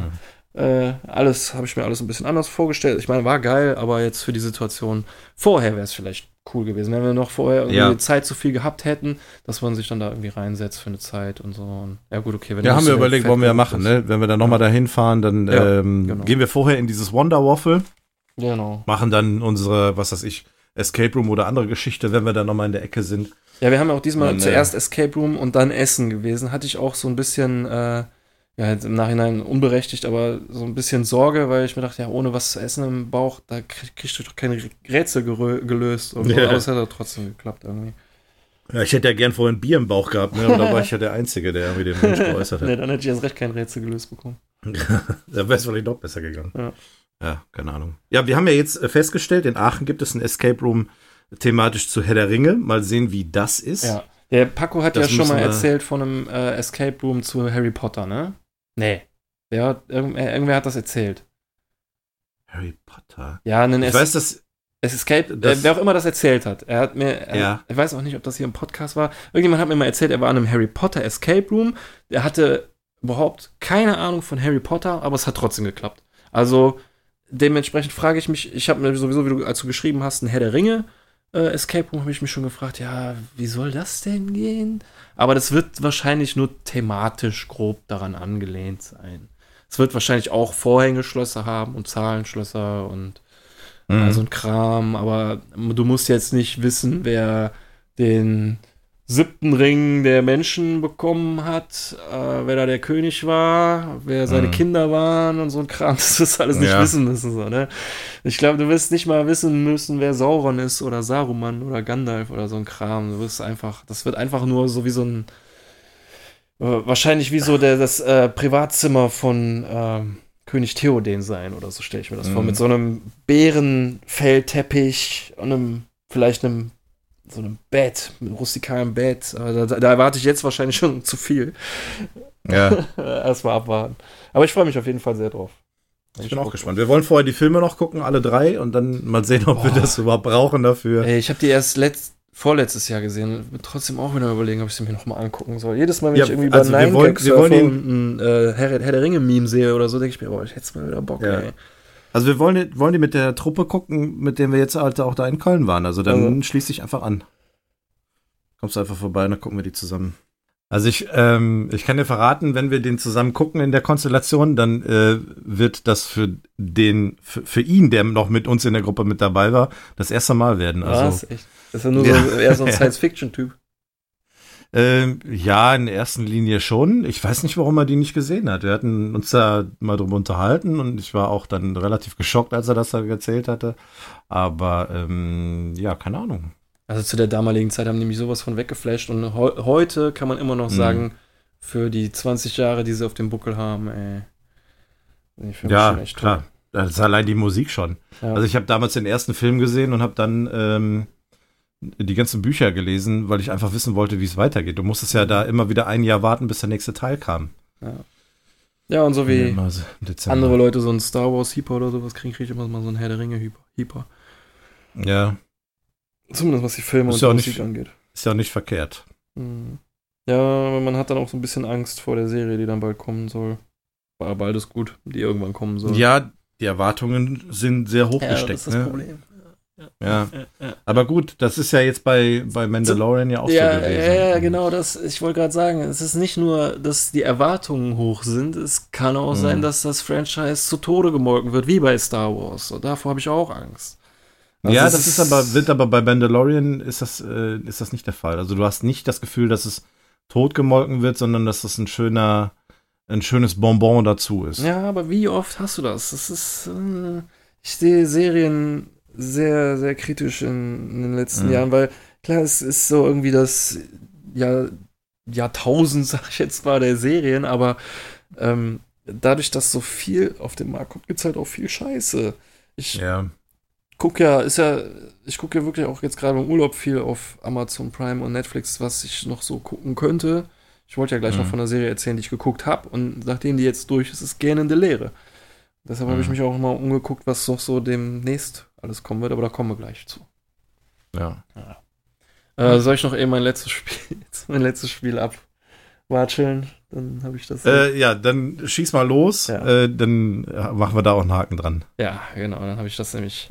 Äh, alles habe ich mir alles ein bisschen anders vorgestellt. Ich meine, war geil, aber jetzt für die Situation vorher wäre es vielleicht cool gewesen, wenn wir noch vorher irgendwie Ja. Zeit zu viel gehabt hätten, dass man sich dann da irgendwie reinsetzt für eine Zeit und so. Und, ja gut, okay. Wenn Ja, haben wir überlegt, wollen wir ja machen, ne? Wenn wir dann nochmal dahin fahren, dann Ja, ähm, genau. gehen wir vorher in dieses Wonder Waffle. Genau. machen dann unsere, was weiß ich, Escape Room oder andere Geschichte, wenn wir dann nochmal in der Ecke sind. Ja, wir haben ja auch diesmal Dann, äh, zuerst Escape Room und dann Essen gewesen. Hatte ich auch so ein bisschen, äh, ja, jetzt im Nachhinein unberechtigt, aber so ein bisschen Sorge, weil ich mir dachte, ja, ohne was zu essen im Bauch, da krieg, kriegst du doch keine Rätsel gelöst. Und so. Ja. Aber es hat ja trotzdem geklappt irgendwie. Ja, ich hätte ja gern vorher ein Bier im Bauch gehabt, ne? Und da war ich ja der Einzige, der irgendwie den Wunsch geäußert hat. nee, dann hätte ich erst recht kein Rätsel gelöst bekommen. Da wäre es vielleicht noch besser gegangen. Ja. Ja, keine Ahnung. Ja, wir haben ja jetzt äh, festgestellt, in Aachen gibt es ein Escape Room thematisch zu Herr der Ringe. Mal sehen, wie das ist. Ja. Der Paco hat Das ja schon mal erzählt von einem äh, Escape Room zu Harry Potter, ne? Nee. Der hat, irgend, äh, irgendwer hat das erzählt. Harry Potter. Ja, einen Ich Es weiß, dass. es Escape, das- äh, wer auch immer das erzählt hat. Er hat mir, er, Ja. ich weiß auch nicht, ob das hier im Podcast war. Irgendjemand hat mir mal erzählt, er war in einem Harry Potter Escape Room. Er hatte überhaupt keine Ahnung von Harry Potter, aber es hat trotzdem geklappt. Also dementsprechend frage ich mich, ich habe mir sowieso, wie du, als du geschrieben hast, ein Herr der Ringe äh, Escape Room, habe ich mich schon gefragt, ja, wie soll das denn gehen? Aber das wird wahrscheinlich nur thematisch grob daran angelehnt sein. Es wird wahrscheinlich auch Vorhängeschlösser haben und Zahlenschlösser und Mhm. also ein Kram, aber du musst jetzt nicht wissen, wer den siebten Ring der Menschen bekommen hat, äh, wer da der König war, wer seine Mhm. Kinder waren und so ein Kram. Das wirst du alles nicht Ja. wissen müssen. So, ne? Ich glaube, du wirst nicht mal wissen müssen, wer Sauron ist oder Saruman oder Gandalf oder so ein Kram. Du wirst einfach, das wird einfach nur so wie so ein, äh, wahrscheinlich wie so der, das äh, Privatzimmer von ähm, König Theoden sein oder so stelle ich mir das vor. Mhm. Mit so einem Bärenfellteppich und einem, vielleicht einem, so einem Bett, mit einem rustikalen Bett. Da, da erwarte ich jetzt wahrscheinlich schon zu viel. Ja, Erstmal abwarten. Aber ich freue mich auf jeden Fall sehr drauf. ich bin auch gespannt. Wir wollen vorher die Filme noch gucken, alle drei, und dann mal sehen, ob wir Boah. das überhaupt brauchen dafür. Ey, ich habe die erst letzt, vorletztes Jahr gesehen. Bin trotzdem auch wieder überlegen, ob ich sie mir nochmal angucken soll. Jedes Mal, wenn Ja, ich irgendwie also bei wir Nine wollen- Gag wir wollen ihn- ein äh, Herr, Herr der Ringe-Meme sehe oder so, denke ich mir, boah, ich hätte mal wieder Bock, Ja. ey. Also wir wollen, wollen die mit der Truppe gucken, mit der wir jetzt halt auch da in Köln waren. Also dann Also. schließ dich einfach an. Kommst du einfach vorbei und dann gucken wir die zusammen. Also ich, ähm, ich kann dir verraten, wenn wir den zusammen gucken in der Konstellation, dann äh, wird das für den, für, für ihn, der noch mit uns in der Gruppe mit dabei war, das erste Mal werden. Also Was? Echt? Das ist ja nur Ja. so, eher so ein Science-Fiction-Typ. Ähm, ja, in der ersten Linie schon. Ich weiß nicht, warum er die nicht gesehen hat. Wir hatten uns da mal drüber unterhalten und ich war auch dann relativ geschockt, als er das da erzählt hatte. Aber ähm, ja, keine Ahnung. Also zu der damaligen Zeit haben die mich sowas von weggeflasht und heu heute kann man immer noch Mhm. sagen, für die 20 Jahre, die sie auf dem Buckel haben, ey. Ja, schon echt klar. Das ist allein die Musik schon. Ja. Also ich habe damals den ersten Film gesehen und habe dann ähm, die ganzen Bücher gelesen, weil ich einfach wissen wollte, wie es weitergeht. Du musstest ja da immer wieder ein Jahr warten, bis der nächste Teil kam. Ja, und so wie Dezember. andere Leute so einen Star Wars Hyper oder sowas kriegen, kriege ich immer mal so einen Herr der Ringe Hyper. Ja, Zumindest was die Filme Ist und ja Musik nicht- angeht. ist ja auch nicht verkehrt. Mhm. Ja, man hat dann auch so ein bisschen Angst vor der Serie, die dann bald kommen soll. Aber bald ist gut, die irgendwann kommen soll. Ja, die Erwartungen sind sehr hoch ja das gesteckt. ist das ne? Problem. Ja. Aber gut, das ist ja jetzt bei, bei Mandalorian ja auch ja, so gewesen. Ja, ja, genau, das, ich wollte gerade sagen, es ist nicht nur, dass die Erwartungen hoch sind, es kann auch mhm. sein, dass das Franchise zu Tode gemolken wird, wie bei Star Wars. Und davor habe ich auch Angst. Also ja, das ist, ist, aber, wird aber bei Mandalorian ist das, äh, ist das nicht der Fall. Also du hast nicht das Gefühl, dass es tot gemolken wird, sondern dass das ein schöner, ein schönes Bonbon dazu ist. Ja, aber wie oft hast du das? Das ist, äh, ich sehe Serien sehr, sehr kritisch in, in den letzten mhm. Jahren, weil klar, es ist so irgendwie das ja, Jahrtausend, sag ich jetzt mal, der Serien, aber ähm, dadurch, dass so viel auf dem Markt kommt, gibt es halt auch viel Scheiße. Ich ja. gucke ja, ist ja, ich gucke ja wirklich auch jetzt gerade im Urlaub viel auf Amazon Prime und Netflix, was ich noch so gucken könnte. Ich wollte ja gleich mhm. noch von der Serie erzählen, die ich geguckt habe. Und nachdem die jetzt durch ist, ist gähnende Leere. Deshalb mhm. habe ich mich auch mal umgeguckt, was noch so demnächst alles kommen wird, aber da kommen wir gleich zu. Ja. ja. Äh, soll ich noch eben mein letztes Spiel, mein letztes Spiel abwatscheln? Dann habe ich das. Äh, ja, dann schieß mal los. Ja. Äh, dann machen wir da auch einen Haken dran. Ja, genau. Dann habe ich das nämlich.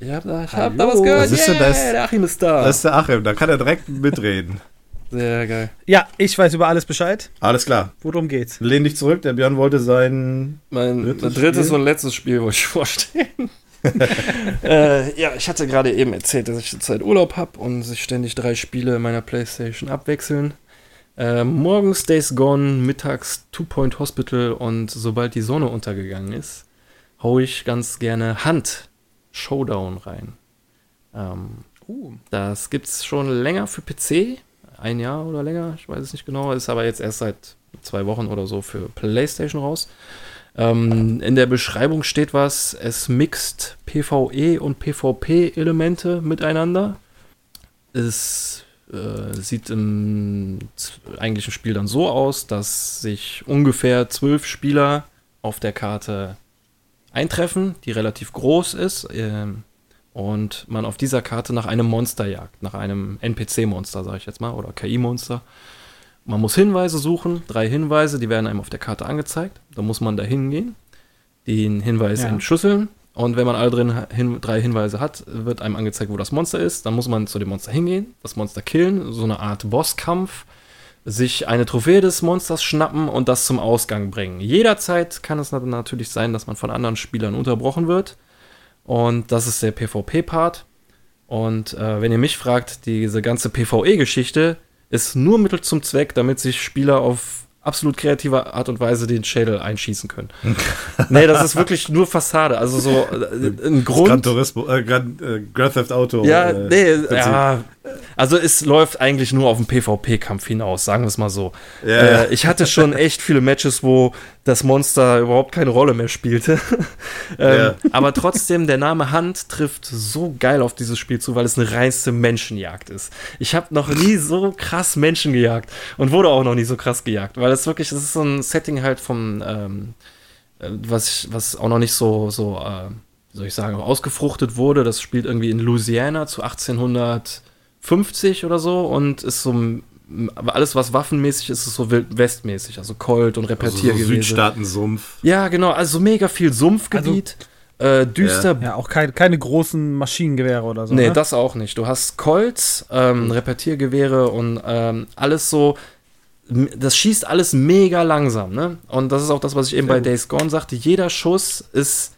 Ich habe da, hab da was gehört. Was ist yeah, denn das? Der Achim ist da. Das ist der Achim. Da kann er direkt mitreden. Sehr geil. Ja, ich weiß über alles Bescheid. Alles klar. Worum geht's? Lehn dich zurück, der Björn wollte sein. Mein drittes, drittes und letztes Spiel wollte ich vorstellen. äh, ja, ich hatte gerade eben erzählt, dass ich zurzeit Urlaub habe und sich ständig drei Spiele in meiner Playstation abwechseln. Äh, morgens Days Gone, mittags Two Point Hospital und sobald die Sonne untergegangen ist, hau ich ganz gerne Hand Showdown rein. Ähm, uh. Das gibt's schon länger für PC ein Jahr oder länger, ich weiß es nicht genau, ist aber jetzt erst seit zwei Wochen oder so für PlayStation raus. Ähm, in der Beschreibung steht was, es mixt PvE und PvP-Elemente miteinander. Es äh, sieht im eigentlichen Spiel dann so aus, dass sich ungefähr zwölf Spieler auf der Karte eintreffen, die relativ groß ist. Ähm, und man auf dieser Karte nach einem Monster jagt, nach einem NPC-Monster, sage ich jetzt mal, oder KI-Monster. Man muss Hinweise suchen, drei Hinweise, die werden einem auf der Karte angezeigt. Da muss man da hingehen, den Hinweis ja. entschlüsseln. Und wenn man alle drin hin, drei Hinweise hat, wird einem angezeigt, wo das Monster ist. Dann muss man zu dem Monster hingehen, das Monster killen, so eine Art Bosskampf, sich eine Trophäe des Monsters schnappen und das zum Ausgang bringen. Jederzeit kann es natürlich sein, dass man von anderen Spielern unterbrochen wird. Und das ist der PvP-Part. Und äh, wenn ihr mich fragt, diese ganze PvE-Geschichte ist nur Mittel zum Zweck, damit sich Spieler auf absolut kreative Art und Weise den Schädel einschießen können. nee, das ist wirklich nur Fassade. Also so äh, ein Grund. Gran Turismo, äh, Gran, äh, Grand Theft Auto. Ja, äh, nee, ja. Also es läuft eigentlich nur auf den PvP-Kampf hinaus, sagen wir es mal so. Ja. Äh, ich hatte schon echt viele Matches, wo das Monster überhaupt keine Rolle mehr spielte. ähm, ja. Aber trotzdem, der Name Hand trifft so geil auf dieses Spiel zu, weil es eine reinste Menschenjagd ist. Ich habe noch nie so krass Menschen gejagt und wurde auch noch nie so krass gejagt, weil es wirklich, das ist so ein Setting halt vom, ähm, äh, was, was auch noch nicht so, so äh, wie soll ich sagen, ausgefruchtet wurde. Das spielt irgendwie in Louisiana zu 1850 oder so und ist so alles, was waffenmäßig ist, ist so wildwestmäßig, also Colt und Repetiergewese. Also so Südstaaten-Sumpf. Ja, genau, also mega viel Sumpfgebiet. Also, äh, düster. Ja, auch kein, keine großen Maschinengewehre oder so. Nee, ne? das auch nicht. Du hast Colts, ähm, Repetiergewehre und ähm, alles so. Das schießt alles mega langsam, ne? Und das ist auch das, was ich eben Sehr bei gut. Days Gone sagte. Jeder Schuss ist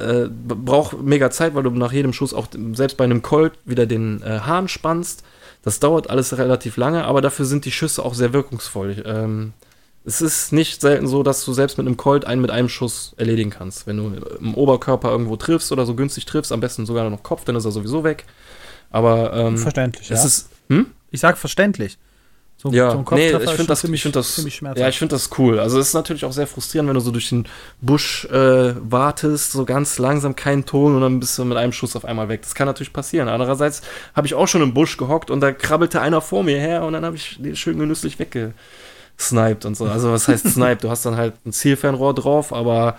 äh, braucht mega Zeit, weil du nach jedem Schuss auch selbst bei einem Colt wieder den äh, Hahn spannst. Das dauert alles relativ lange, aber dafür sind die Schüsse auch sehr wirkungsvoll. Ähm, es ist nicht selten so, dass du selbst mit einem Colt einen mit einem Schuss erledigen kannst. Wenn du im Oberkörper irgendwo triffst oder so günstig triffst, am besten sogar noch Kopf, dann ist er sowieso weg. Aber ähm, verständlich. Es ja. ist, hm? Ich sag verständlich. So, ja, so nee, ich finde das, ziemlich, ich find das, ja, ich finde das cool. Also es ist natürlich auch sehr frustrierend, wenn du so durch den Busch äh, wartest, so ganz langsam keinen Ton und dann bist du mit einem Schuss auf einmal weg. Das kann natürlich passieren. Andererseits habe ich auch schon im Busch gehockt und da krabbelte einer vor mir her und dann habe ich den schön genüsslich weggesniped und so. Also was heißt snipe? Du hast dann halt ein Zielfernrohr drauf, aber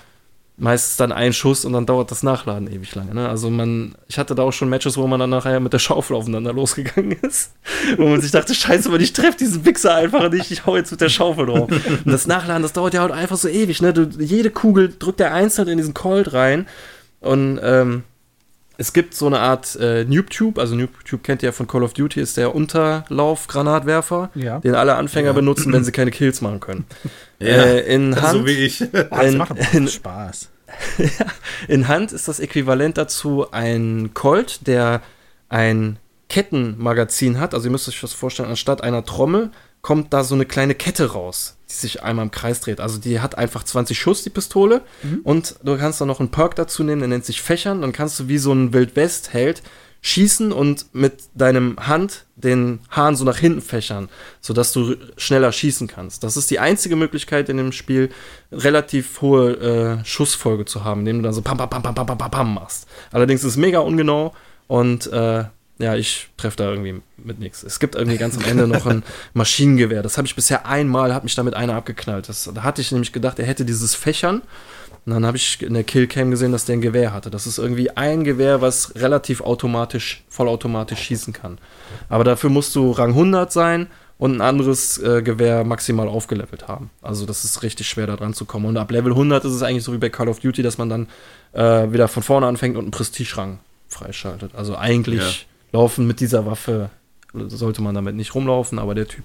meistens dann ein Schuss und dann dauert das Nachladen ewig lange. Ne? Also man, ich hatte da auch schon Matches, wo man dann nachher mit der Schaufel aufeinander losgegangen ist. wo man sich dachte, scheiße, aber ich treffe diesen Wichser einfach nicht, ich hau jetzt mit der Schaufel drauf. Und das Nachladen, das dauert ja halt einfach so ewig. Ne? Du, jede Kugel drückt der einzeln in diesen Colt rein und ähm, es gibt so eine Art äh, NoobTube, also NoobTube kennt ihr ja von Call of Duty, ist der Unterlauf-Granatwerfer, Ja. den alle Anfänger Ja. benutzen, wenn sie keine Kills machen können. Ja, Äh, in Hand, so wie ich. Das in, macht aber in, Spaß. in Hand ist das Äquivalent dazu ein Colt, der ein Kettenmagazin hat. Also ihr müsst euch das vorstellen, anstatt einer Trommel kommt da so eine kleine Kette raus, die sich einmal im Kreis dreht. Also die hat einfach 20 Schuss, die Pistole. Und du kannst dann noch einen Perk dazu nehmen, der nennt sich Fächern. Dann kannst du wie so ein Wildwest-Held schießen und mit deinem Hand den Hahn so nach hinten fächern, sodass du schneller schießen kannst. Das ist die einzige Möglichkeit in dem Spiel, relativ hohe äh, Schussfolge zu haben, indem du dann so pam, pam, pam, pam, pam, pam, pam, pam machst. Allerdings ist es mega ungenau und äh, ja, ich treffe da irgendwie mit nichts. Es gibt irgendwie ganz am Ende noch ein Maschinengewehr. Das habe ich bisher einmal, hat mich damit einer abgeknallt. Das, da hatte ich nämlich gedacht, er hätte dieses Fächern. Und dann habe ich in der Killcam gesehen, dass der ein Gewehr hatte. Das ist irgendwie ein Gewehr, was relativ automatisch, vollautomatisch schießen kann. Aber dafür musst du Rang 100 sein und ein anderes äh, Gewehr maximal aufgelevelt haben. Also das ist richtig schwer da dran zu kommen. Und ab Level 100 ist es eigentlich so wie bei Call of Duty, dass man dann äh, wieder von vorne anfängt und einen Prestige-Rang freischaltet. Also eigentlich laufen mit dieser Waffe, sollte man damit nicht rumlaufen, aber der Typ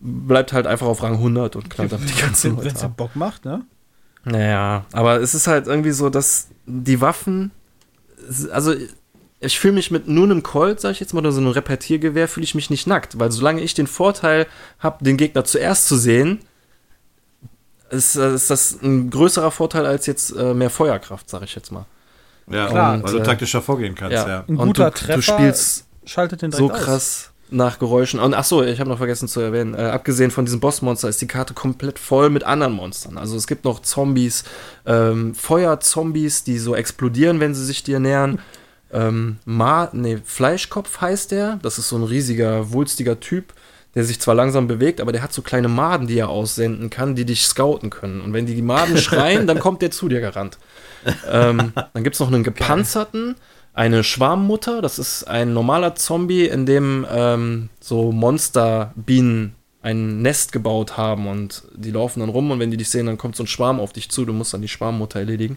bleibt halt einfach auf Rang 100 und knallt damit die ganze Wenn es. Bock macht, ne? Naja, aber es ist halt irgendwie so, dass die Waffen, also ich fühle mich mit nur einem Colt, sag ich jetzt mal, oder so einem Repetiergewehr, fühle ich mich nicht nackt, weil solange ich den Vorteil habe, den Gegner zuerst zu sehen, ist, ist das ein größerer Vorteil als jetzt äh, mehr Feuerkraft, sag ich jetzt mal. Ja, Klar. weil du Und, äh, taktischer vorgehen kannst, ja. Ein Und guter du, Treffer du spielst Schaltet den so direkt aus. krass nach Geräuschen. Und ach so, ich habe noch vergessen zu erwähnen, äh, abgesehen von diesem Bossmonster ist die Karte komplett voll mit anderen Monstern. Also es gibt noch Zombies, ähm, Feuerzombies, die so explodieren, wenn sie sich dir nähern. Ähm, Ma nee, Fleischkopf heißt der. Das ist so ein riesiger, wulstiger Typ, der sich zwar langsam bewegt, aber der hat so kleine Maden, die er aussenden kann, die dich scouten können. Und wenn die, die Maden schreien, dann kommt der zu dir gerannt. Ähm, dann gibt es noch einen gepanzerten, eine Schwarmmutter, das ist ein normaler Zombie, in dem ähm, so Monsterbienen ein Nest gebaut haben und die laufen dann rum und wenn die dich sehen, dann kommt so ein Schwarm auf dich zu, du musst dann die Schwarmmutter erledigen.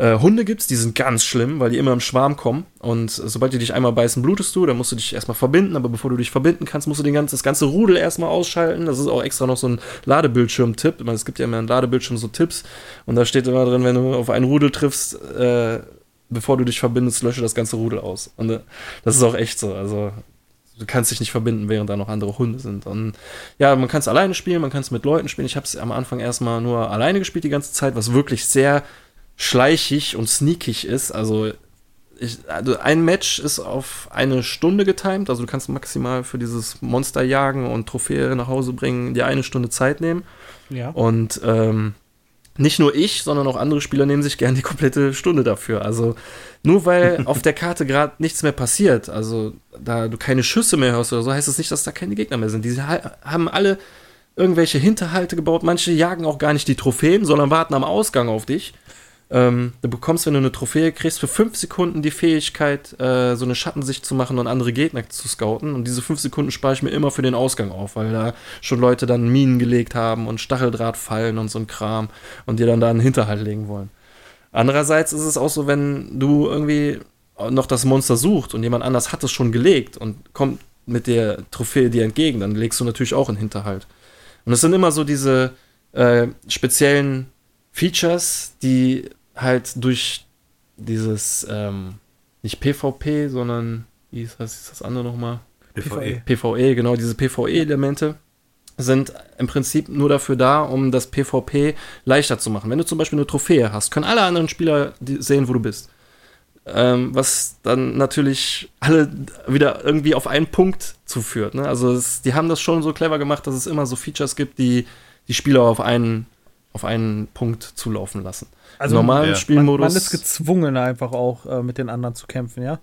Äh, Hunde gibt's, die sind ganz schlimm, weil die immer im Schwarm kommen. Und sobald die dich einmal beißen, blutest du, dann musst du dich erstmal verbinden, aber bevor du dich verbinden kannst, musst du den ganzen, das ganze Rudel erstmal ausschalten. Das ist auch extra noch so ein Ladebildschirm-Tipp. Ich meine, Es gibt ja immer einen Ladebildschirm so Tipps und da steht immer drin, wenn du auf einen Rudel triffst, äh, bevor du dich verbindest, lösche das ganze Rudel aus. Und äh, das ist auch echt so. Also du kannst dich nicht verbinden, während da noch andere Hunde sind. Und ja, man kann es alleine spielen, man kann es mit Leuten spielen. Ich habe es am Anfang erstmal nur alleine gespielt die ganze Zeit, was wirklich sehr schleichig und sneakig ist. Also, ich, also ein Match ist auf eine Stunde getimed. Also du kannst maximal für dieses Monster jagen und Trophäe nach Hause bringen, dir eine Stunde Zeit nehmen. Ja. Und ähm, nicht nur ich, sondern auch andere Spieler nehmen sich gern die komplette Stunde dafür. Also nur weil auf der Karte gerade nichts mehr passiert, also da du keine Schüsse mehr hörst oder so, heißt es das nicht, dass da keine Gegner mehr sind. Die ha- haben alle irgendwelche Hinterhalte gebaut. Manche jagen auch gar nicht die Trophäen, sondern warten am Ausgang auf dich. Ähm, du bekommst, wenn du eine Trophäe kriegst, für fünf Sekunden die Fähigkeit, äh, so eine Schattensicht zu machen und andere Gegner zu scouten. Und diese fünf Sekunden spare ich mir immer für den Ausgang auf, weil da schon Leute dann Minen gelegt haben und Stacheldraht fallen und so ein Kram und dir dann da einen Hinterhalt legen wollen. Andererseits ist es auch so, wenn du irgendwie noch das Monster sucht und jemand anders hat es schon gelegt und kommt mit der Trophäe dir entgegen, dann legst du natürlich auch einen Hinterhalt. Und es sind immer so diese äh, speziellen Features, die halt durch dieses, ähm, nicht PvP, sondern, wie ist das, ist das andere nochmal? PvE. PvE, genau, diese PvE-Elemente sind im Prinzip nur dafür da, um das PvP leichter zu machen. Wenn du zum Beispiel eine Trophäe hast, können alle anderen Spieler sehen, wo du bist. Ähm, was dann natürlich alle wieder irgendwie auf einen Punkt zuführt. Ne? Also es, die haben das schon so clever gemacht, dass es immer so Features gibt, die die Spieler auf einen, auf einen Punkt zulaufen lassen. Also normalen ja. man, Spielmodus. man ist gezwungen, einfach auch äh, mit den anderen zu kämpfen, ja?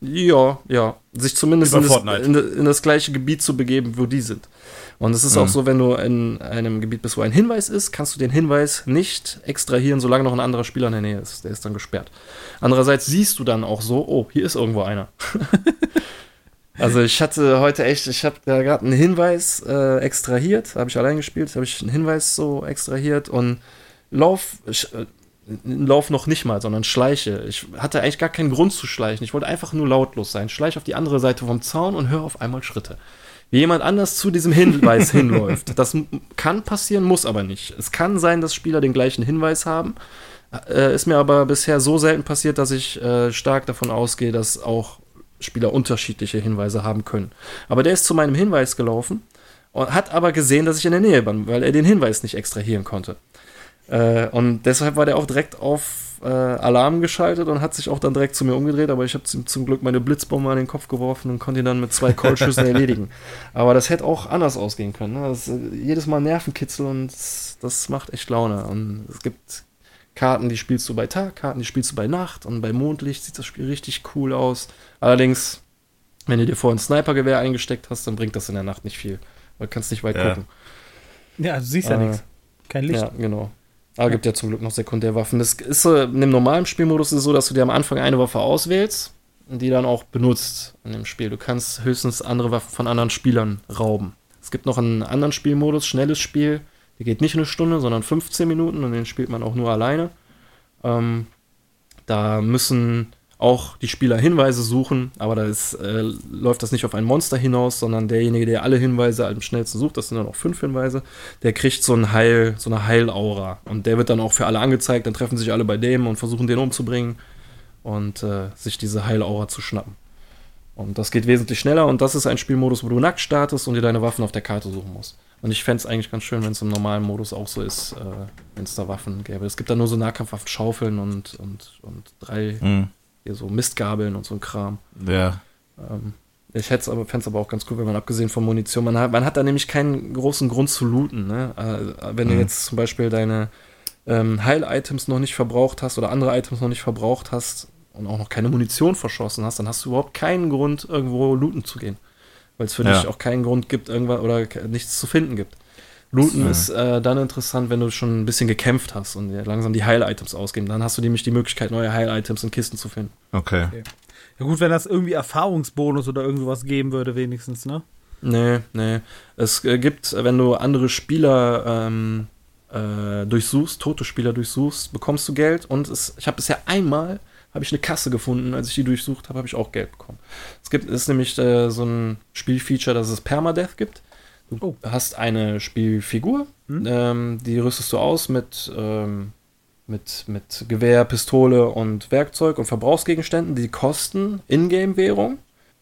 Ja, ja. Sich zumindest in das, in, in das gleiche Gebiet zu begeben, wo die sind. Und es ist Mhm. auch so, wenn du in einem Gebiet bist, wo ein Hinweis ist, kannst du den Hinweis nicht extrahieren, solange noch ein anderer Spieler in der Nähe ist. Der ist dann gesperrt. Andererseits siehst du dann auch so, oh, hier ist irgendwo einer. also ich hatte heute echt, ich habe da gerade einen Hinweis äh, extrahiert, habe ich allein gespielt, habe ich einen Hinweis so extrahiert und lauf, ich, äh, Lauf noch nicht mal, sondern schleiche. Ich hatte eigentlich gar keinen Grund zu schleichen. Ich wollte einfach nur lautlos sein. Schleiche auf die andere Seite vom Zaun und höre auf einmal Schritte. Wie jemand anders zu diesem Hinweis hinläuft. Das kann passieren, muss aber nicht. Es kann sein, dass Spieler den gleichen Hinweis haben. Äh, ist mir aber bisher so selten passiert, dass ich äh, stark davon ausgehe, dass auch Spieler unterschiedliche Hinweise haben können. Aber der ist zu meinem Hinweis gelaufen und hat aber gesehen, dass ich in der Nähe bin, weil er den Hinweis nicht extrahieren konnte. Äh, und deshalb war der auch direkt auf äh, Alarm geschaltet und hat sich auch dann direkt zu mir umgedreht, aber ich habe zum, zum Glück meine Blitzbombe an den Kopf geworfen und konnte ihn dann mit zwei Coldschüssen erledigen. Aber das hätte auch anders ausgehen können. Ne? Das, äh, jedes Mal Nervenkitzel und das, das macht echt Laune. Und es gibt Karten, die spielst du bei Tag, Karten, die spielst du bei Nacht und bei Mondlicht sieht das Spiel richtig cool aus. Allerdings, wenn du dir vorhin ein Snipergewehr eingesteckt hast, dann bringt das in der Nacht nicht viel, weil du kannst nicht weit ja. gucken. Ja, du siehst ja äh, nichts. Kein Licht. Ja, genau. Ja. gibt ja zum Glück noch Sekundärwaffen. Das ist so, in dem normalen Spielmodus ist so, dass du dir am Anfang eine Waffe auswählst und die dann auch benutzt in dem Spiel. Du kannst höchstens andere Waffen von anderen Spielern rauben. Es gibt noch einen anderen Spielmodus, schnelles Spiel, der geht nicht eine Stunde, sondern 15 Minuten und den spielt man auch nur alleine. Ähm, da müssen auch die Spieler Hinweise suchen, aber da äh, läuft das nicht auf ein Monster hinaus, sondern derjenige, der alle Hinweise am schnellsten sucht, das sind dann auch fünf Hinweise, der kriegt so ein Heil, so eine Heilaura. Und der wird dann auch für alle angezeigt, dann treffen sich alle bei dem und versuchen den umzubringen und äh, sich diese Heilaura zu schnappen. Und das geht wesentlich schneller und das ist ein Spielmodus, wo du nackt startest und dir deine Waffen auf der Karte suchen musst. Und ich fände es eigentlich ganz schön, wenn es im normalen Modus auch so ist, äh, wenn es da Waffen gäbe. Es gibt da nur so Nahkampfwaffen, Schaufeln und, und, und drei mhm. Hier so Mistgabeln und so ein Kram. Ja. Ähm, ich hätte aber, fände es aber auch ganz cool, wenn man abgesehen von Munition, man hat, man hat da nämlich keinen großen Grund zu looten. Ne? Äh, wenn mhm. du jetzt zum Beispiel deine ähm, Heil-Items noch nicht verbraucht hast oder andere Items noch nicht verbraucht hast und auch noch keine Munition verschossen hast, dann hast du überhaupt keinen Grund, irgendwo looten zu gehen weil es für ja. dich auch keinen Grund gibt, irgendwas oder nichts zu finden gibt. Looten ja. ist äh, dann interessant, wenn du schon ein bisschen gekämpft hast und langsam die Heil-Items ausgeben. Dann hast du nämlich die Möglichkeit, neue Heil-Items in Kisten zu finden. Okay. okay. Ja gut, wenn das irgendwie Erfahrungsbonus oder irgendwas geben würde, wenigstens, ne? Nee, nee. Es äh, gibt, wenn du andere Spieler ähm, äh, durchsuchst, tote Spieler durchsuchst, bekommst du Geld. Und es, ich habe bisher einmal habe ich eine Kasse gefunden. Als ich die durchsucht habe, habe ich auch Geld bekommen. Es gibt ist nämlich äh, so ein Spielfeature, dass es Permadeath gibt. Du oh. hast eine Spielfigur, hm? ähm, die rüstest du aus mit, ähm, mit, mit Gewehr, Pistole und Werkzeug und Verbrauchsgegenständen. Die kosten Ingame-Währung.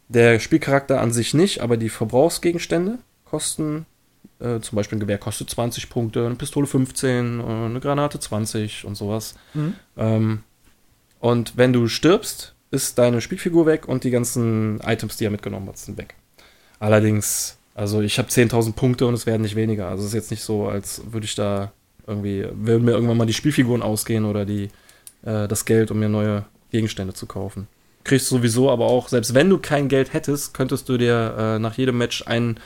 Der Spielcharakter an sich nicht, aber die Verbrauchsgegenstände kosten äh, zum Beispiel ein Gewehr kostet 20 Punkte, eine Pistole 15, äh, eine Granate 20 und sowas. Mhm. Ähm, und wenn du stirbst, ist deine Spielfigur weg und die ganzen Items, die er mitgenommen hat, sind weg. Allerdings, also ich habe 10.000 Punkte und es werden nicht weniger. Also es ist jetzt nicht so, als würde ich da irgendwie, würden mir irgendwann mal die Spielfiguren ausgehen oder die, äh, das Geld, um mir neue Gegenstände zu kaufen. Kriegst du sowieso aber auch, selbst wenn du kein Geld hättest, könntest du dir äh, nach jedem Match ein,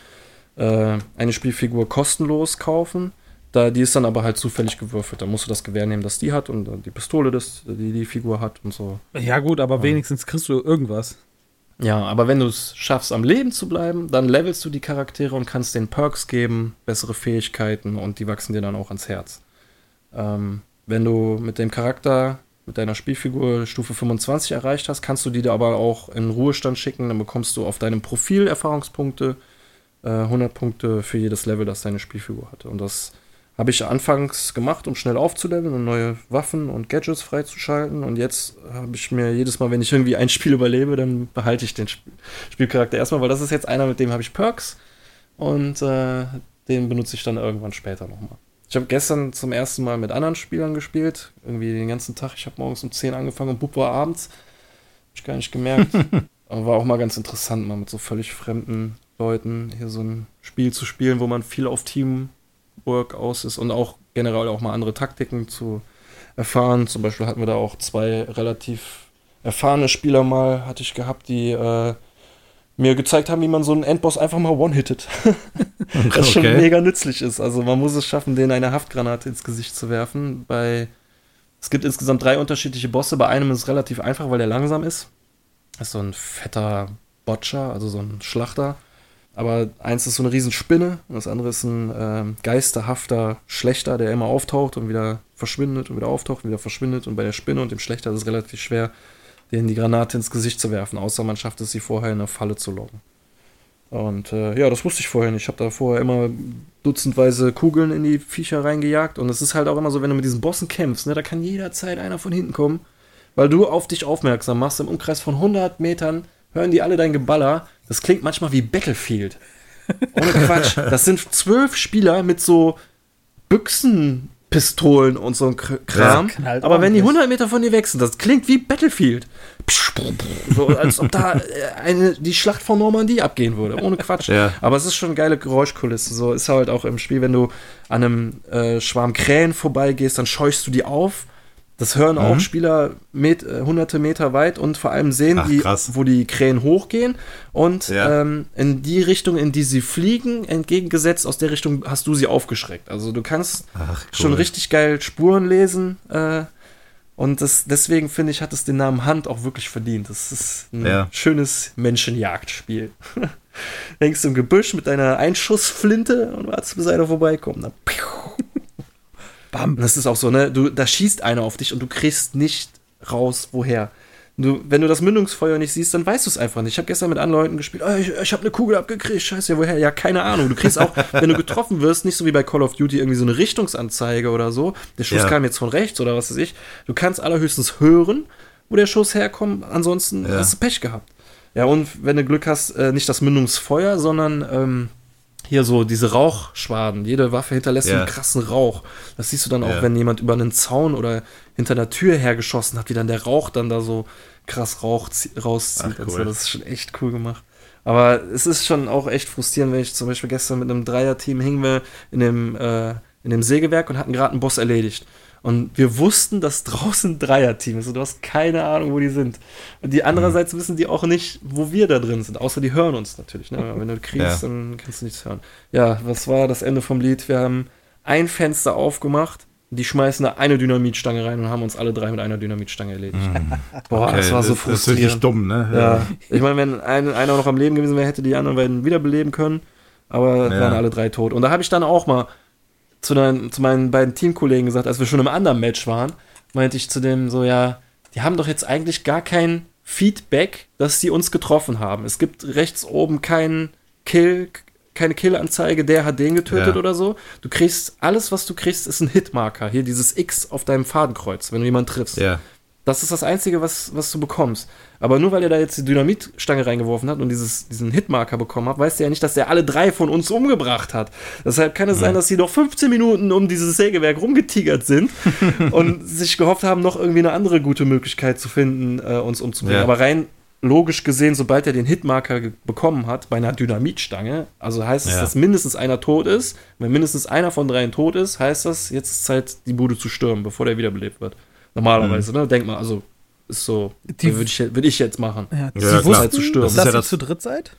äh, eine Spielfigur kostenlos kaufen da, die ist dann aber halt zufällig gewürfelt. Da musst du das Gewehr nehmen, das die hat und die Pistole, das, die die Figur hat und so. Ja, gut, aber ja. wenigstens kriegst du irgendwas. Ja, aber wenn du es schaffst, am Leben zu bleiben, dann levelst du die Charaktere und kannst den Perks geben, bessere Fähigkeiten und die wachsen dir dann auch ans Herz. Ähm, wenn du mit dem Charakter, mit deiner Spielfigur Stufe 25 erreicht hast, kannst du die da aber auch in Ruhestand schicken. Dann bekommst du auf deinem Profil Erfahrungspunkte, äh, 100 Punkte für jedes Level, das deine Spielfigur hatte. Und das habe ich anfangs gemacht, um schnell aufzuleveln und neue Waffen und Gadgets freizuschalten. Und jetzt habe ich mir jedes Mal, wenn ich irgendwie ein Spiel überlebe, dann behalte ich den Sp Spielcharakter erstmal, weil das ist jetzt einer, mit dem habe ich Perks. Und äh, den benutze ich dann irgendwann später nochmal. Ich habe gestern zum ersten Mal mit anderen Spielern gespielt. Irgendwie den ganzen Tag. Ich habe morgens um 10 angefangen und Bub war abends. Hab ich gar nicht gemerkt. Aber war auch mal ganz interessant, mal mit so völlig fremden Leuten hier so ein Spiel zu spielen, wo man viel auf Team Work aus ist und auch generell auch mal andere Taktiken zu erfahren. Zum Beispiel hatten wir da auch zwei relativ erfahrene Spieler mal, hatte ich gehabt, die äh, mir gezeigt haben, wie man so einen Endboss einfach mal one-hittet. das schon mega nützlich ist. Also man muss es schaffen, denen eine Haftgranate ins Gesicht zu werfen. Bei es gibt insgesamt drei unterschiedliche Bosse. Bei einem ist es relativ einfach, weil der langsam ist. Das ist so ein fetter Botcher, also so ein Schlachter. Aber eins ist so eine Riesenspinne und das andere ist ein ähm, geisterhafter Schlechter, der immer auftaucht und wieder verschwindet und wieder auftaucht und wieder verschwindet. Und bei der Spinne und dem Schlechter ist es relativ schwer, denen die Granate ins Gesicht zu werfen, außer man schafft es, sie vorher in eine Falle zu locken. Und äh, ja, das wusste ich vorher nicht. Ich habe da vorher immer dutzendweise Kugeln in die Viecher reingejagt. Und es ist halt auch immer so, wenn du mit diesen Bossen kämpfst, ne, da kann jederzeit einer von hinten kommen, weil du auf dich aufmerksam machst. Im Umkreis von 100 Metern hören die alle dein Geballer. Das klingt manchmal wie Battlefield. Ohne Quatsch. Das sind zwölf Spieler mit so Büchsenpistolen und so ein Kram. knallt Aber wenn die ordentlich. 100 Meter von dir weg sind, das klingt wie Battlefield. So, als ob da äh, eine, die Schlacht von Normandie abgehen würde. Ohne Quatsch. Ja. Aber es ist schon eine geile Geräuschkulisse. So ist halt auch im Spiel, wenn du an einem äh, Schwarm Krähen vorbeigehst, dann scheuchst du die auf. Das hören auch Mhm. Spieler met, äh, hunderte Meter weit und vor allem sehen Ach, die, krass. wo die Krähen hochgehen. Und Ja. ähm, in die Richtung, in die sie fliegen, entgegengesetzt, aus der Richtung hast du sie aufgeschreckt. Also du kannst Ach, cool. schon richtig geil Spuren lesen. Äh, und das, deswegen finde ich, hat es den Namen Hand auch wirklich verdient. Das ist ein Ja. schönes Menschenjagdspiel. Hängst du im Gebüsch mit deiner Einschussflinte und wartest, bis einer vorbeikommt. Dann piu. Bam. Das ist auch so, ne? Du, da schießt einer auf dich und du kriegst nicht raus, woher. Du, wenn du das Mündungsfeuer nicht siehst, dann weißt du es einfach nicht. Ich habe gestern mit anderen Leuten gespielt, oh, ich, ich habe eine Kugel abgekriegt, scheiße, ja, woher? Ja, keine Ahnung. Du kriegst auch, wenn du getroffen wirst, nicht so wie bei Call of Duty irgendwie so eine Richtungsanzeige oder so. Der Schuss Ja. kam jetzt von rechts oder was weiß ich. Du kannst allerhöchstens hören, wo der Schuss herkommt, ansonsten Ja. hast du Pech gehabt. Ja, und wenn du Glück hast, äh, nicht das Mündungsfeuer, sondern ähm, hier so diese Rauchschwaden. Jede Waffe hinterlässt Ja. einen krassen Rauch. Das siehst du dann auch, Ja. wenn jemand über einen Zaun oder hinter einer Tür hergeschossen hat, wie dann der Rauch dann da so krass Rauch zie- rauszieht. Ach, und so. cool. Das ist schon echt cool gemacht. Aber es ist schon auch echt frustrierend, wenn ich zum Beispiel gestern mit einem Dreierteam hingen wir in dem, äh, in dem Sägewerk und hatten gerade einen Boss erledigt. Und wir wussten, dass draußen Dreierteam ist und du hast keine Ahnung, wo die sind. Und die andererseits wissen die auch nicht, wo wir da drin sind, außer die hören uns natürlich. Ne? Wenn du kriegst, Ja. dann kannst du nichts hören. Ja, was war das Ende vom Lied? Wir haben ein Fenster aufgemacht, die schmeißen da eine Dynamitstange rein und haben uns alle drei mit einer Dynamitstange erledigt. Boah, das war so das, das ist richtig frustrierend. dumm, ne? Ja, ich meine, wenn ein, einer noch am Leben gewesen wäre, hätte die anderen beiden wiederbeleben können. Aber Ja. waren alle drei tot. Und da habe ich dann auch mal zu, dein, zu meinen beiden Teamkollegen gesagt, als wir schon im anderen Match waren, meinte ich zu dem so, ja, die haben doch jetzt eigentlich gar kein Feedback, dass die uns getroffen haben. Es gibt rechts oben keinen Kill, keine Killanzeige, der hat den getötet Ja. oder so. Du kriegst, alles, was du kriegst, ist ein Hitmarker. Hier dieses X auf deinem Fadenkreuz, wenn du jemanden triffst. Ja. Das ist das Einzige, was, was du bekommst. Aber nur weil er da jetzt die Dynamitstange reingeworfen hat und dieses, diesen Hitmarker bekommen hat, weißt du ja nicht, dass er alle drei von uns umgebracht hat. Deshalb kann es sein, dass sie noch 15 Minuten um dieses Sägewerk rumgetigert sind und sich gehofft haben, noch irgendwie eine andere gute Möglichkeit zu finden, äh, uns umzubringen. Ja. Aber rein logisch gesehen, sobald er den Hitmarker bekommen hat bei einer Dynamitstange, also heißt es, Ja. dass mindestens einer tot ist. Wenn mindestens einer von dreien tot ist, heißt das, jetzt ist Zeit, die Bude zu stürmen, bevor der wiederbelebt wird. Normalerweise, ne? Denk mal, also ist so, Die- würde ich, würd ich jetzt machen. Ja, Ja, Sie klar. wussten, Zu stürmen. dass Das ist ja ihr das- zu dritt seid?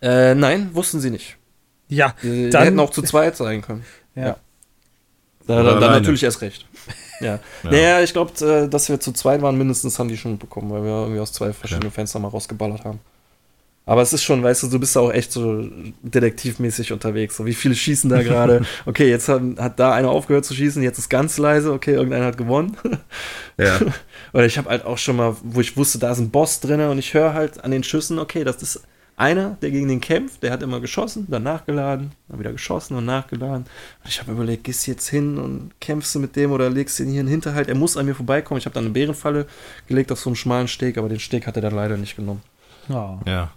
Äh, nein, wussten sie nicht. Ja, Die, die Dann- hätten auch zu zweit sein können. Ja. Ja. Da, dann, dann natürlich erst recht. Ja. Ja. Naja, ich glaube, äh, dass wir zu zweit waren, mindestens haben die schon mitbekommen, weil wir irgendwie aus zwei verschiedenen Fenstern mal rausgeballert haben. Aber es ist schon, weißt du, du bist auch echt so detektivmäßig unterwegs. So, wie viele schießen da gerade? Okay, jetzt hat, hat da einer aufgehört zu schießen, jetzt ist ganz leise, okay, irgendeiner hat gewonnen. Ja. Oder ich habe halt auch schon mal, wo ich wusste, da ist ein Boss drin und ich höre halt an den Schüssen, okay, das ist einer, der gegen den kämpft, der hat immer geschossen, dann nachgeladen, dann wieder geschossen und nachgeladen. Und ich habe überlegt, gehst du jetzt hin und kämpfst du mit dem oder legst du ihn hier in den Hinterhalt? Er muss an mir vorbeikommen. Ich habe dann eine Bärenfalle gelegt auf so einem schmalen Steg, aber den Steg hat er dann leider nicht genommen. Ja. Ja.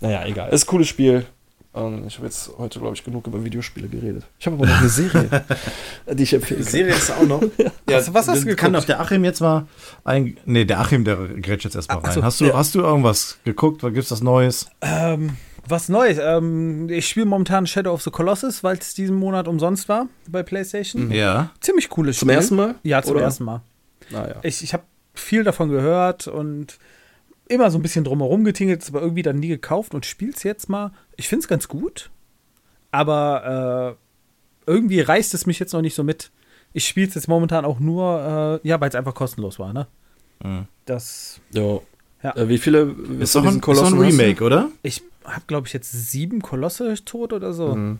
Naja, egal. Ist ein cooles Spiel. Und ich habe jetzt heute, glaube ich, genug über Videospiele geredet. Ich habe aber noch eine Serie, die ich empfehlen kann. Serie ist auch noch. Ja, Also, was hast du Kann geguckt? doch der Achim jetzt mal ein. Nee, der Achim, der grätscht jetzt erstmal Ah, rein. so, hast, du, ja. hast du irgendwas geguckt? Was gibt's was Neues? Ähm, was Neues. Ähm, ich spiele momentan Shadow of the Colossus, weil es diesen Monat umsonst war bei PlayStation. Mhm. Ja. Ziemlich cooles Zum Spiel. ersten Mal? Ja, zum Oder? ersten Mal. Naja. Ich, ich habe viel davon gehört und immer so ein bisschen drumherum getingelt, aber irgendwie dann nie gekauft und spiel's jetzt mal. Ich find's ganz gut, aber äh, irgendwie reißt es mich jetzt noch nicht so mit. Ich spiel's jetzt momentan auch nur, äh, ja, weil es einfach kostenlos war, ne? Mhm. Das. Jo. Ja. Äh, wie viele Ist doch ein, ist du? Remake, oder? Ich habe, glaube ich, jetzt sieben Kolosse tot oder so. Mhm.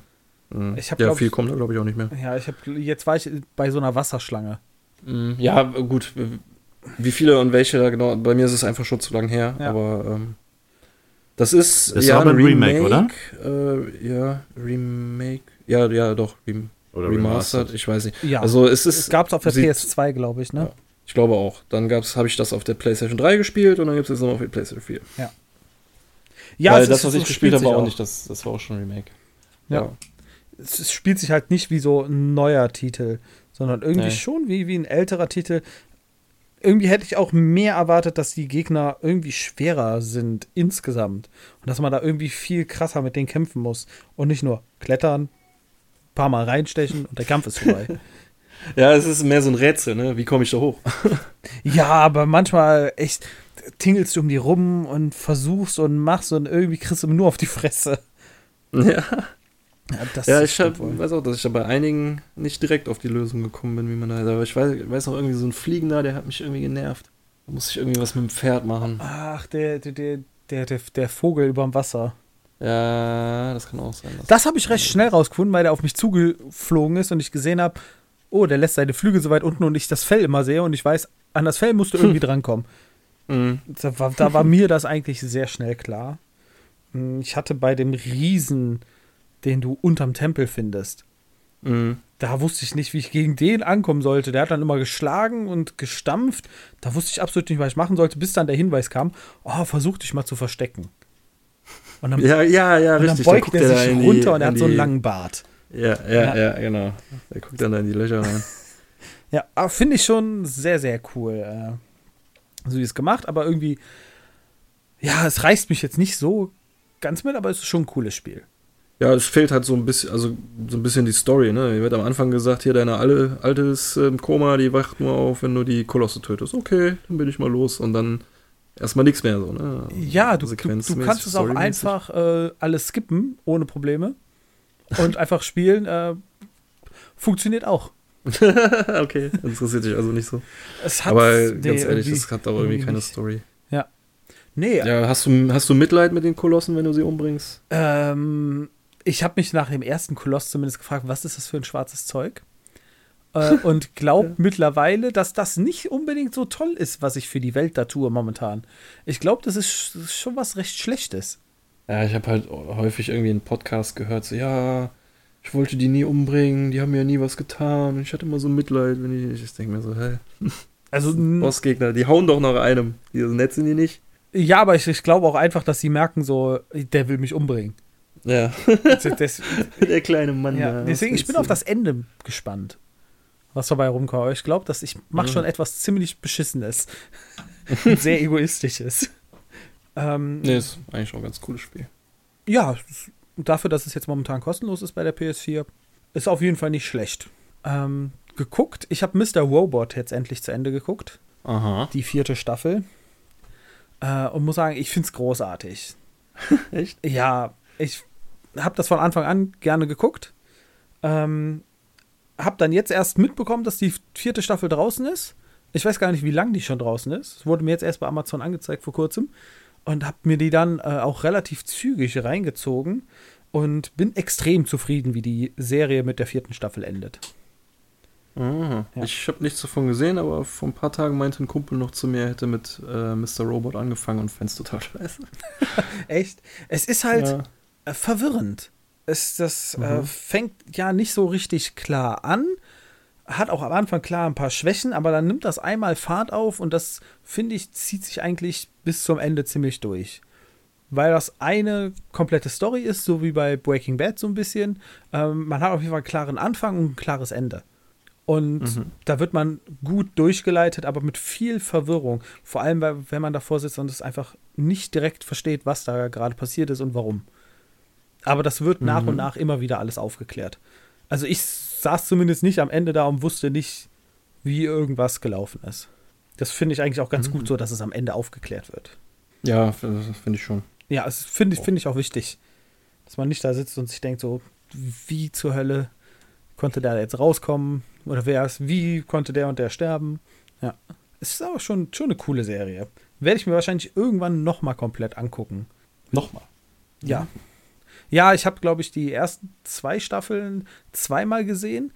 Mhm. Ich hab, ja, glaub viel kommt da, glaube ich, auch nicht mehr. Ja, ich habe jetzt war ich bei so einer Wasserschlange. Mhm. Ja, gut. Wie viele und welche da genau? Bei mir ist es einfach schon zu lang her, Ja. aber ähm, das ist, Das ja aber ein Remake, oder? Äh, ja, Remake. Ja, ja, doch. Rem Oder remastered, ich weiß nicht. Ja, Also es ist. es gab es auf der sieht- PS2, glaube ich, ne? Ja. Ich glaube auch. Dann habe ich das auf der PlayStation 3 gespielt und dann gibt es jetzt noch auf der PlayStation 4. Ja, Weil es das, ist- was so ich gespielt spielt habe, war auch nicht. Das, das war auch schon ein Remake. Ja. es, es spielt sich halt nicht wie so ein neuer Titel, sondern irgendwie Nee. schon wie, wie ein älterer Titel. Irgendwie hätte ich auch mehr erwartet, dass die Gegner irgendwie schwerer sind insgesamt. Und dass man da irgendwie viel krasser mit denen kämpfen muss. Und nicht nur klettern, paar Mal reinstechen und der Kampf ist vorbei. Ja, es ist mehr so ein Rätsel, ne? Wie komme ich da hoch? ja, aber manchmal echt tingelst du um die rum und versuchst und machst und irgendwie kriegst du nur auf die Fresse. ja. Ja, das Ja, ich hab, weiß auch, dass ich da bei einigen nicht direkt auf die Lösung gekommen bin, wie man da. Aber ich weiß, weiß noch irgendwie so ein Fliegender, der hat mich irgendwie genervt. Da muss ich irgendwie was mit dem Pferd machen. Ach, der, der, der, der, der, der Vogel überm Wasser. Ja, das kann auch sein. dass- Das habe ich recht schnell rausgefunden, weil der auf mich zugeflogen ist und ich gesehen habe, oh, der lässt seine Flügel so weit unten und ich das Fell immer sehe und ich weiß, an das Fell musst du irgendwie drankommen. Mhm. Da war, da war mir das eigentlich sehr schnell klar. Hm, Ich hatte bei dem Riesen, den du unterm Tempel findest, Mhm. da wusste ich nicht, wie ich gegen den ankommen sollte. Der hat dann immer geschlagen und gestampft. Da wusste ich absolut nicht, was ich machen sollte, bis dann der Hinweis kam, oh, versuch dich mal zu verstecken. Und dann, Ja, ja, ja, und dann richtig. beugt guckt er sich die- runter und er hat so einen langen Bart. Ja, ja, Ja. ja, genau. Der guckt dann da in die Löcher rein. Ja, finde ich schon sehr, sehr cool. Äh, so wie es gemacht, aber irgendwie, ja, es reißt mich jetzt nicht so ganz mit, aber es ist schon ein cooles Spiel. Ja, es fehlt halt so ein bisschen, also so ein bisschen die Story, ne? Hier wird am Anfang gesagt, hier deine alle, alte ist im Koma, die wacht nur auf, wenn du die Kolosse tötest. Okay, dann bin ich mal los und dann erstmal nichts mehr so, ne? Ja, du, du, du kannst es auch einfach äh, alles skippen, ohne Probleme. Und einfach spielen. Äh, funktioniert auch. okay, interessiert dich also nicht so. Es hat Aber nee, ganz ehrlich, das hat auch irgendwie keine. Story. Nee, Ja, hast du, hast du Mitleid mit den Kolossen, wenn du sie umbringst? Ähm, ich habe mich nach dem ersten Koloss zumindest gefragt, was ist das für ein schwarzes Zeug? Äh, und glaube Ja. mittlerweile, dass das nicht unbedingt so toll ist, was ich für die Welt da tue momentan. Ich glaube, das ist sch- schon was recht Schlechtes. Ja, ich habe halt häufig irgendwie einen Podcast gehört, so, ja, ich wollte die nie umbringen, die haben mir nie was getan. Ich hatte immer so Mitleid, wenn die, ich denke mir so, hä, Also, n- Bossgegner, die hauen doch nach einem. Die so nett sind die nicht. ja, aber ich, ich glaube auch einfach, dass sie merken, so, der will mich umbringen. Ja, Das, das, der kleine Mann. ja, da, deswegen, ich bin willst auf das Ende gespannt, was dabei rumkommt. Aber ich glaube, dass ich mache Mhm. schon etwas ziemlich Beschissenes. sehr Egoistisches. Ähm, Nee, ist eigentlich auch ein ganz cooles Spiel. ja, dafür, dass es jetzt momentan kostenlos ist bei der PS4, ist auf jeden Fall nicht schlecht. Ähm, geguckt, ich habe Mr. Robot jetzt endlich zu Ende geguckt, Aha. die vierte Staffel. Äh, und muss sagen, ich finde es großartig. Echt? Ja, ich habe das von Anfang an gerne geguckt. Ähm, habe dann jetzt erst mitbekommen, dass die vierte Staffel draußen ist. Ich weiß gar nicht, wie lange die schon draußen ist. Es wurde mir jetzt erst bei Amazon angezeigt vor kurzem. Und habe mir die dann äh, auch relativ zügig reingezogen. Und bin extrem zufrieden, wie die Serie mit der vierten Staffel endet. Aha. Ja. Ich habe nichts davon gesehen, aber vor ein paar Tagen meinte ein Kumpel noch zu mir, er hätte mit äh, Mr. Robot angefangen und fänd's total scheiße. Echt? Es ist halt Ja. Äh, verwirrend. Es, das äh, Mhm. fängt ja nicht so richtig klar an. Hat auch am Anfang klar ein paar Schwächen, aber dann nimmt das einmal Fahrt auf und das, finde ich, zieht sich eigentlich bis zum Ende ziemlich durch. Weil das eine komplette Story ist, so wie bei Breaking Bad so ein bisschen. Ähm, man hat auf jeden Fall einen klaren Anfang und ein klares Ende. Und Mhm. da wird man gut durchgeleitet, aber mit viel Verwirrung. Vor allem, weil, wenn man davor sitzt und es einfach nicht direkt versteht, was da gerade passiert ist und warum. Aber das wird nach Mhm. und nach immer wieder alles aufgeklärt. Also ich saß zumindest nicht am Ende da und wusste nicht, wie irgendwas gelaufen ist. Das finde ich eigentlich auch ganz Mhm. gut so, dass es am Ende aufgeklärt wird. Ja, finde ich schon. Ja, das finde ich, finde ich auch wichtig. Dass man nicht da sitzt und sich denkt, so, wie zur Hölle konnte der jetzt rauskommen? Oder wer ist, wie konnte der und der sterben? Ja. Es ist aber schon, schon eine coole Serie. Werde ich mir wahrscheinlich irgendwann nochmal komplett angucken. Nochmal. Ja. Ja, ich habe, glaube ich, die ersten zwei Staffeln zweimal gesehen,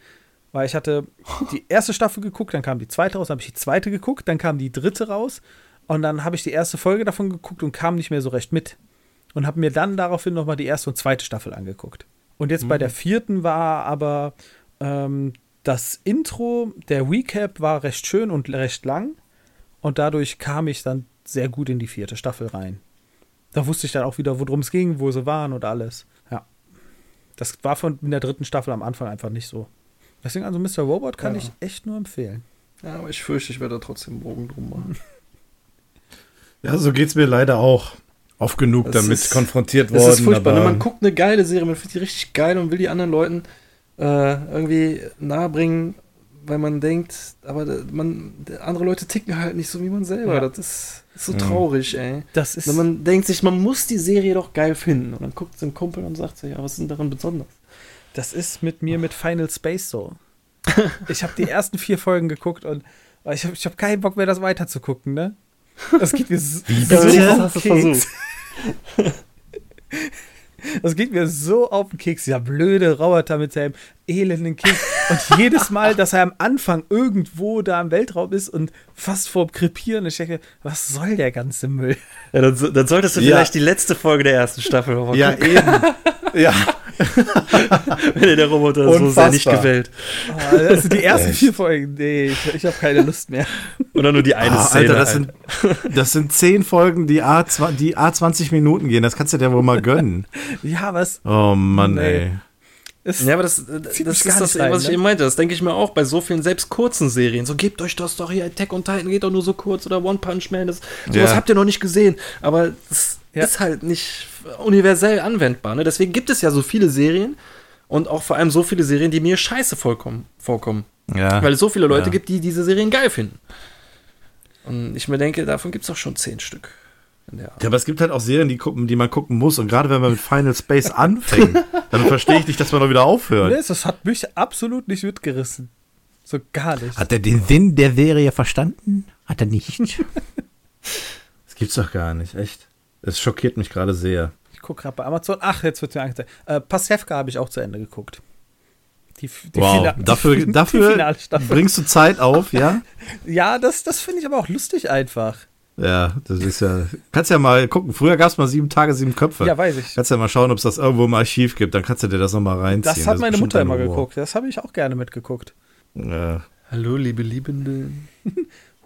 weil ich hatte die erste Staffel geguckt, dann kam die zweite raus, dann habe ich die zweite geguckt, dann kam die dritte raus und dann habe ich die erste Folge davon geguckt und kam nicht mehr so recht mit. Und habe mir dann daraufhin nochmal die erste und zweite Staffel angeguckt. Und jetzt mhm. bei der vierten war aber ähm, das Intro, der Recap war recht schön und recht lang. Und dadurch kam ich dann sehr gut in die vierte Staffel rein. Da wusste ich dann auch wieder, worum es ging, wo sie waren und alles. Ja. Das war von in der dritten Staffel am Anfang einfach nicht so. Deswegen, also Mr. Robot kann ja. ich echt nur empfehlen. Ja, aber ich fürchte, ich werde da trotzdem Bogen drum machen. Ja, so geht es mir leider auch. Oft genug das damit ist, konfrontiert worden. Das ist furchtbar. Ne? Man guckt eine geile Serie, man findet die richtig geil und will die anderen Leuten äh, irgendwie nahebringen, weil man denkt, aber man, andere Leute ticken halt nicht so wie man selber. Ja. Das ist, ist so mhm. traurig, ey. Das ist Wenn man denkt sich, man muss die Serie doch geil finden. Und dann guckt ein Kumpel und sagt so, ja, was ist denn daran besonders? Das ist mit mir mit Final Space so. ich habe die ersten vier Folgen geguckt und ich habe ich hab keinen Bock mehr, das weiterzugucken, ne? Das geht mir so, so auf den Keks. Das geht mir so auf den Keks, dieser blöde Roboter mit seinem elenden Kind. Und jedes Mal, dass er am Anfang irgendwo da im Weltraum ist und fast vorm Krepieren, ich denke, was soll der ganze Müll? Ja, dann, dann solltest du ja. vielleicht die letzte Folge der ersten Staffel mal Ja, eben. ja. Wenn dir der Roboter Unfassbar. so sehr nicht gefällt. Oh, das sind die ersten vier Folgen. Nee, ich, ich habe keine Lust mehr. Oder nur die eine ah, Szene. Alter, das sind, das sind zehn Folgen, die A, die A 20 Minuten gehen. Das kannst du dir wohl mal gönnen. ja, was? Oh Mann, nee. ey. Ist ja, aber das, das ist das, rein, was ich ne? eben meinte. Das denke ich mir auch bei so vielen selbst kurzen Serien. So, gebt euch das doch hier. Attack on Titan geht doch nur so kurz oder One Punch Man. Das, sowas ja. habt ihr noch nicht gesehen. Aber das ja. ist halt nicht universell anwendbar. Ne? Deswegen gibt es ja so viele Serien und auch vor allem so viele Serien, die mir scheiße vollkommen, vorkommen. Ja. Weil es so viele Leute ja. gibt, die diese Serien geil finden. Und ich mir denke, davon gibt es auch schon zehn Stück. Ja, aber es gibt halt auch Serien, die, gucken, die man gucken muss. Und gerade wenn man mit Final Space anfängt, dann verstehe ich nicht, dass man noch wieder aufhört. Nee, das hat mich absolut nicht mitgerissen. So gar nicht. Hat er den Sinn der Serie verstanden? Hat er nicht. das gibt's doch gar nicht, echt. Es schockiert mich gerade sehr. Ich gucke gerade bei Amazon. Ach, jetzt wird mir angezeigt. Äh, Pasewka habe ich auch zu Ende geguckt. Die, die wow, Fina dafür, die, dafür bringst du Zeit auf, ja? ja, das, das finde ich aber auch lustig einfach. Ja, das ist ja. Kannst ja mal gucken. Früher gab es mal sieben Tage, sieben Köpfe. Ja, weiß ich. Kannst ja mal schauen, ob es das irgendwo im Archiv gibt. Dann kannst du dir das nochmal reinziehen. Das hat meine das Mutter immer geguckt. Das habe ich auch gerne mitgeguckt. Ja. Hallo, liebe Liebende.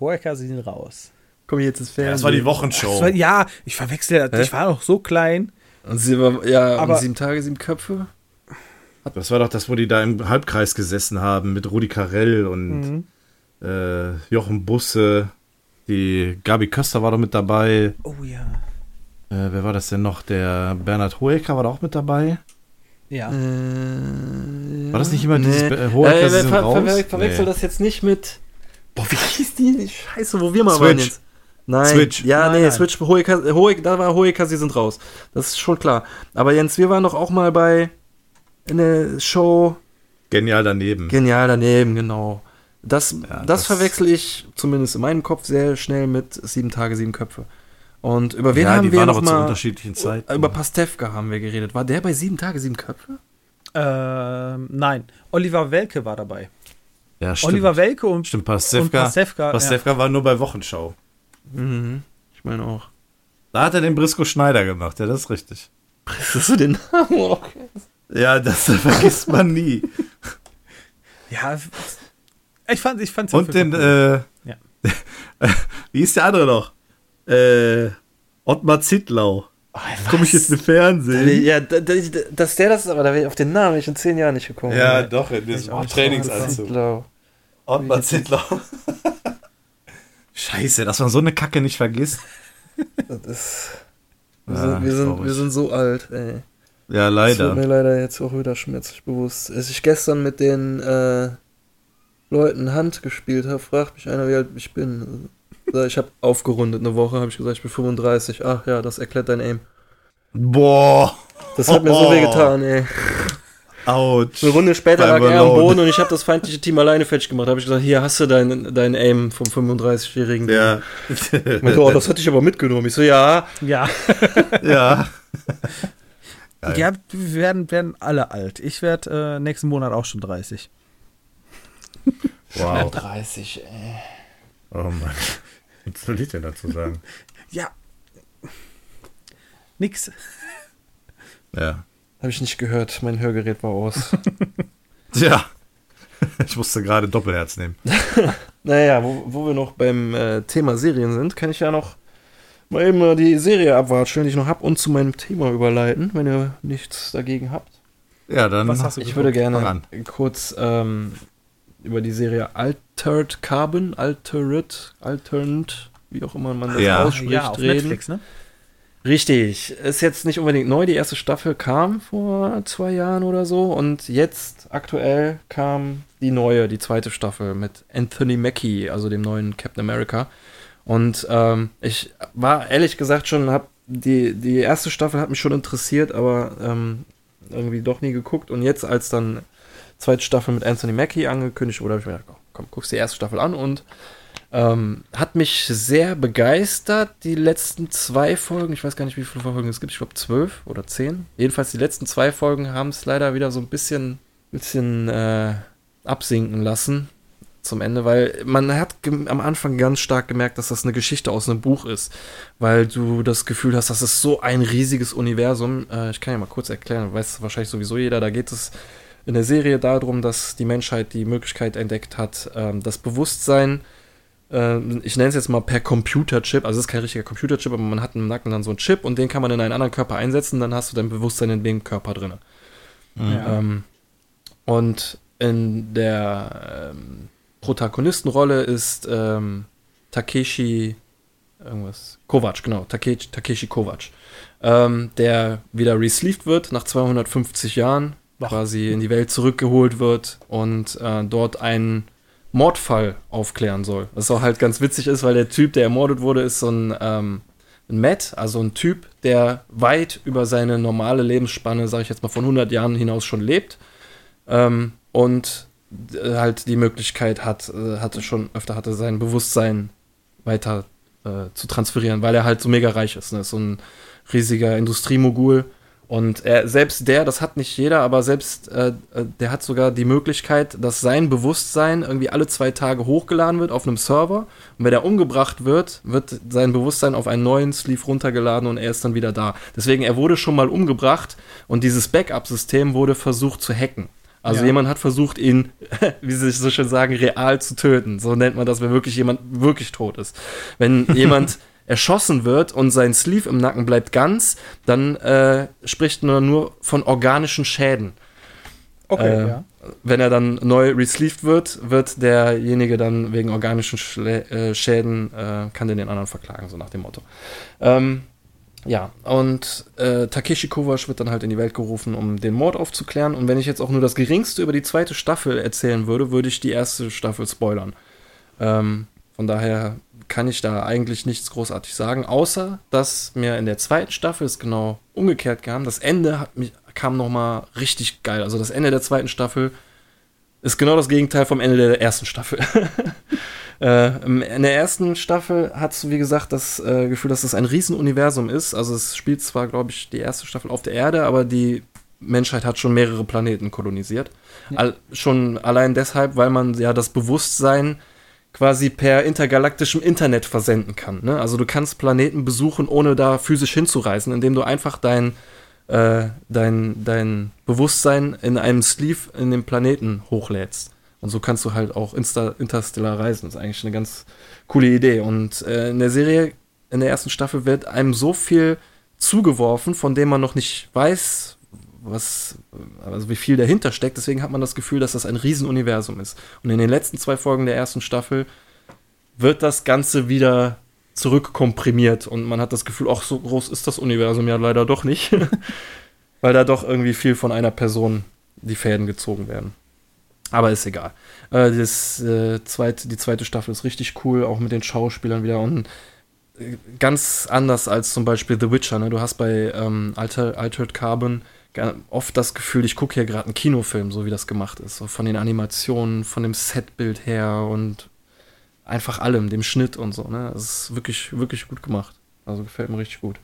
Hoeker sind raus. Komm jetzt ins Fernsehen. Ja, das war die Wochenshow. War, ja, ich verwechsel. Hä? Ich war noch so klein. Und sie war, ja, aber sieben Tage, sieben Köpfe. Das war doch das, wo die da im Halbkreis gesessen haben mit Rudi Carell und mhm. äh, Jochen Busse. Die Gabi Köster war doch mit dabei. Oh ja. Äh, wer war das denn noch? Der Bernhard Hoeker war da auch mit dabei. Ja. Äh, war das nicht immer nee. dieses äh, Hoeker äh, ver ver ver Verwechsel nee. das jetzt nicht mit. Boah, wie hieß die? Scheiße, wo wir mal Switch. waren jetzt. Nein. Switch. Ja, nein, nee, nein. Switch, Hoeker, Hoeker, da war Hoeker, sie sind raus. Das ist schon klar. Aber Jens, wir waren doch auch mal bei in der Show. Genial daneben. Genial daneben, genau. Das, ja, das, das verwechsel ich zumindest in meinem Kopf sehr schnell mit sieben Tage, sieben Köpfe. Und über wen ja, haben wir noch mal? unterschiedlichen Zeiten. Über Pastewka haben wir geredet. War der bei sieben Tage, sieben Köpfe? Ähm, nein. Oliver Welke war dabei. Ja, stimmt. Oliver Welke und, stimmt, Pastewka, und Pastewka. Pastewka ja. war nur bei Wochenschau. Mhm. Ich meine auch. Da hat er den Brisco Schneider gemacht, ja, das ist richtig. Hast du den Namen? Okay. Ja, das vergisst man nie. ja, ich fand ich fand's Und den, cool. äh, ja. wie ist der andere noch? Äh, Ottmar Zittlau. Oh, Komme ich jetzt im Fernsehen? Ja, dass der das ist, aber da wäre ich auf den Namen ich in zehn Jahren nicht gekommen. Ja, ey. doch, in diesem Trainingsanzug. Ottmar Zittlau. Scheiße, dass man so eine Kacke nicht vergisst. Das ist. Wir, ja, sind, wir, sind, wir sind so alt, ey. Ja, leider. Das wird mir leider jetzt auch wieder schmerzlich bewusst. Als ich gestern mit den äh, Leuten Hand gespielt habe, fragt mich einer, wie alt ich bin. Ich habe aufgerundet eine Woche, habe ich gesagt, ich bin 35. Ach ja, das erklärt dein Aim. Boah. Das hat mir so weh getan, ey. Autsch. Eine Runde später lag er am Boden und ich habe das feindliche Team alleine fertig gemacht. Da habe ich gesagt, hier hast du dein, dein Aim vom 35-Jährigen. Ja. so, oh, das hatte ich aber mitgenommen. Ich so, ja. Ja. ja. Ja, wir werden, werden alle alt. Ich werde äh, nächsten Monat auch schon 30. Wow. 30, ey. Oh Mann. Was soll ich denn dazu sagen? Ja. Nix. Ja. Habe ich nicht gehört, mein Hörgerät war aus. Tja. Ich musste gerade Doppelherz nehmen. naja, wo, wo wir noch beim äh, Thema Serien sind, kann ich ja noch mal eben äh, die Serie abwatschen, die ich noch habe und zu meinem Thema überleiten, wenn ihr nichts dagegen habt. Ja, dann. Was hast du Ich würde gerne an. kurz ähm, über die Serie Altered Carbon, Altered, Alternate, wie auch immer man das Ja. ausspricht, ja, auf reden. Netflix, ne? Richtig. Ist jetzt nicht unbedingt neu. Die erste Staffel kam vor zwei Jahren oder so. Und jetzt, aktuell, kam die neue, die zweite Staffel mit Anthony Mackie, also dem neuen Captain America. Und ähm, ich war ehrlich gesagt schon, hab die, die erste Staffel hat mich schon interessiert, aber ähm, irgendwie doch nie geguckt. Und jetzt, als dann zweite Staffel mit Anthony Mackie angekündigt wurde, habe ich mir gedacht, komm, guckst die erste Staffel an und ähm, hat mich sehr begeistert, die letzten zwei Folgen. Ich weiß gar nicht, wie viele Folgen es gibt. Ich glaube zwölf oder zehn. Jedenfalls die letzten zwei Folgen haben es leider wieder so ein bisschen, bisschen äh, absinken lassen zum Ende, weil man hat am Anfang ganz stark gemerkt, dass das eine Geschichte aus einem Buch ist, weil du das Gefühl hast, das ist so ein riesiges Universum. Äh, ich kann ja mal kurz erklären, weiß wahrscheinlich sowieso jeder, da geht es in der Serie darum, dass die Menschheit die Möglichkeit entdeckt hat, ähm, das Bewusstsein äh, ich nenne es jetzt mal per Computerchip, also es ist kein richtiger Computerchip, aber man hat im Nacken dann so einen Chip und den kann man in einen anderen Körper einsetzen, dann hast du dein Bewusstsein in dem Körper drin. Ja. Ähm, und in der ähm, Protagonistenrolle ist ähm, Takeshi irgendwas Kovac, genau, Take, Takeshi Kovac, ähm, der wieder resleeved wird nach 250 Jahren, Ach. quasi in die Welt zurückgeholt wird und äh, dort einen Mordfall aufklären soll. Was auch halt ganz witzig ist, weil der Typ, der ermordet wurde, ist so ein, ähm, ein Matt, also ein Typ, der weit über seine normale Lebensspanne, sage ich jetzt mal von 100 Jahren hinaus schon lebt ähm, und äh, halt die Möglichkeit hat, äh, hatte schon öfter hatte sein Bewusstsein weiter äh, zu transferieren, weil er halt so mega reich ist. Ne? Ist so ein riesiger Industriemogul. Und er, selbst der, das hat nicht jeder, aber selbst äh, äh, der hat sogar die Möglichkeit, dass sein Bewusstsein irgendwie alle zwei Tage hochgeladen wird auf einem Server. Und wenn er umgebracht wird, wird sein Bewusstsein auf einen neuen Sleeve runtergeladen und er ist dann wieder da. Deswegen, er wurde schon mal umgebracht und dieses Backup-System wurde versucht zu hacken. Also Ja. jemand hat versucht, ihn, wie sie so schön sagen, real zu töten. So nennt man das, wenn wirklich jemand wirklich tot ist. Wenn jemand erschossen wird und sein Sleeve im Nacken bleibt ganz, dann äh, spricht man nur von organischen Schäden. Okay, Äh, ja. Wenn er dann neu resleeved wird, wird derjenige dann wegen organischen Schlä äh, Schäden, äh, kann den den anderen verklagen, so nach dem Motto. Ähm, ja, und äh, Takeshi Kovac wird dann halt in die Welt gerufen, um den Mord aufzuklären. Und wenn ich jetzt auch nur das Geringste über die zweite Staffel erzählen würde, würde ich die erste Staffel spoilern. Ähm, von daher kann ich da eigentlich nichts großartig sagen, außer dass mir in der zweiten Staffel es genau umgekehrt kam. Das Ende hat mich, kam nochmal richtig geil. Also das Ende der zweiten Staffel ist genau das Gegenteil vom Ende der ersten Staffel. äh, in der ersten Staffel hast du, wie gesagt, das äh, Gefühl, dass es ein Riesenuniversum ist. Also es spielt zwar, glaube ich, die erste Staffel auf der Erde, aber die Menschheit hat schon mehrere Planeten kolonisiert. Ja. All, schon allein deshalb, weil man ja das Bewusstsein quasi per intergalaktischem Internet versenden kann. Ne? Also du kannst Planeten besuchen, ohne da physisch hinzureisen, indem du einfach dein, äh, dein, dein Bewusstsein in einem Sleeve in den Planeten hochlädst. Und so kannst du halt auch insta interstellar reisen. Das ist eigentlich eine ganz coole Idee. Und äh, in der Serie, in der ersten Staffel, wird einem so viel zugeworfen, von dem man noch nicht weiß, was, also wie viel dahinter steckt. Deswegen hat man das Gefühl, dass das ein Riesenuniversum ist. Und in den letzten zwei Folgen der ersten Staffel wird das Ganze wieder zurückkomprimiert und man hat das Gefühl, ach, so groß ist das Universum ja leider doch nicht. Weil da doch irgendwie viel von einer Person die Fäden gezogen werden. Aber ist egal. Äh, das, äh, zweite, die zweite Staffel ist richtig cool, auch mit den Schauspielern wieder und äh, ganz anders als zum Beispiel The Witcher. Ne? Du hast bei ähm, Alter, Altered Carbon oft das Gefühl, ich gucke hier gerade einen Kinofilm, so wie das gemacht ist. So von den Animationen, von dem Setbild her und einfach allem, dem Schnitt und so. Ne? Das ist wirklich, wirklich gut gemacht. Also gefällt mir richtig gut.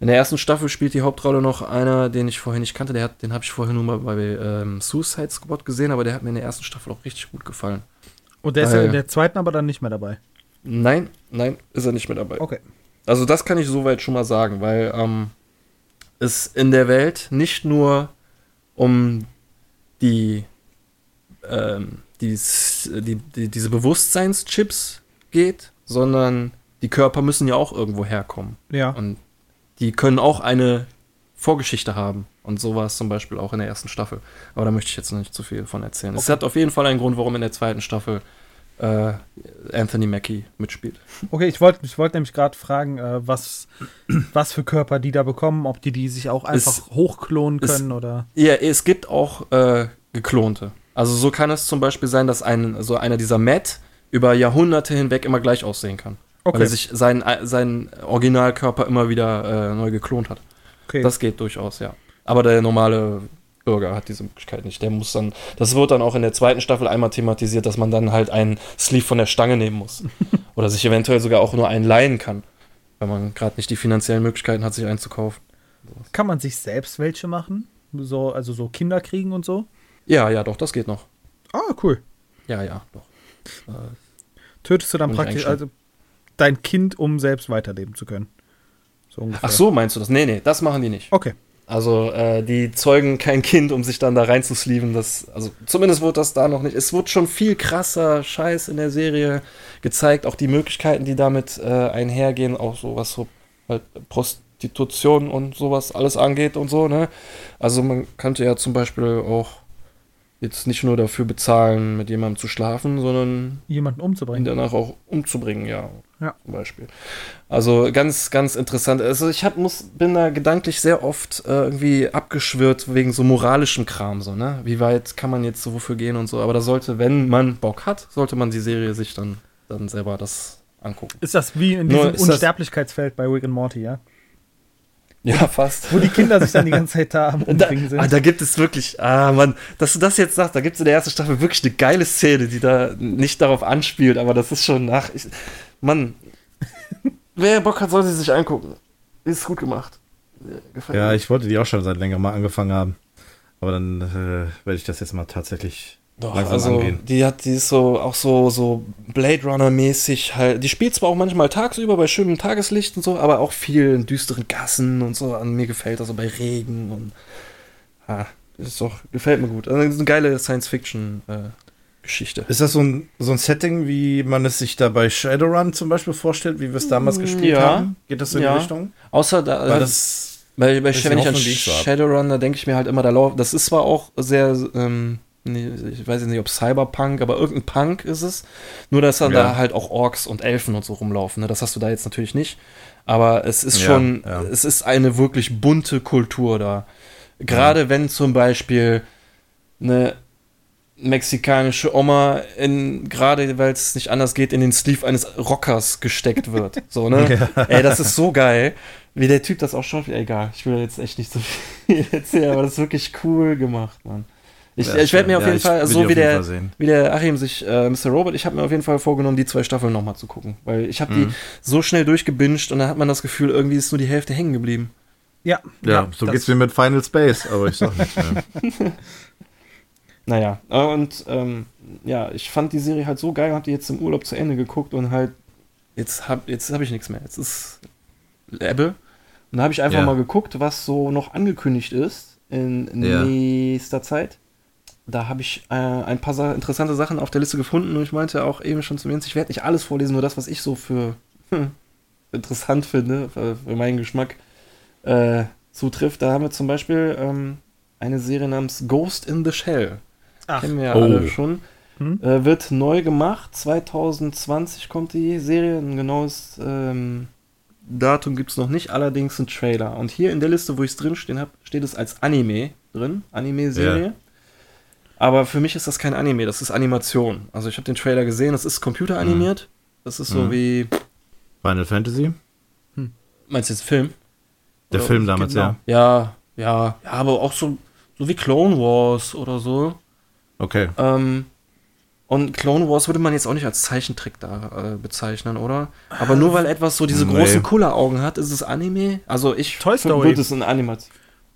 In der ersten Staffel spielt die Hauptrolle noch einer, den ich vorher nicht kannte. Der hat, den habe ich vorher nur mal bei ähm, Suicide Squad gesehen, aber der hat mir in der ersten Staffel auch richtig gut gefallen. Und der ist ja in der zweiten aber dann nicht mehr dabei. Nein, nein, ist er nicht mehr dabei. Okay. Also das kann ich soweit schon mal sagen, weil ähm, es in der Welt nicht nur um die, ähm, die, die, die diese Bewusstseinschips geht, sondern die Körper müssen ja auch irgendwo herkommen. Ja. Und die können auch eine Vorgeschichte haben. Und so war es zum Beispiel auch in der ersten Staffel. Aber da möchte ich jetzt noch nicht zu viel von erzählen. Es hat auf jeden Fall einen Grund, warum in der zweiten Staffel äh, Anthony Mackie mitspielt. Okay, ich wollte ich wollt nämlich gerade fragen, äh, was, was für Körper die da bekommen, ob die die sich auch einfach Es- hochklonen es- können oder. Ja, es gibt auch äh, geklonte. Also so kann es zum Beispiel sein, dass ein, so einer dieser Matt über Jahrhunderte hinweg immer gleich aussehen kann. Weil er sich seinen, seinen Originalkörper immer wieder äh, neu geklont hat. okay. Das geht durchaus, ja. Aber der normale Bürger hat diese Möglichkeit nicht. Der muss dann, das wird dann auch in der zweiten Staffel einmal thematisiert, dass man dann halt einen Sleeve von der Stange nehmen muss. Oder sich eventuell sogar auch nur einen leihen kann. Wenn man gerade nicht die finanziellen Möglichkeiten hat, sich einen zu kaufen. Kann man sich selbst welche machen? So, also so Kinder kriegen und so? Ja, ja, doch, das geht noch. Ah, cool. Ja, ja, doch. Äh, Tötest du dann praktisch also dein Kind, um selbst weiterleben zu können. So. Ach so, meinst du das? Nee, nee, das machen die nicht. Okay. Also, äh, die zeugen kein Kind, um sich dann da reinzusleeven. Das, also, zumindest wird das da noch nicht. Es wird schon viel krasser Scheiß in der Serie gezeigt. Auch die Möglichkeiten, die damit äh, einhergehen. Auch so, was so halt Prostitution und sowas alles angeht und so, ne? Also, man könnte ja zum Beispiel auch jetzt nicht nur dafür bezahlen, mit jemandem zu schlafen, sondern Jemanden ihn umzubringen. danach auch umzubringen, ja. Ja. Zum Beispiel. Also ganz, ganz interessant. Also ich hab, muss, bin da gedanklich sehr oft äh, irgendwie abgeschwört wegen so moralischem Kram, so, ne? Wie weit kann man jetzt so wofür gehen und so. Aber da sollte, wenn man Bock hat, sollte man die Serie sich dann, dann selber das angucken. Ist das wie in diesem Unsterblichkeitsfeld bei Rick and Morty, ja? Ja, fast. Wo die Kinder sich dann die ganze Zeit da am Da, Umbringen sind. ah, da gibt es wirklich, ah Mann, dass du das jetzt sagst, da gibt es in der ersten Staffel wirklich eine geile Szene, die da nicht darauf anspielt, aber das ist schon nach. Ich, Mann, wer Bock hat, soll sie sich angucken. Ist gut gemacht. Ja, Gefällt Ja, mir. ich wollte die auch schon seit längerem mal angefangen haben. Aber dann äh, werde ich das jetzt mal tatsächlich Doch, langsam also angehen. die hat, die ist so auch so so Blade Runner mäßig halt. Die spielt zwar auch manchmal tagsüber bei schönem Tageslicht und so, aber auch viel in düsteren Gassen und so. An mir gefällt das so bei Regen und ah, das ist doch gefällt mir gut. Also das ist eine geile Science Fiction äh, Geschichte. Ist das so ein, so ein Setting, wie man es sich da bei Shadowrun zum Beispiel vorstellt, wie wir es damals gespielt Ja. haben? Geht das so in Ja. die Richtung? Außer da, Weil das Weil bei, die wenn ich an. Shadowrun, da denke ich mir halt immer, da lauf, das ist zwar auch sehr, ähm, nee, ich weiß nicht, ob Cyberpunk, aber irgendein Punk ist es. Nur, dass dann Ja. da halt auch Orks und Elfen und so rumlaufen. Ne? Das hast du da jetzt natürlich nicht. Aber es ist schon, es ist eine wirklich bunte Kultur da. Gerade wenn zum Beispiel eine mexikanische Oma in, gerade weil es nicht anders geht, in den Sleeve eines Rockers gesteckt wird. So, ne? Ey, das ist so geil. Wie der Typ das auch schon, egal, ich will jetzt echt nicht so viel erzählen, aber das ist wirklich cool gemacht, Mann. Ich, Ja, ich werde mir auf ja, jeden Fall, so wie der, wie der Achim sich, äh, Mr. Robot, ich habe mir auf jeden Fall vorgenommen, die zwei Staffeln nochmal zu gucken. Weil ich habe Mhm. die so schnell durchgebinged und dann hat man das Gefühl, irgendwie ist nur die Hälfte hängen geblieben. Ja, Ja, so geht's mir mit Final Space, aber ich sag nichts mehr. Naja, und ähm, ja, ich fand die Serie halt so geil, hab die jetzt im Urlaub zu Ende geguckt und halt, jetzt hab, jetzt hab ich nichts mehr. Jetzt ist Ebbe. Und da habe ich einfach Ja. mal geguckt, was so noch angekündigt ist in Ja. nächster Zeit. Da habe ich äh, ein paar Sa interessante Sachen auf der Liste gefunden und ich meinte auch eben schon zu Jens, ich werde nicht alles vorlesen, nur das, was ich so für hm, interessant finde, für, für meinen Geschmack äh, zutrifft. Da haben wir zum Beispiel ähm, eine Serie namens Ghost in the Shell. Ach, Kennen wir ja Oh. alle schon. Hm? Äh, wird neu gemacht. 2020 kommt die Serie. Ein genaues ähm, Datum gibt es noch nicht, allerdings ein Trailer. Und hier in der Liste, wo ich es drin stehen habe, steht es als Anime drin. Anime-Serie. Ja. Aber für mich ist das kein Anime, das ist Animation. Also ich habe den Trailer gesehen, das ist computeranimiert. Das ist so Mhm. wie. Final Fantasy? Meinst du jetzt Film? Der Oder- Film damals, genau. ja. Ja, ja, ja, aber auch so, so wie Clone Wars oder so. Okay. Ähm, Und Clone Wars würde man jetzt auch nicht als Zeichentrick da äh, bezeichnen, oder? Aber nur weil etwas so diese Nee. großen Kulleraugen hat, ist es Anime? Also ich Toy Story. würde es in Animation.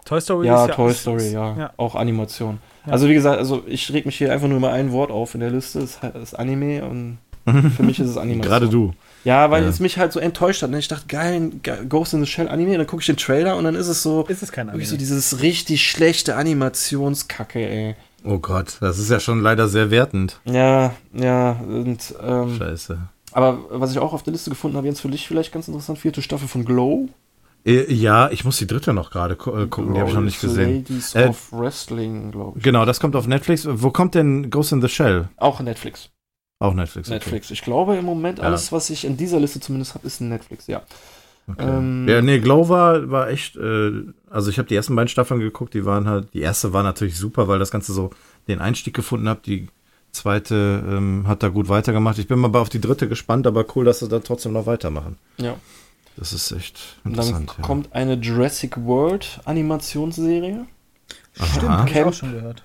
Toy Story Ja, ist Toy ist- Story, ja. ja. Auch Animation. Ja. Also wie gesagt, also ich reg mich hier einfach nur mal ein Wort auf in der Liste. Es ist, ist Anime und für mich ist es Animation. Gerade du. Ja, weil Ja. es mich halt so enttäuscht hat. Und ich dachte, geil, Ghost in the Shell Anime. Und dann gucke ich den Trailer und dann ist es so, Ist es kein Anime. wirklich so dieses richtig schlechte Animationskacke, ey. Oh Gott, das ist ja schon leider sehr wertend. Ja, ja, und ähm, Scheiße. aber was ich auch auf der Liste gefunden habe, Jens, für dich vielleicht ganz interessant, vierte Staffel von Glow. Äh, Ja, ich muss die dritte noch gerade äh, gucken, die habe ich noch nicht gesehen. Ladies Äh, of Wrestling, glaube ich. Genau, das kommt auf Netflix. Wo kommt denn Ghost in the Shell? Auch Netflix. Auch Netflix. okay. Netflix. Ich glaube im Moment Ja. alles, was ich in dieser Liste zumindest habe, ist Netflix, ja. Okay. Ähm, ja, nee, Glow war, war echt, äh, also ich habe die ersten beiden Staffeln geguckt, die waren halt, die erste war natürlich super, weil das Ganze so den Einstieg gefunden hat, die zweite ähm, hat da gut weitergemacht. Ich bin mal auf die dritte gespannt, aber cool, dass sie da trotzdem noch weitermachen. Ja. Das ist echt Und dann interessant. ja. kommt eine Jurassic World Animationsserie. Stimmt, Aha. Camp. auch schon gehört.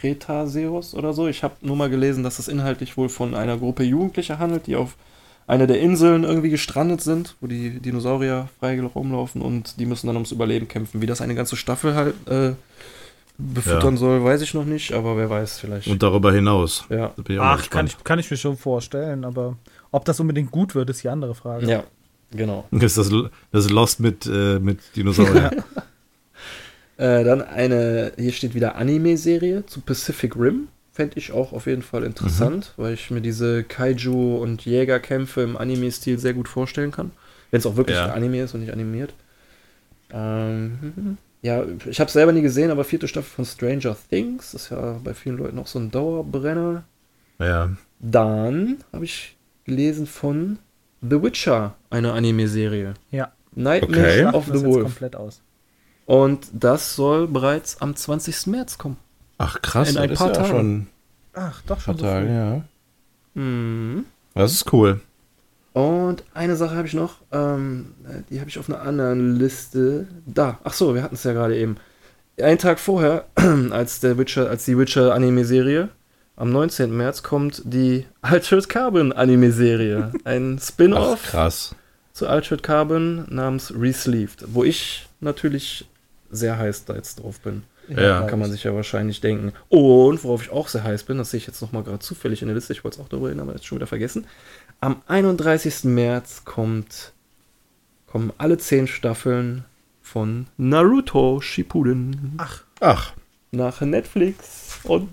Cretaceous oder so. Ich habe nur mal gelesen, dass es inhaltlich wohl von einer Gruppe Jugendlicher handelt, die auf einer der Inseln irgendwie gestrandet sind, wo die Dinosaurier frei rumlaufen und die müssen dann ums Überleben kämpfen. Wie das eine ganze Staffel halt äh, befüttern soll, weiß ich noch nicht, aber wer weiß vielleicht. Und darüber hinaus. ja. Ach, kann ich, kann ich mir schon vorstellen, aber ob das unbedingt gut wird, ist die andere Frage. ja, genau. Das ist das, das ist Lost mit, äh, mit Dinosauriern. Äh, dann eine, hier steht wieder Anime-Serie zu Pacific Rim. Fände ich auch auf jeden Fall interessant, weil ich mir diese Kaiju- und Jägerkämpfe im Anime-Stil sehr gut vorstellen kann. Wenn es auch wirklich Ja. Anime ist und nicht animiert. Ähm, ja, ich habe selber nie gesehen, aber vierte Staffel von Stranger Things ist ja bei vielen Leuten auch so ein Dauerbrenner. ja. Dann habe ich gelesen von The Witcher, eine Anime-Serie. Ja. Nightmare Okay. of the Wolf. komplett aus. Und das soll bereits am 20. März kommen. Ach krass, In ein das paar ist ja Tagen. schon Ach, doch schon paar so Tage, früh. ja. Mhm. Das ist cool. Und eine Sache habe ich noch, ähm, die habe ich auf einer anderen Liste. Da, ach so, wir hatten es ja gerade eben. Einen Tag vorher, als der Witcher, als die Witcher Anime-Serie, am 19. März kommt die Altered Carbon Anime-Serie. Ein Spin-off krass. zu Altered Carbon namens Resleeved, wo ich natürlich sehr heiß da jetzt drauf bin. Ja. Kann man sich ja wahrscheinlich denken. Und worauf ich auch sehr heiß bin, das sehe ich jetzt nochmal gerade zufällig in der Liste, ich wollte es auch darüber reden, aber jetzt schon wieder vergessen. Am 31. März kommt, kommen alle zehn Staffeln von Naruto Shippuden Ach, Ach, nach Netflix. Und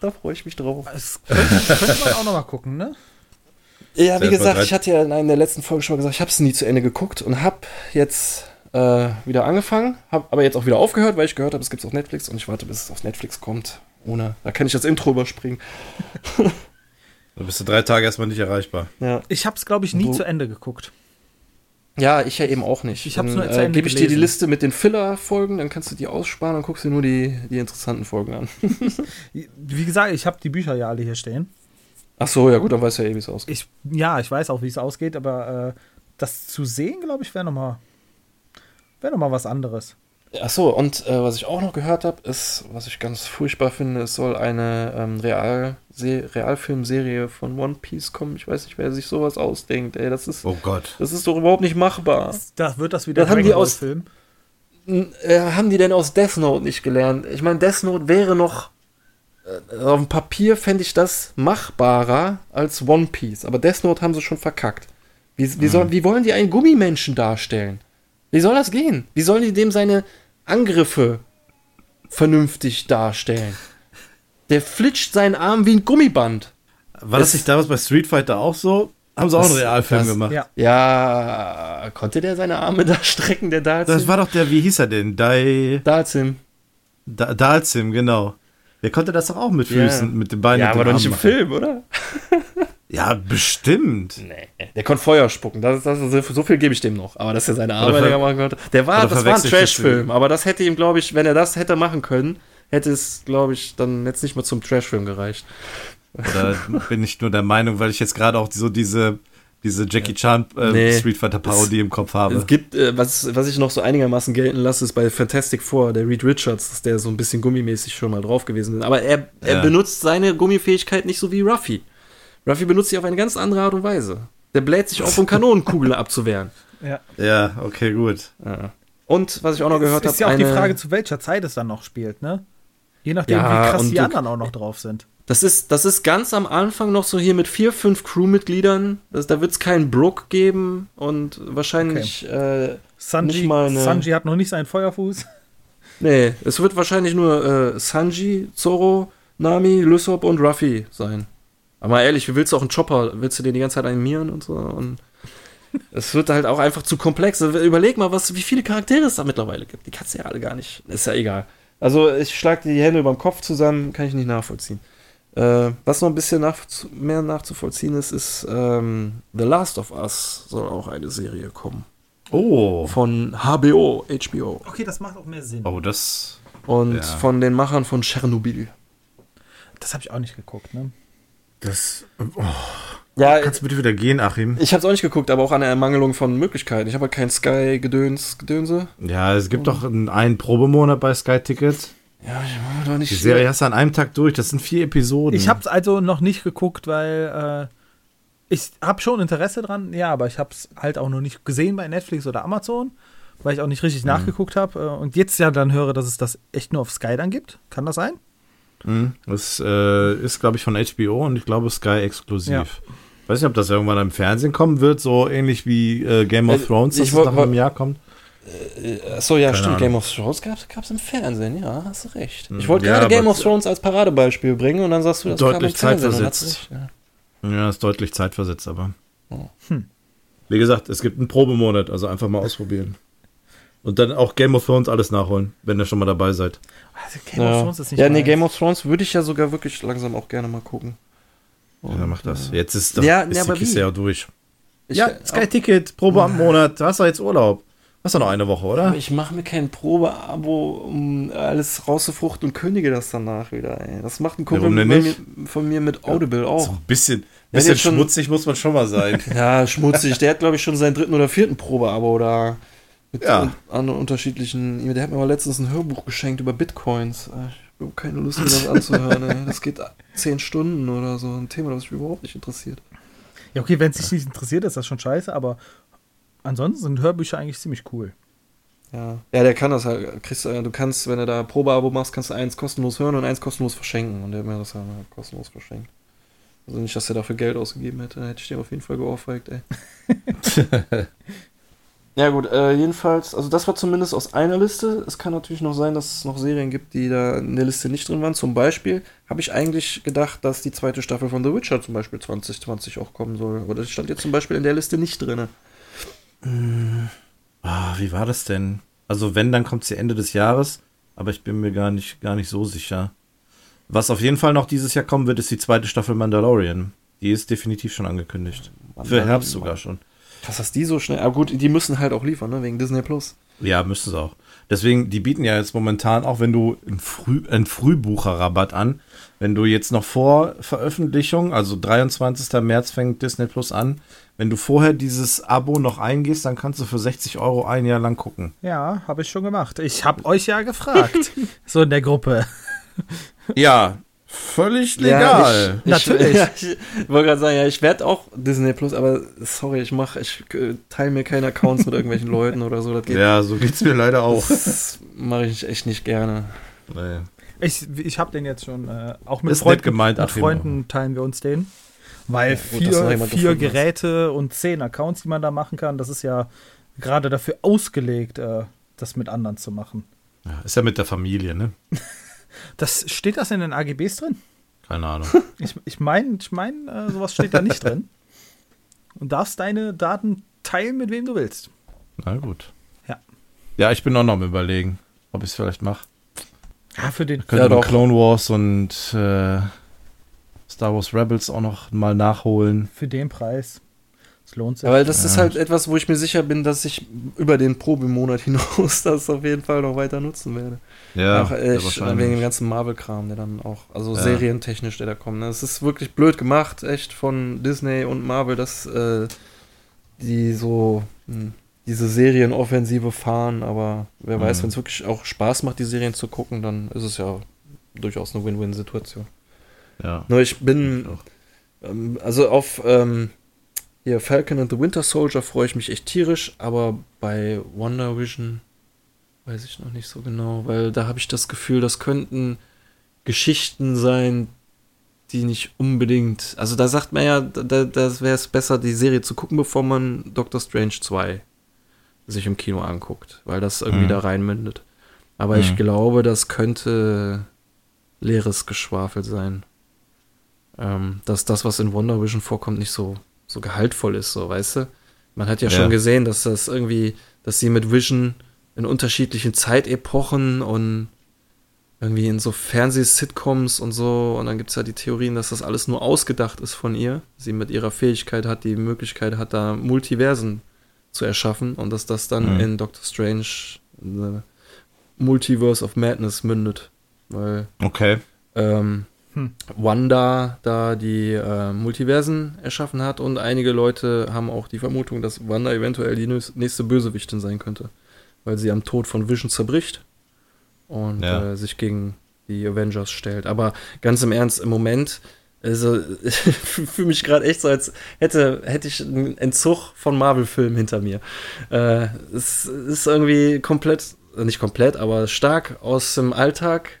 da freue ich mich drauf. das könnte, könnte man auch noch mal gucken, ne? Ja, wie gesagt, ich hatte ja in einer der letzten Folgen schon mal gesagt, ich habe es nie zu Ende geguckt und habe jetzt äh, wieder angefangen, habe aber jetzt auch wieder aufgehört, weil ich gehört habe, es gibt es auf Netflix und ich warte, bis es auf Netflix kommt. Ohne, da kann ich das Intro überspringen. da bist du drei Tage erstmal nicht erreichbar. Ja, Ich habe es, glaube ich, nie Wo- zu Ende geguckt. ja ich ja eben auch nicht. Ich hab's Dann, nur zu äh, Ende Gebe ich dir die. Liste mit den Filler-Folgen, dann kannst du die aussparen und guckst dir nur die, die interessanten Folgen an. Wie gesagt, ich habe die Bücher ja alle hier stehen. Ach so, ja gut, dann weißt du ja eh, wie es ausgeht. Ich, ja, ich weiß auch, wie es ausgeht, aber äh, das zu sehen, glaube ich, wäre noch mal, wäre noch mal was anderes. Ach so, und äh, was ich auch noch gehört habe, ist, was ich ganz furchtbar finde, es soll eine ähm, Real Realfilmserie von One Piece kommen. Ich weiß nicht, wer sich sowas ausdenkt. Ey, das ist, Oh Gott. das ist doch überhaupt nicht machbar. Da wird das wieder Das haben die aus- Film. Äh, haben die denn aus Death Note nicht gelernt? Ich meine, Death Note wäre noch äh, auf dem Papier fände ich das machbarer als One Piece. Aber Death Note haben sie schon verkackt. Wie, wie, soll, wie wollen die einen Gummimenschen darstellen? Wie soll das gehen? Wie sollen die dem seine Angriffe vernünftig darstellen? Der flitscht seinen Arm wie ein Gummiband. War das Es- nicht damals bei Street Fighter auch so? Haben sie auch Das- einen Realfilm das- gemacht? Ja. Ja, konnte der seine Arme da strecken, der Dalsim? Das war doch der, wie hieß er denn? Dai, Dalsim. da, Dalsim, genau. Der konnte das doch auch mit. Füßen, mit den Beinen. Ja, aber doch nicht im Armen Film, oder? Ja, bestimmt. Nee, der konnte Feuer spucken. Das, das, so viel gebe ich dem noch. Aber dass er seine länger machen konnte. Der war, das war ein das Trashfilm. Aber das hätte ihm, glaube ich, wenn er das hätte machen können, hätte es, glaube ich, dann jetzt nicht mehr zum Trashfilm gereicht. Oder bin ich nur der Meinung, weil ich jetzt gerade auch so diese, diese Jackie Chan äh, Nee. Street Fighter Parodie im Kopf habe. Es gibt, äh, was, was ich noch so einigermaßen gelten lasse, ist bei Fantastic Four, der Reed Richards, dass der so ein bisschen gummimäßig schon mal drauf gewesen ist. Aber er, er Ja. benutzt seine Gummifähigkeit nicht so wie Ruffy. Ruffy benutzt sie auf eine ganz andere Art und Weise. Der bläht sich auf, um Kanonenkugeln abzuwehren. Ja. Ja, okay, gut. Ja. Und was ich auch noch gehört ist habe, ja auch eine, die Frage, zu welcher Zeit es dann noch spielt, ne? Je nachdem, Ja, wie krass und die du- anderen auch noch drauf sind. das ist, das ist ganz am Anfang noch so hier mit vier, fünf Crewmitgliedern. Das, da wird es keinen Brook geben und wahrscheinlich, äh, Sanji, Nicht mal eine- Sanji hat noch nicht seinen Feuerfuß. nee, es wird wahrscheinlich nur äh, Sanji, Zoro, Nami, Lysop und Ruffy sein. Aber ehrlich, wie willst du auch einen Chopper? Willst du den die ganze Zeit animieren und so? Und es wird halt auch einfach zu komplex. Also Überleg mal, was, wie viele Charaktere es da mittlerweile gibt. Die kannst du ja alle gar nicht. Ist ja egal. Also ich schlag die Hände über den Kopf zusammen, kann ich nicht nachvollziehen. Äh, was noch ein bisschen nach, mehr nachzuvollziehen ist, ist ähm, The Last of Us soll auch eine Serie kommen. Oh. Von HBO, HBO. Okay, das macht auch mehr Sinn. Oh, das. Und Ja. von den Machern von Tschernobyl. Das habe ich auch nicht geguckt, ne? Das. Oh, Ja, kannst du bitte wieder gehen, Achim? ich habe es auch nicht geguckt, aber auch an der Ermangelung von Möglichkeiten. Ich habe halt kein Sky-Gedöns, Gedönse. Ja, es gibt doch einen, einen Probemonat bei Sky Ticket. Ja, ich war doch nicht. Die Serie hast du an einem Tag durch. Das sind vier Episoden. Ich habe es also noch nicht geguckt, weil äh, ich habe schon Interesse dran, ja, aber ich habe es halt auch noch nicht gesehen bei Netflix oder Amazon, weil ich auch nicht richtig nachgeguckt habe. Äh, und jetzt ja dann höre, dass es das echt nur auf Sky dann gibt. Kann das sein? Mhm. Das äh, ist, glaube ich, von HBO und ich glaube Sky exklusiv. Ja. Weiß nicht, ob das irgendwann im Fernsehen kommen wird, so ähnlich wie äh, Game of Äh, Thrones, dass ich wollt- nach einem Jahr kommt. Achso, ja, Keine stimmt. Ahnung. Game of Thrones gab es im Fernsehen, ja, hast du recht. Ich wollte ja, gerade Game of Thrones als Paradebeispiel bringen und dann sagst du, das Deutlich kam im zeitversetzt. recht, ja. Ja, ist deutlich zeitversetzt, aber. Oh. Hm. Wie gesagt, es gibt einen Probemonat, also einfach mal ausprobieren. Und dann auch Game of Thrones alles nachholen, wenn ihr schon mal dabei seid. Also Game Ja, of Thrones ist nicht ja nee. Game of Thrones würde ich ja sogar wirklich langsam auch gerne mal gucken. Ja, mach das. Jetzt ist, doch, Ja, ist ja, die Kiste wie? ja durch. Ich, ja, Sky Ticket, Probe am Monat. Du hast doch jetzt Urlaub. Hast doch noch eine Woche, oder? Aber ich mache mir kein Probeabo, um alles rauszufruchten und kündige das danach wieder. Ey. Das macht ein Kumpel mir, von mir mit Audible So auch. ein bisschen, Wenn bisschen jetzt schon- schmutzig muss man schon mal sein. Ja, schmutzig. Der hat, glaube ich, schon seinen dritten oder vierten Probeabo da. Mit Ja. an unterschiedlichen. Der hat mir mal letztens ein Hörbuch geschenkt über Bitcoins. Äh, Ich habe keine Lust, mir das anzuhören. Ey. Das geht zehn Stunden oder so. Ein Thema, das mich überhaupt nicht interessiert. Ja, okay, wenn es dich nicht interessiert, ist das schon scheiße, aber ansonsten sind Hörbücher eigentlich ziemlich cool. Ja, ja der kann das halt. Kriegst, äh, du kannst, wenn du da Probeabo machst, kannst du eins kostenlos hören und eins kostenlos verschenken. Und der hat mir das ja mal kostenlos verschenkt. Also nicht, dass er dafür Geld ausgegeben hätte, dann hätte ich den auf jeden Fall geohrfeigt, ey. ja gut, äh, jedenfalls, also das war zumindest aus einer Liste. Es kann natürlich noch sein, dass es noch Serien gibt, die da in der Liste nicht drin waren. Zum Beispiel habe ich eigentlich gedacht, dass die zweite Staffel von The Witcher zum Beispiel 2020 auch kommen soll. Aber das stand jetzt zum Beispiel in der Liste nicht drin. Ah, wie war das denn? Also wenn, dann kommt sie Ende des Jahres, aber ich bin mir gar nicht, gar nicht so sicher. Was auf jeden Fall noch dieses Jahr kommen wird, ist die zweite Staffel Mandalorian. Die ist definitiv schon angekündigt. Für Herbst sogar schon. Was hast die so schnell? Aber gut, die müssen halt auch liefern, ne? Wegen Disney Plus. Ja, müssten sie auch. Deswegen, die bieten ja jetzt momentan auch, wenn du einen, Früh, einen Frühbucherrabatt an, wenn du jetzt noch vor Veröffentlichung, also 23. März fängt Disney Plus an, wenn du vorher dieses Abo noch eingehst, dann kannst du für 60 Euro ein Jahr lang gucken. Ja, habe ich schon gemacht. Ich habe euch ja gefragt. so in der Gruppe. Ja, völlig Ja, legal. ich, Natürlich. Ich, ja, ich wollte gerade sagen, ja, ich werde auch Disney Plus, aber sorry, ich mache, ich äh, teile mir keine Accounts mit irgendwelchen Leuten oder so. Das geht. Ja, so geht's mir leider auch. Das mache ich echt nicht gerne. Nee. Ich, ich habe den jetzt schon, äh, auch mit Ist Freunden, gemeint, mit. Freunden teilen wir uns den. Weil Ja, gut, vier, vier gefunden hast. Geräte und zehn Accounts, die man da machen kann, das ist ja gerade dafür ausgelegt, äh, das mit anderen zu machen. Ja, ist ja mit der Familie, ne? Das steht das in den AGBs drin? Keine Ahnung. Ich, ich meine, ich mein, äh, sowas steht da nicht drin. Und darfst deine Daten teilen, mit wem du willst. Na gut. Ja. Ja, ich bin auch noch am überlegen, ob ich es vielleicht mache. Ja, für den. Könnte Ja, doch. Clone Wars und äh, Star Wars Rebels auch noch mal nachholen. Für den Preis. Es lohnt sich. Aber das ist Ja. halt etwas, wo ich mir sicher bin, dass ich über den Probemonat hinaus das auf jeden Fall noch weiter nutzen werde. Ja, Auch echt, wegen dem ganzen Marvel-Kram, der dann auch, also Ja. serientechnisch, der da kommt. ne? Es ist wirklich blöd gemacht, echt von Disney und Marvel, das äh, die so hm, diese Serienoffensive fahren, aber wer weiß, Mhm. wenn es wirklich auch Spaß macht, die Serien zu gucken, dann ist es ja durchaus eine Win-Win-Situation. Ja. Nur ich bin, auch. ähm, also auf ähm, hier Falcon and the Winter Soldier freue ich mich echt tierisch, aber bei Wonder Vision weiß ich noch nicht so genau, weil da habe ich das Gefühl, das könnten Geschichten sein, die nicht unbedingt, also da sagt man ja, da, da wäre es besser, die Serie zu gucken, bevor man Doctor Strange 2 sich im Kino anguckt, weil das irgendwie Mhm. da reinmündet. Aber ich Mhm. glaube, das könnte leeres Geschwafel sein. Ähm, dass das, was in Wonder Vision vorkommt, nicht so, so gehaltvoll ist, so, weißt du? Man hat ja, Ja. schon gesehen, dass das irgendwie, dass sie mit Vision in unterschiedlichen Zeitepochen und irgendwie in so Fernseh-Sitcoms und so, und dann gibt es ja die Theorien, dass das alles nur ausgedacht ist von ihr. Sie mit ihrer Fähigkeit hat, die Möglichkeit hat, da Multiversen zu erschaffen und dass das dann Mhm. in Doctor Strange eine Multiverse of Madness mündet. Weil Okay. ähm, Hm. Wanda da die äh, Multiversen erschaffen hat und einige Leute haben auch die Vermutung, dass Wanda eventuell die nächste Bösewichtin sein könnte, weil sie am Tod von Vision zerbricht und Ja. äh, sich gegen die Avengers stellt. Aber ganz im Ernst, im Moment, also ich fühle mich gerade echt so, als hätte, hätte ich einen Entzug von Marvel-Filmen hinter mir. Äh, es ist irgendwie komplett, nicht komplett, aber stark aus dem Alltag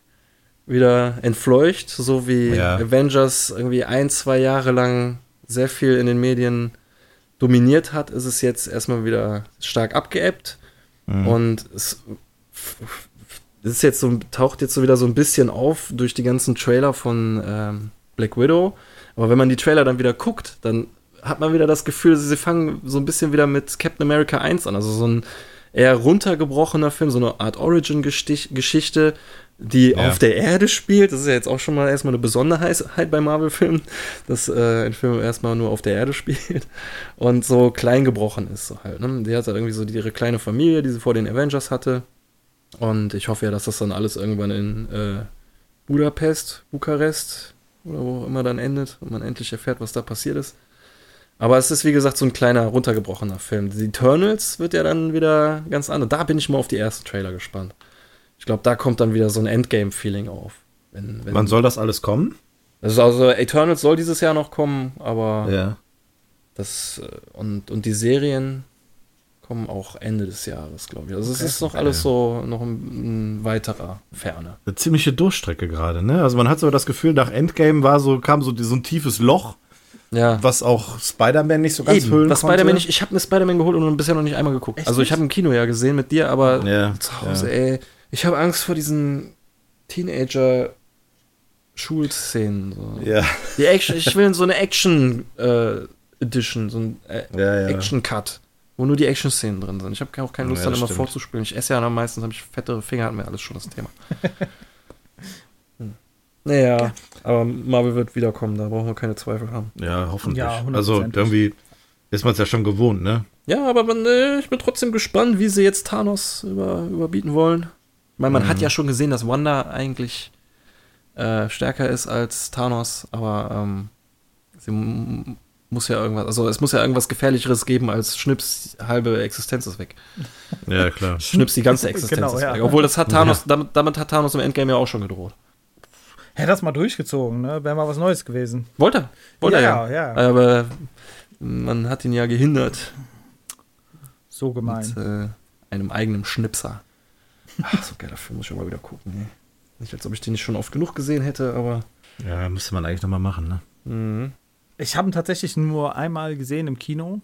wieder entfleucht, so wie Ja. Avengers irgendwie ein, zwei Jahre lang sehr viel in den Medien dominiert hat, ist es jetzt erstmal wieder stark abgeebbt. Mhm. Und es ist jetzt so, taucht jetzt so wieder so ein bisschen auf durch die ganzen Trailer von ähm, Black Widow. Aber wenn man die Trailer dann wieder guckt, dann hat man wieder das Gefühl, sie fangen so ein bisschen wieder mit Captain America 1 an. Also so ein eher runtergebrochener Film, so eine Art Origin-Geschichte, die Ja. auf der Erde spielt. Das ist ja jetzt auch schon mal erstmal eine Besonderheit bei Marvel-Filmen, dass äh, ein Film erstmal nur auf der Erde spielt und so klein gebrochen ist. So halt, ne? Die hat halt irgendwie so ihre kleine Familie, die sie vor den Avengers hatte. Und ich hoffe ja, dass das dann alles irgendwann in äh, Budapest, Bukarest oder wo auch immer dann endet und man endlich erfährt, was da passiert ist. Aber es ist wie gesagt so ein kleiner, runtergebrochener Film. Die Eternals wird ja dann wieder ganz anders. Da bin ich mal auf die ersten Trailer gespannt. Ich glaube, da kommt dann wieder so ein Endgame-Feeling auf. Wenn, wenn, Wann soll das alles kommen? also, also Eternals soll dieses Jahr noch kommen, aber Ja. das äh, und, und die Serien kommen auch Ende des Jahres, glaube ich. Also es Okay. ist noch alles so noch ein, ein weiterer Ferne. Eine ziemliche Durchstrecke gerade, ne? Also man hat so das Gefühl, nach Endgame war so, kam so, so ein tiefes Loch, Ja. was auch Spider-Man nicht so ganz Eben, füllen was konnte. Spider-Man nicht, ich habe eine Spider-Man geholt und bisher noch nicht einmal geguckt. Echt also ich habe im Kino ja gesehen mit dir, aber Ja, zu Hause, ja. ey, ich habe Angst vor diesen Teenager Schulszenen. So. Ja, Die Action, ich will so eine Action äh, Edition, so ein äh, ja, ja. Action Cut, wo nur die Action-Szenen drin sind. Ich habe auch keine Lust, Ja, dann immer stimmt. vorzuspielen. Ich esse ja dann meistens, habe ich fettere Finger, hat mir alles schon das Thema. Hm. Naja, aber Marvel wird wiederkommen, da brauchen wir keine Zweifel haben. ja, hoffentlich. Ja, also irgendwie ist man es ja schon gewohnt, ne? Ja, aber man, äh, ich bin trotzdem gespannt, wie sie jetzt Thanos über, überbieten wollen. Ich meine, man Mhm. hat ja schon gesehen, dass Wanda eigentlich äh, stärker ist als Thanos, aber ähm, sie muss ja irgendwas, also es muss ja irgendwas Gefährlicheres geben als Schnips, halbe Existenz ist weg. Ja, klar. Schnips, die ganze Existenz Genau, ist ja. weg. Obwohl das hat Thanos, damit, damit hat Thanos im Endgame ja auch schon gedroht. Hätte das mal durchgezogen, ne? Wäre mal was Neues gewesen. Wollte er. Wollte ja, er ja, ja. Aber man hat ihn ja gehindert So gemein. mit äh, einem eigenen Schnipser. Ach, so geiler Film, muss ich aber wieder gucken. Ey. Nicht, als ob ich den nicht schon oft genug gesehen hätte, aber. Ja, müsste man eigentlich nochmal machen, ne? Mhm. Ich habe ihn tatsächlich nur einmal gesehen im Kino.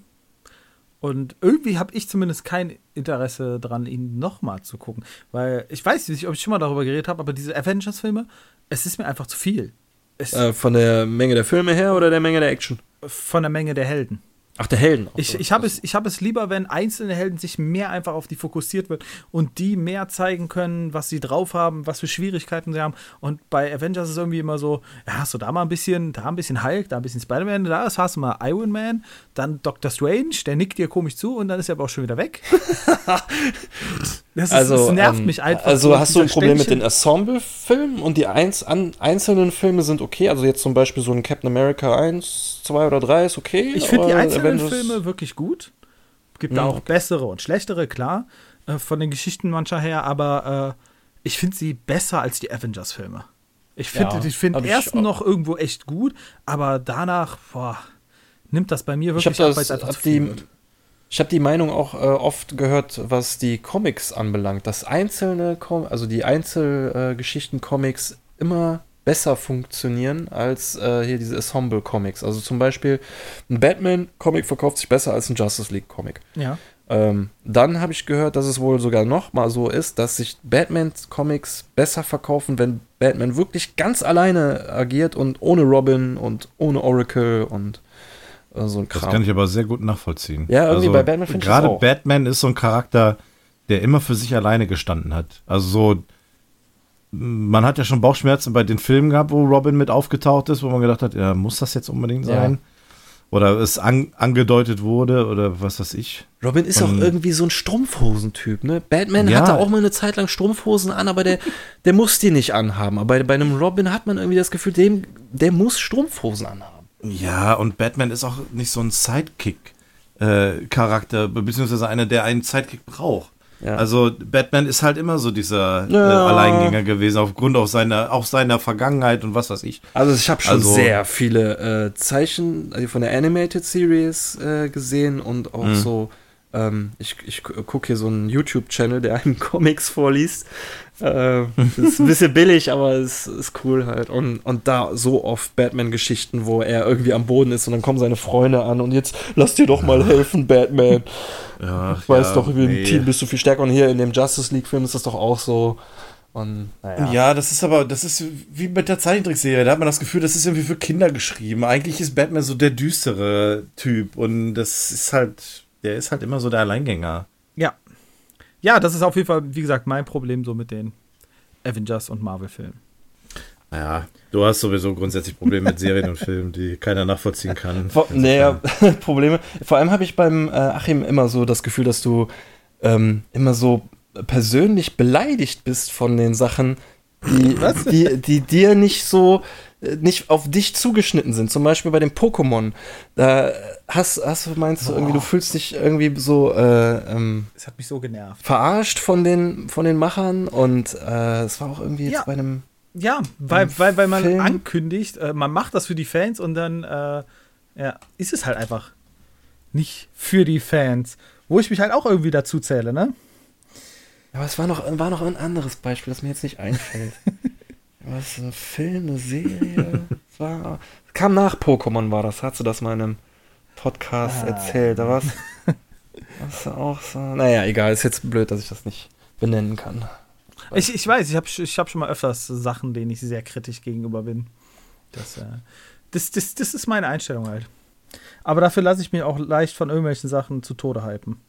Und irgendwie habe ich zumindest kein Interesse dran, ihn nochmal zu gucken. Weil ich weiß nicht, ob ich schon mal darüber geredet habe, aber diese Avengers-Filme, es ist mir einfach zu viel. Äh, von der Menge der Filme her oder der Menge der Action? von der Menge der Helden. Ach, der Helden. auch Ich, ich habe es, ich hab es lieber, wenn einzelne Helden sich mehr einfach auf die fokussiert wird und die mehr zeigen können, was sie drauf haben, was für Schwierigkeiten sie haben. Und bei Avengers ist es irgendwie immer so, ja, hast du da mal ein bisschen, da ein bisschen Hulk, da ein bisschen Spider-Man, da hast du mal Iron Man, dann Doctor Strange, der nickt dir komisch zu und dann ist er aber auch schon wieder weg. das, ist, Also, das nervt ähm, mich einfach. Also so, hast du ein Problem mit den Ensemble-Filmen und die eins, an, einzelnen Filme sind okay? Also jetzt zum Beispiel so ein Captain America 1, 2 oder 3 ist okay? Ich finde die einzelnen Avengers- Filme wirklich gut. Gibt da Mhm, auch bessere und schlechtere, klar, äh, von den Geschichten mancher her, aber äh, ich finde sie besser als die Avengers-Filme. Ich finde Ja, ich find den ich ersten auch. noch irgendwo echt gut, aber danach, boah, nimmt das bei mir Ich wirklich habe ab, weil es einfach zu viel die, wird. Ich habe die Meinung auch äh, oft gehört, was die Comics anbelangt, dass einzelne, Com also die Einzelgeschichten-Comics immer besser funktionieren als äh, hier diese Ensemble-Comics. Also zum Beispiel ein Batman-Comic verkauft sich besser als ein Justice League-Comic. Ja. Ähm, dann habe ich gehört, dass es wohl sogar noch mal so ist, dass sich Batman-Comics besser verkaufen, wenn Batman wirklich ganz alleine agiert und ohne Robin und ohne Oracle und äh, so ein Das Kram. kann ich aber sehr gut nachvollziehen. Also Ja, irgendwie bei Batman finde ich das Gerade auch. Batman ist so ein Charakter, der immer für sich alleine gestanden hat. Also so, man hat ja schon Bauchschmerzen bei den Filmen gehabt, wo Robin mit aufgetaucht ist, wo man gedacht hat, ja, muss das jetzt unbedingt Ja. sein? Oder es an, angedeutet wurde oder was weiß ich. Robin ist auch Und- irgendwie so ein Strumpfhosentyp, ne? Batman Ja. hatte auch mal eine Zeit lang Strumpfhosen an, aber der, der muss die nicht anhaben. Aber bei, bei einem Robin hat man irgendwie das Gefühl, dem, der muss Strumpfhosen anhaben. Ja, und Batman ist auch nicht so ein Sidekick-Charakter, beziehungsweise einer, der einen Sidekick braucht. Ja. Also Batman ist halt immer so dieser äh, Ja. Alleingänger gewesen, aufgrund auch seiner, auch seiner Vergangenheit und was weiß ich. Also ich habe schon Also- sehr viele äh, Zeichen also von der Animated Series äh, gesehen und auch Mhm. so, ähm, ich, ich gucke hier so einen YouTube-Channel, der einem Comics vorliest. Äh, das ist ein bisschen billig, aber es ist cool halt. Und, und da so oft Batman-Geschichten, wo er irgendwie am Boden ist und dann kommen seine Freunde an und jetzt lass dir doch mal helfen, Batman. Ja, Ich weiß ja, doch, im nee. Team bist du viel stärker und hier in dem Justice League-Film ist das doch auch so. Und naja. Ja, das ist aber, das ist wie mit der Zeichentrickserie. Da hat man das Gefühl, das ist irgendwie für Kinder geschrieben. Eigentlich ist Batman so der düstere Typ und das ist halt, der ist halt immer so der Alleingänger. Ja. Ja, das ist auf jeden Fall, wie gesagt, mein Problem so mit den Avengers und Marvel-Filmen. Naja, du hast sowieso grundsätzlich Probleme mit Serien und Filmen, die keiner nachvollziehen kann. Vor, naja, Probleme. Vor allem habe ich beim äh, Achim immer so das Gefühl, dass du ähm, immer so persönlich beleidigt bist von den Sachen, die, die, die dir nicht so nicht auf dich zugeschnitten sind. Zum Beispiel bei den Pokémon. Da hast, hast du meinst du irgendwie, du fühlst dich irgendwie so äh, ähm, Es hat mich so genervt. verarscht von den von den Machern und äh, es war auch irgendwie jetzt Ja. bei einem Ja, weil, Im weil, weil man Film- ankündigt, äh, man macht das für die Fans und dann äh, ja, ist es halt einfach nicht für die Fans. Wo ich mich halt auch irgendwie dazu zähle, ne? Aber es war noch, war noch ein anderes Beispiel, das mir jetzt nicht einfällt. Was, ein Film, eine Serie? Es war, kam nach Pokémon war das, hast du das mal in einem Podcast Ah. erzählt, da war's, war's auch so, naja, egal, ist jetzt blöd, dass ich das nicht benennen kann. Ich, ich weiß, ich habe ich hab schon mal öfters Sachen, denen ich sehr kritisch gegenüber bin. Das, äh, das, das, das ist meine Einstellung halt. Aber dafür lasse ich mich auch leicht von irgendwelchen Sachen zu Tode hypen.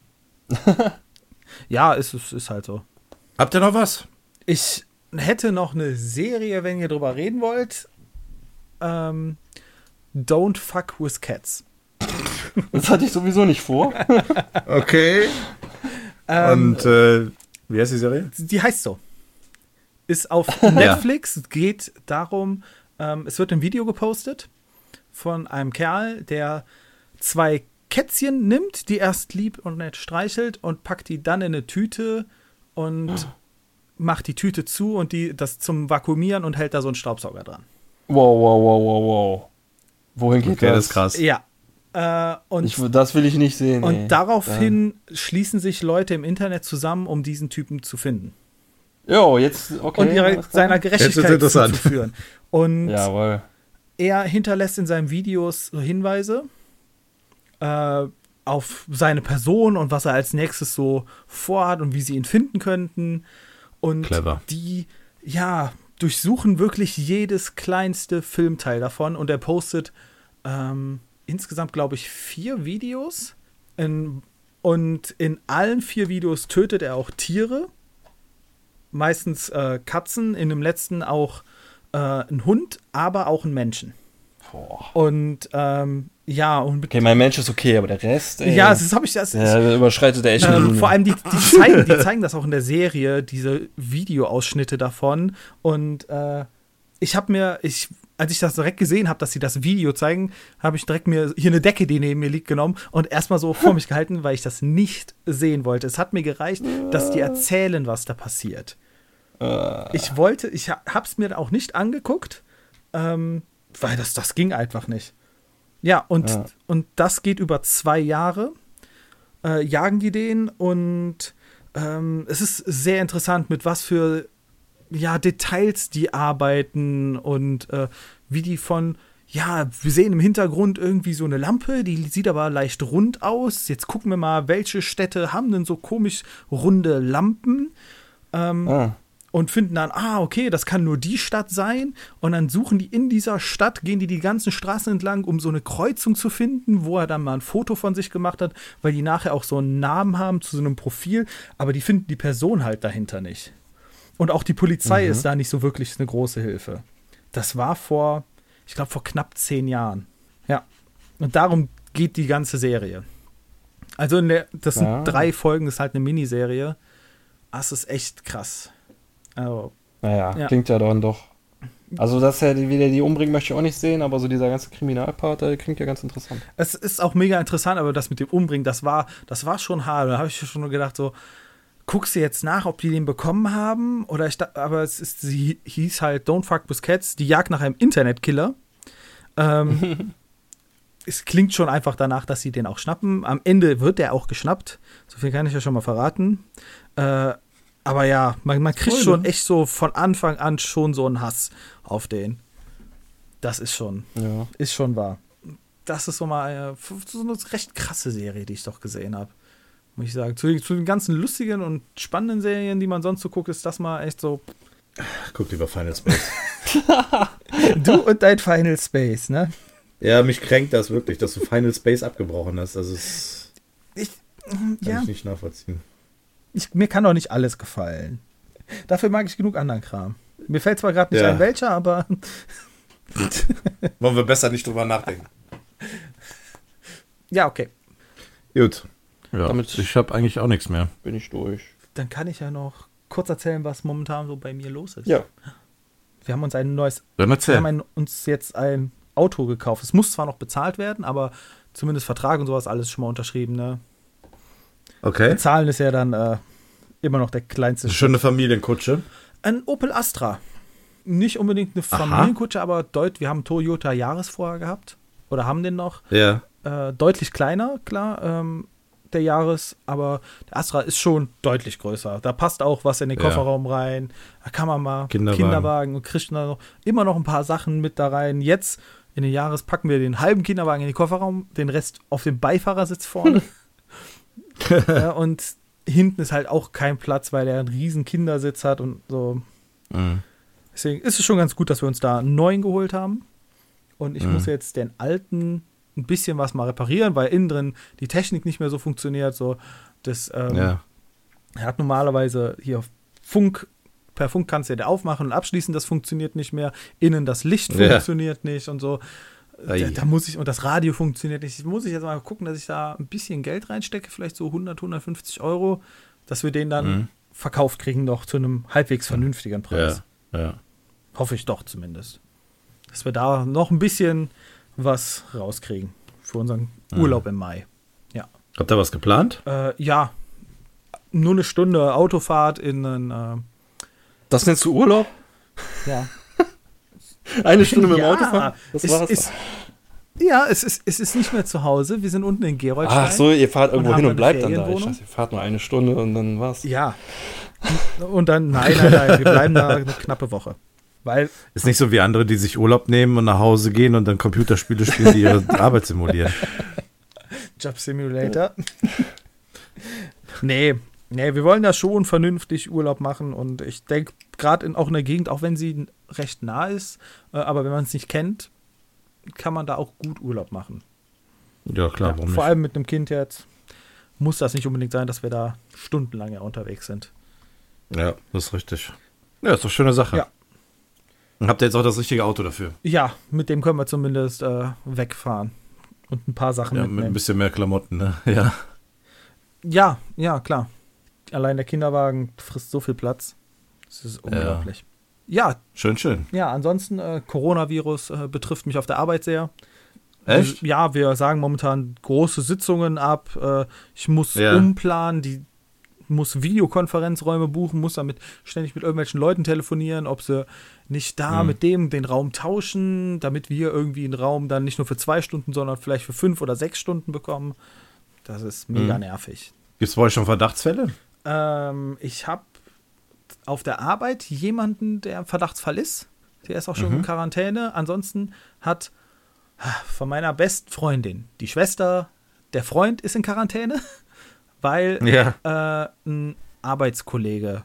ja, ist, ist, ist halt so. Habt ihr noch was? Ich hätte noch eine Serie, wenn ihr drüber reden wollt. Ähm, Don't Fuck with Cats. Das hatte ich sowieso nicht vor. Okay. Ähm, Und äh, wie heißt die Serie? die heißt so. Ist auf Netflix, Es geht darum, ähm, es wird ein Video gepostet von einem Kerl, der zwei Kätzchen nimmt, die erst lieb und nett streichelt und packt die dann in eine Tüte und macht die Tüte zu und die das zum Vakuumieren und hält da so einen Staubsauger dran. Wow, wow, wow, wow, wow. Wohin geht Okay, das? das ist krass. Ja. Äh, und Ich, das will ich nicht sehen. und ey. daraufhin schließen sich Leute im Internet zusammen, um diesen Typen zu finden. Jo, jetzt, okay. und ihrer, seiner Gerechtigkeit interessant. zuzuführen. Und Jawohl. er hinterlässt in seinen Videos so Hinweise äh, auf seine Person und was er als nächstes so vorhat und wie sie ihn finden könnten. Und Clever. die, ja, durchsuchen wirklich jedes kleinste Filmteil davon und er postet ähm, insgesamt, glaube ich, vier Videos. In, und in allen vier Videos tötet er auch Tiere. Meistens äh, Katzen, in dem letzten auch äh, einen Hund, aber auch einen Menschen. Boah. Und ähm, ja, und Okay, mein Mensch ist okay, aber der Rest, ey, ja, das habe ich das. der überschreitet der echt Ähm, vor allem, die, die, zeigen, die zeigen das auch in der Serie, diese Videoausschnitte davon. Und äh, ich habe mir, ich, als ich das direkt gesehen habe, dass sie das Video zeigen, habe ich direkt mir hier eine Decke, die neben mir liegt, genommen und erstmal so vor mich gehalten, weil ich das nicht sehen wollte. Es hat mir gereicht, dass die erzählen, was da passiert. Äh, Ich wollte, ich ha- hab's mir auch nicht angeguckt, ähm, weil das, das ging einfach nicht. Ja, und, Ja. und das geht über zwei Jahre, äh, jagen die den und ähm, es ist sehr interessant, mit was für ja, Details die arbeiten und äh, wie die von, ja, wir sehen im Hintergrund irgendwie so eine Lampe, die sieht aber leicht rund aus. Jetzt gucken wir mal, welche Städte haben denn so komisch runde Lampen. Ähm, ah, und finden dann, ah, okay, das kann nur die Stadt sein. Und dann suchen die in dieser Stadt, gehen die die ganzen Straßen entlang, um so eine Kreuzung zu finden, wo er dann mal ein Foto von sich gemacht hat, weil die nachher auch so einen Namen haben zu so einem Profil, aber die finden die Person halt dahinter nicht. Und auch die Polizei ist da nicht so wirklich eine große Hilfe. Das war vor, ich glaube, vor knapp zehn Jahren. Ja. Und darum geht die ganze Serie. Also, in der, das sind Ja. drei Folgen, das ist halt eine Miniserie. Das ist echt krass. Also, naja, Ja. klingt ja dann doch. Also, dass er die, wie der die umbringt, möchte ich auch nicht sehen, aber so dieser ganze Kriminalpart, der klingt ja ganz interessant. Es ist auch mega interessant, aber das mit dem Umbringen, das war, das war schon hart. Da habe ich schon gedacht, so, guckst du jetzt nach, ob die den bekommen haben? Oder ich aber es ist, sie hieß halt Don't Fuck Cats, die Jagd nach einem Internetkiller. Ähm, es klingt schon einfach danach, dass sie den auch schnappen. Am Ende wird der auch geschnappt. So viel kann ich ja schon mal verraten. Äh, aber ja, man, man kriegt schon echt so von Anfang an schon so einen Hass auf den. Das ist schon. Ja. Ist schon wahr. Das ist so mal äh, f- so eine recht krasse Serie, die ich doch gesehen habe. Muss ich sagen. Zu, zu den ganzen lustigen und spannenden Serien, die man sonst so guckt, ist das mal echt so. Guck lieber Final Space. Du und dein Final Space, ne? ja, mich kränkt das wirklich, dass du Final Space abgebrochen hast. Also, das Ich, kann ja, ich nicht nachvollziehen. Ich, mir kann doch nicht alles gefallen. Dafür mag ich genug anderen Kram. Mir fällt zwar gerade nicht Ja. ein, welcher, aber Wollen wir besser nicht drüber nachdenken. ja, okay. Gut. Ja, Damit- ich habe eigentlich auch nichts mehr. Bin ich durch. Dann kann ich ja noch kurz erzählen, was momentan so bei mir los ist. Ja. Wir haben uns ein neues Dann Wir erzähl. haben ein, uns jetzt ein Auto gekauft. Es muss zwar noch bezahlt werden, aber zumindest Vertrag und sowas alles schon mal unterschrieben. Ne? Okay. Bezahlen ist ja dann äh, immer noch der kleinste. Eine schöne Familienkutsche. Ein Opel Astra. Nicht unbedingt eine Aha. Familienkutsche, aber deut wir haben Toyota Jahres vorher gehabt. Oder haben den noch. Ja. Äh, deutlich kleiner, klar, ähm, der Jahres, aber der Astra ist schon deutlich größer. Da passt auch was in den Ja. Kofferraum rein. Da kann man mal Kinderwagen. Kinderwagen und kriegt noch, immer noch ein paar Sachen mit da rein. Jetzt in den Jahres packen wir den halben Kinderwagen in den Kofferraum, den Rest auf den Beifahrersitz vorne. ja, und hinten ist halt auch kein Platz, weil er einen riesen Kindersitz hat und so. Mhm. Deswegen ist es schon ganz gut, dass wir uns da einen neuen geholt haben. Und ich Mhm. muss jetzt den alten ein bisschen was mal reparieren, weil innen drin die Technik nicht mehr so funktioniert. So, das ähm, Ja. er hat normalerweise hier Funk, per Funk kannst du den aufmachen und abschließen, das funktioniert nicht mehr. Innen das Licht Ja. funktioniert nicht und so. Da, da muss ich, und das Radio funktioniert nicht. Muss ich jetzt mal gucken, dass ich da ein bisschen Geld reinstecke, vielleicht so 100, 150 Euro, dass wir den dann Mhm. verkauft kriegen, noch zu einem halbwegs vernünftigen Preis. Ja. Ja. Hoffe ich doch zumindest. Dass wir da noch ein bisschen was rauskriegen für unseren Mhm. Urlaub im Mai. Habt ihr was geplant? Äh, ja, nur eine Stunde Autofahrt in einen. Äh, Das nennst du Urlaub? ja. Eine Stunde mit dem Ja, Auto fahren? Das war's. ist, ja, es ist, es ist nicht mehr zu Hause. Wir sind unten in Gerolstein. Ach so, ihr fahrt irgendwo und hin und bleibt dann da. Ich dachte, ihr fahrt nur eine Stunde und dann war's. Ja. Und dann, nein, nein, nein, wir bleiben da eine knappe Woche. Weil, Ist nicht so wie andere, die sich Urlaub nehmen und nach Hause gehen und dann Computerspiele spielen, die ihre Arbeit simulieren. Job Simulator. nee, nee, wir wollen da schon vernünftig Urlaub machen und ich denke, gerade auch in der Gegend, auch wenn sie recht nah ist, äh, aber wenn man es nicht kennt, kann man da auch gut Urlaub machen. Ja, klar, Ja, warum vor nicht? allem mit einem Kind jetzt muss das nicht unbedingt sein, dass wir da stundenlang ja unterwegs sind. Ja, das ist richtig. Ja, ist doch eine schöne Sache. Ja. Und habt ihr jetzt auch das richtige Auto dafür? Ja, mit dem können wir zumindest äh, wegfahren und ein paar Sachen Ja, mit ein mitnehmen. bisschen mehr Klamotten, ne? Ja. Ja, ja, klar. Allein der Kinderwagen frisst so viel Platz. Das ist unglaublich. Ja, Schön, schön. ja, ansonsten, äh, Coronavirus äh, betrifft mich auf der Arbeit sehr. Echt? Ja, wir sagen momentan große Sitzungen ab. Äh, ich muss Ja. umplanen, die muss Videokonferenzräume buchen, muss damit ständig mit irgendwelchen Leuten telefonieren, ob sie nicht da Mhm. mit dem den Raum tauschen, damit wir irgendwie einen Raum dann nicht nur für zwei Stunden, sondern vielleicht für fünf oder sechs Stunden bekommen. Das ist mega Mhm. nervig. Gibt es bei euch schon Verdachtsfälle? Ähm, ich habe auf der Arbeit jemanden, der im Verdachtsfall ist. Der ist auch schon Mhm. in Quarantäne. Ansonsten hat ah, von meiner besten Freundin die Schwester, der Freund ist in Quarantäne, weil Ja. äh, ein Arbeitskollege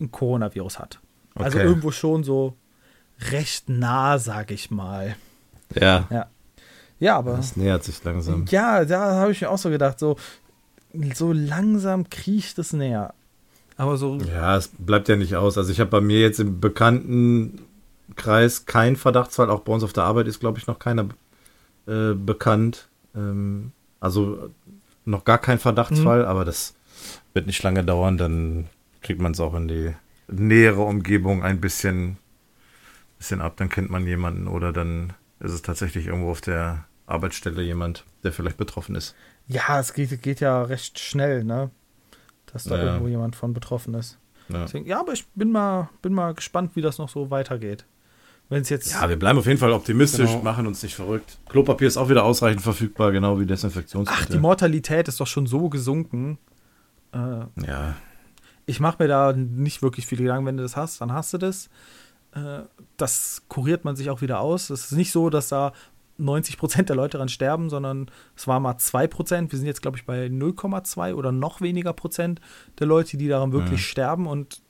ein Coronavirus hat. Also Okay. irgendwo schon so recht nah, sag ich mal. Ja. Ja, aber Das nähert sich langsam. ja, da habe ich mir auch so gedacht, so, so langsam kriecht es näher. Aber so Ja, es bleibt ja nicht aus. Also ich habe bei mir jetzt im Bekanntenkreis keinen Verdachtsfall. Auch bei uns auf der Arbeit ist, glaube ich, noch keiner äh, bekannt. Ähm, also noch gar kein Verdachtsfall, aber das wird nicht lange dauern. Dann kriegt man es auch in die nähere Umgebung ein bisschen, bisschen ab. Dann kennt man jemanden oder dann ist es tatsächlich irgendwo auf der Arbeitsstelle jemand, der vielleicht betroffen ist. Ja, es geht, geht ja recht schnell, ne? Dass da Ja. irgendwo jemand von betroffen ist. Ja. Deswegen, ja, aber ich bin mal, bin mal gespannt, wie das noch so weitergeht. Wenn es jetzt. Ja, wir bleiben auf jeden Fall optimistisch, Genau. machen uns nicht verrückt. Klopapier ist auch wieder ausreichend verfügbar, genau wie Desinfektionsmittel. ach, die Mortalität ist doch schon so gesunken. Äh, Ja, ich mache mir da nicht wirklich viele Gedanken, wenn du das hast, dann hast du das. Äh, das kuriert man sich auch wieder aus. Es ist nicht so, dass da 90% der Leute daran sterben, sondern es war mal 2%. Wir sind jetzt, glaube ich, bei 0,2 oder noch weniger Prozent der Leute, die daran wirklich Mhm. sterben. Und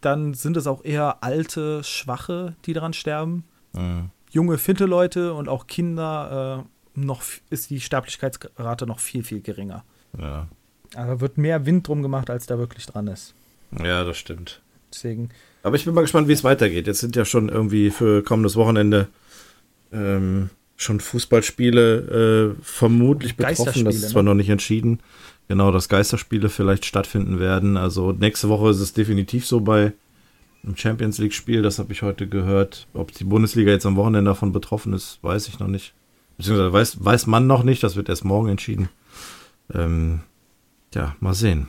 dann sind es auch eher alte, schwache, die daran sterben. mhm. Junge, fitte Leute und auch Kinder, äh, noch ist die Sterblichkeitsrate noch viel, viel geringer. ja. Also wird mehr Wind drum gemacht, als da wirklich dran ist. ja, das stimmt. Deswegen, Aber ich bin mal gespannt, wie es weitergeht. Jetzt sind ja schon irgendwie für kommendes Wochenende ähm, schon Fußballspiele äh, vermutlich betroffen. Das ist zwar ne? noch nicht entschieden. Genau, dass Geisterspiele vielleicht stattfinden werden. Also nächste Woche ist es definitiv so bei einem Champions League-Spiel. Das habe ich heute gehört. Ob die Bundesliga jetzt am Wochenende davon betroffen ist, weiß ich noch nicht. Beziehungsweise weiß, weiß man noch nicht. Das wird erst morgen entschieden. Ähm, ja, mal sehen.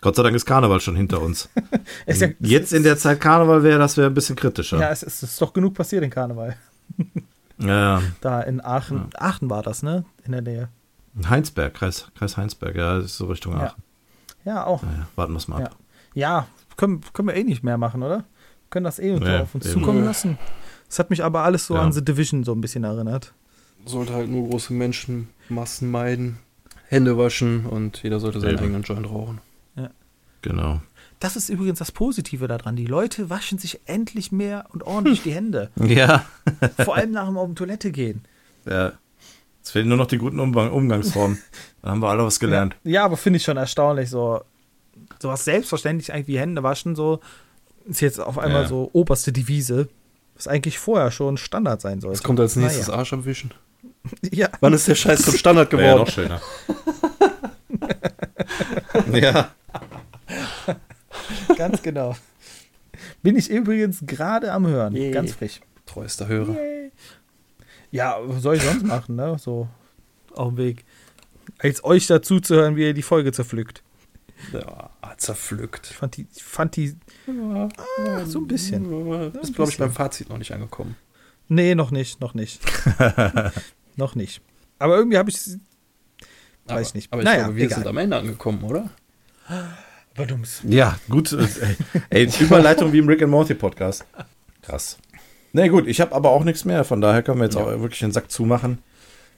Gott sei Dank ist Karneval schon hinter uns. Ja- Jetzt in der Zeit Karneval wäre, das wäre ein bisschen kritischer. Ja, es ist, es ist doch genug passiert in Karneval. Ja, Da in Aachen. Aachen war das, ne? In der Nähe. Heinsberg, Kreis, Kreis Heinsberg, ja, so Richtung Ja. Aachen. Ja, auch. Naja, warten wir es mal Ja. ab. Ja, können, können wir eh nicht mehr machen, oder? Können das eh Ja, auf uns eben. zukommen lassen. Das hat mich aber alles so Ja. an The Division so ein bisschen erinnert. Sollte halt nur große Menschenmassen meiden, Hände waschen und jeder sollte seinen Ja. eigenen Joint rauchen. Genau. Das ist übrigens das Positive daran. Die Leute waschen sich endlich mehr und ordentlich die Hände. Ja, Vor allem nach dem auf die Toilette gehen. ja. Es fehlen nur noch die guten Umgang Umgangsformen. Dann haben wir alle was gelernt. Ja, aber finde ich schon erstaunlich. So, so was selbstverständlich eigentlich wie Hände waschen, so ist jetzt auf einmal Ja. so oberste Devise, was eigentlich vorher schon Standard sein sollte. Was kommt als nächstes? Naja. Arsch am Wischen. Ja, Wann ist der Scheiß zum Standard Wäre ja geworden? noch schöner. ja, ganz genau. Bin ich übrigens gerade am Hören. Yay. Ganz frisch. Treuester Hörer. Ja, was soll ich sonst machen, ne? So auf dem Weg. Als euch dazu zu hören, wie ihr die Folge zerpflückt. Ja, zerpflückt. Ich fand die, ich fand die ah, so ein bisschen. Ist, glaube ich, beim Fazit noch nicht angekommen. Nee, noch nicht, noch nicht. noch nicht. Aber irgendwie habe ich. Weiß aber, ich nicht. Aber ich Naja, glaube, wir egal. sind am Ende angekommen, oder? Badums. ja, gut. äh, Ey, Überleitung wie im Rick and Morty Podcast. Krass. Na gut, ich habe aber auch nichts mehr. Von daher können wir jetzt Ja. auch wirklich den Sack zumachen.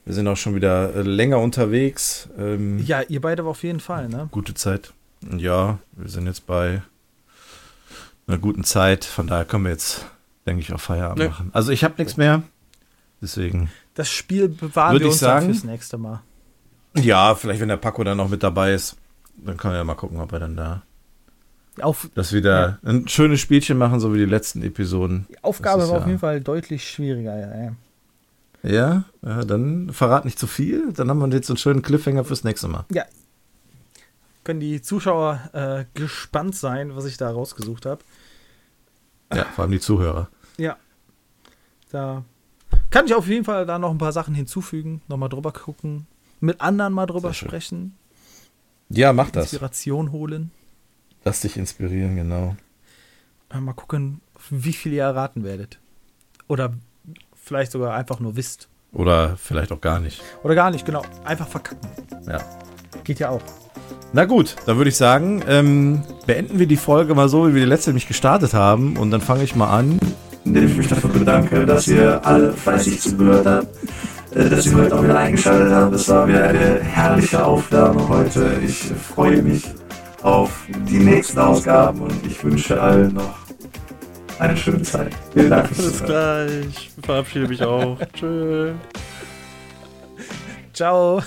Wir sind auch schon wieder äh, länger unterwegs. Ähm, Ja, ihr beide auf jeden Fall, ne? Gute Zeit. Ja, wir sind jetzt bei einer guten Zeit. Von daher können wir jetzt, denke ich, auch Feierabend Nee. machen. Also ich habe nichts mehr. Deswegen. Das Spiel bewahren wir uns sagen. fürs nächste Mal. Ja, vielleicht wenn der Paco dann noch mit dabei ist, dann können wir ja mal gucken, ob er dann da Auf, das wieder ein schönes Spielchen machen, so wie die letzten Episoden. die Aufgabe war ja- auf jeden Fall deutlich schwieriger. Ja, ja. Ja, ja, dann verrat nicht zu viel. Dann haben wir jetzt einen schönen Cliffhanger fürs nächste Mal. ja. Können die Zuschauer äh, gespannt sein, was ich da rausgesucht habe. Ja, vor allem die Zuhörer. Ja. Da kann ich auf jeden Fall da noch ein paar Sachen hinzufügen, nochmal drüber gucken, mit anderen mal drüber sprechen, Ja, mach das. Inspiration holen. Lass dich inspirieren, genau. Äh, Mal gucken, wie viel ihr erraten werdet. Oder vielleicht sogar einfach nur wisst. Oder vielleicht auch gar nicht. Oder gar nicht, genau. Einfach verkacken. Ja. Geht ja auch. Na gut, dann würde ich sagen, ähm, beenden wir die Folge mal so, wie wir die letzte nämlich gestartet haben. Und dann fange ich mal an. indem ich mich dafür bedanke, dass ihr alle fleißig zugehört habt, dass ihr heute auch wieder eingeschaltet habt. Es war wieder eine herrliche Aufnahme heute. Ich freue mich auf die nächsten Ausgaben und ich wünsche allen noch eine schöne Zeit. Vielen Dank fürs Zuhören. klar, ich verabschiede mich auch. Tschö. Ciao.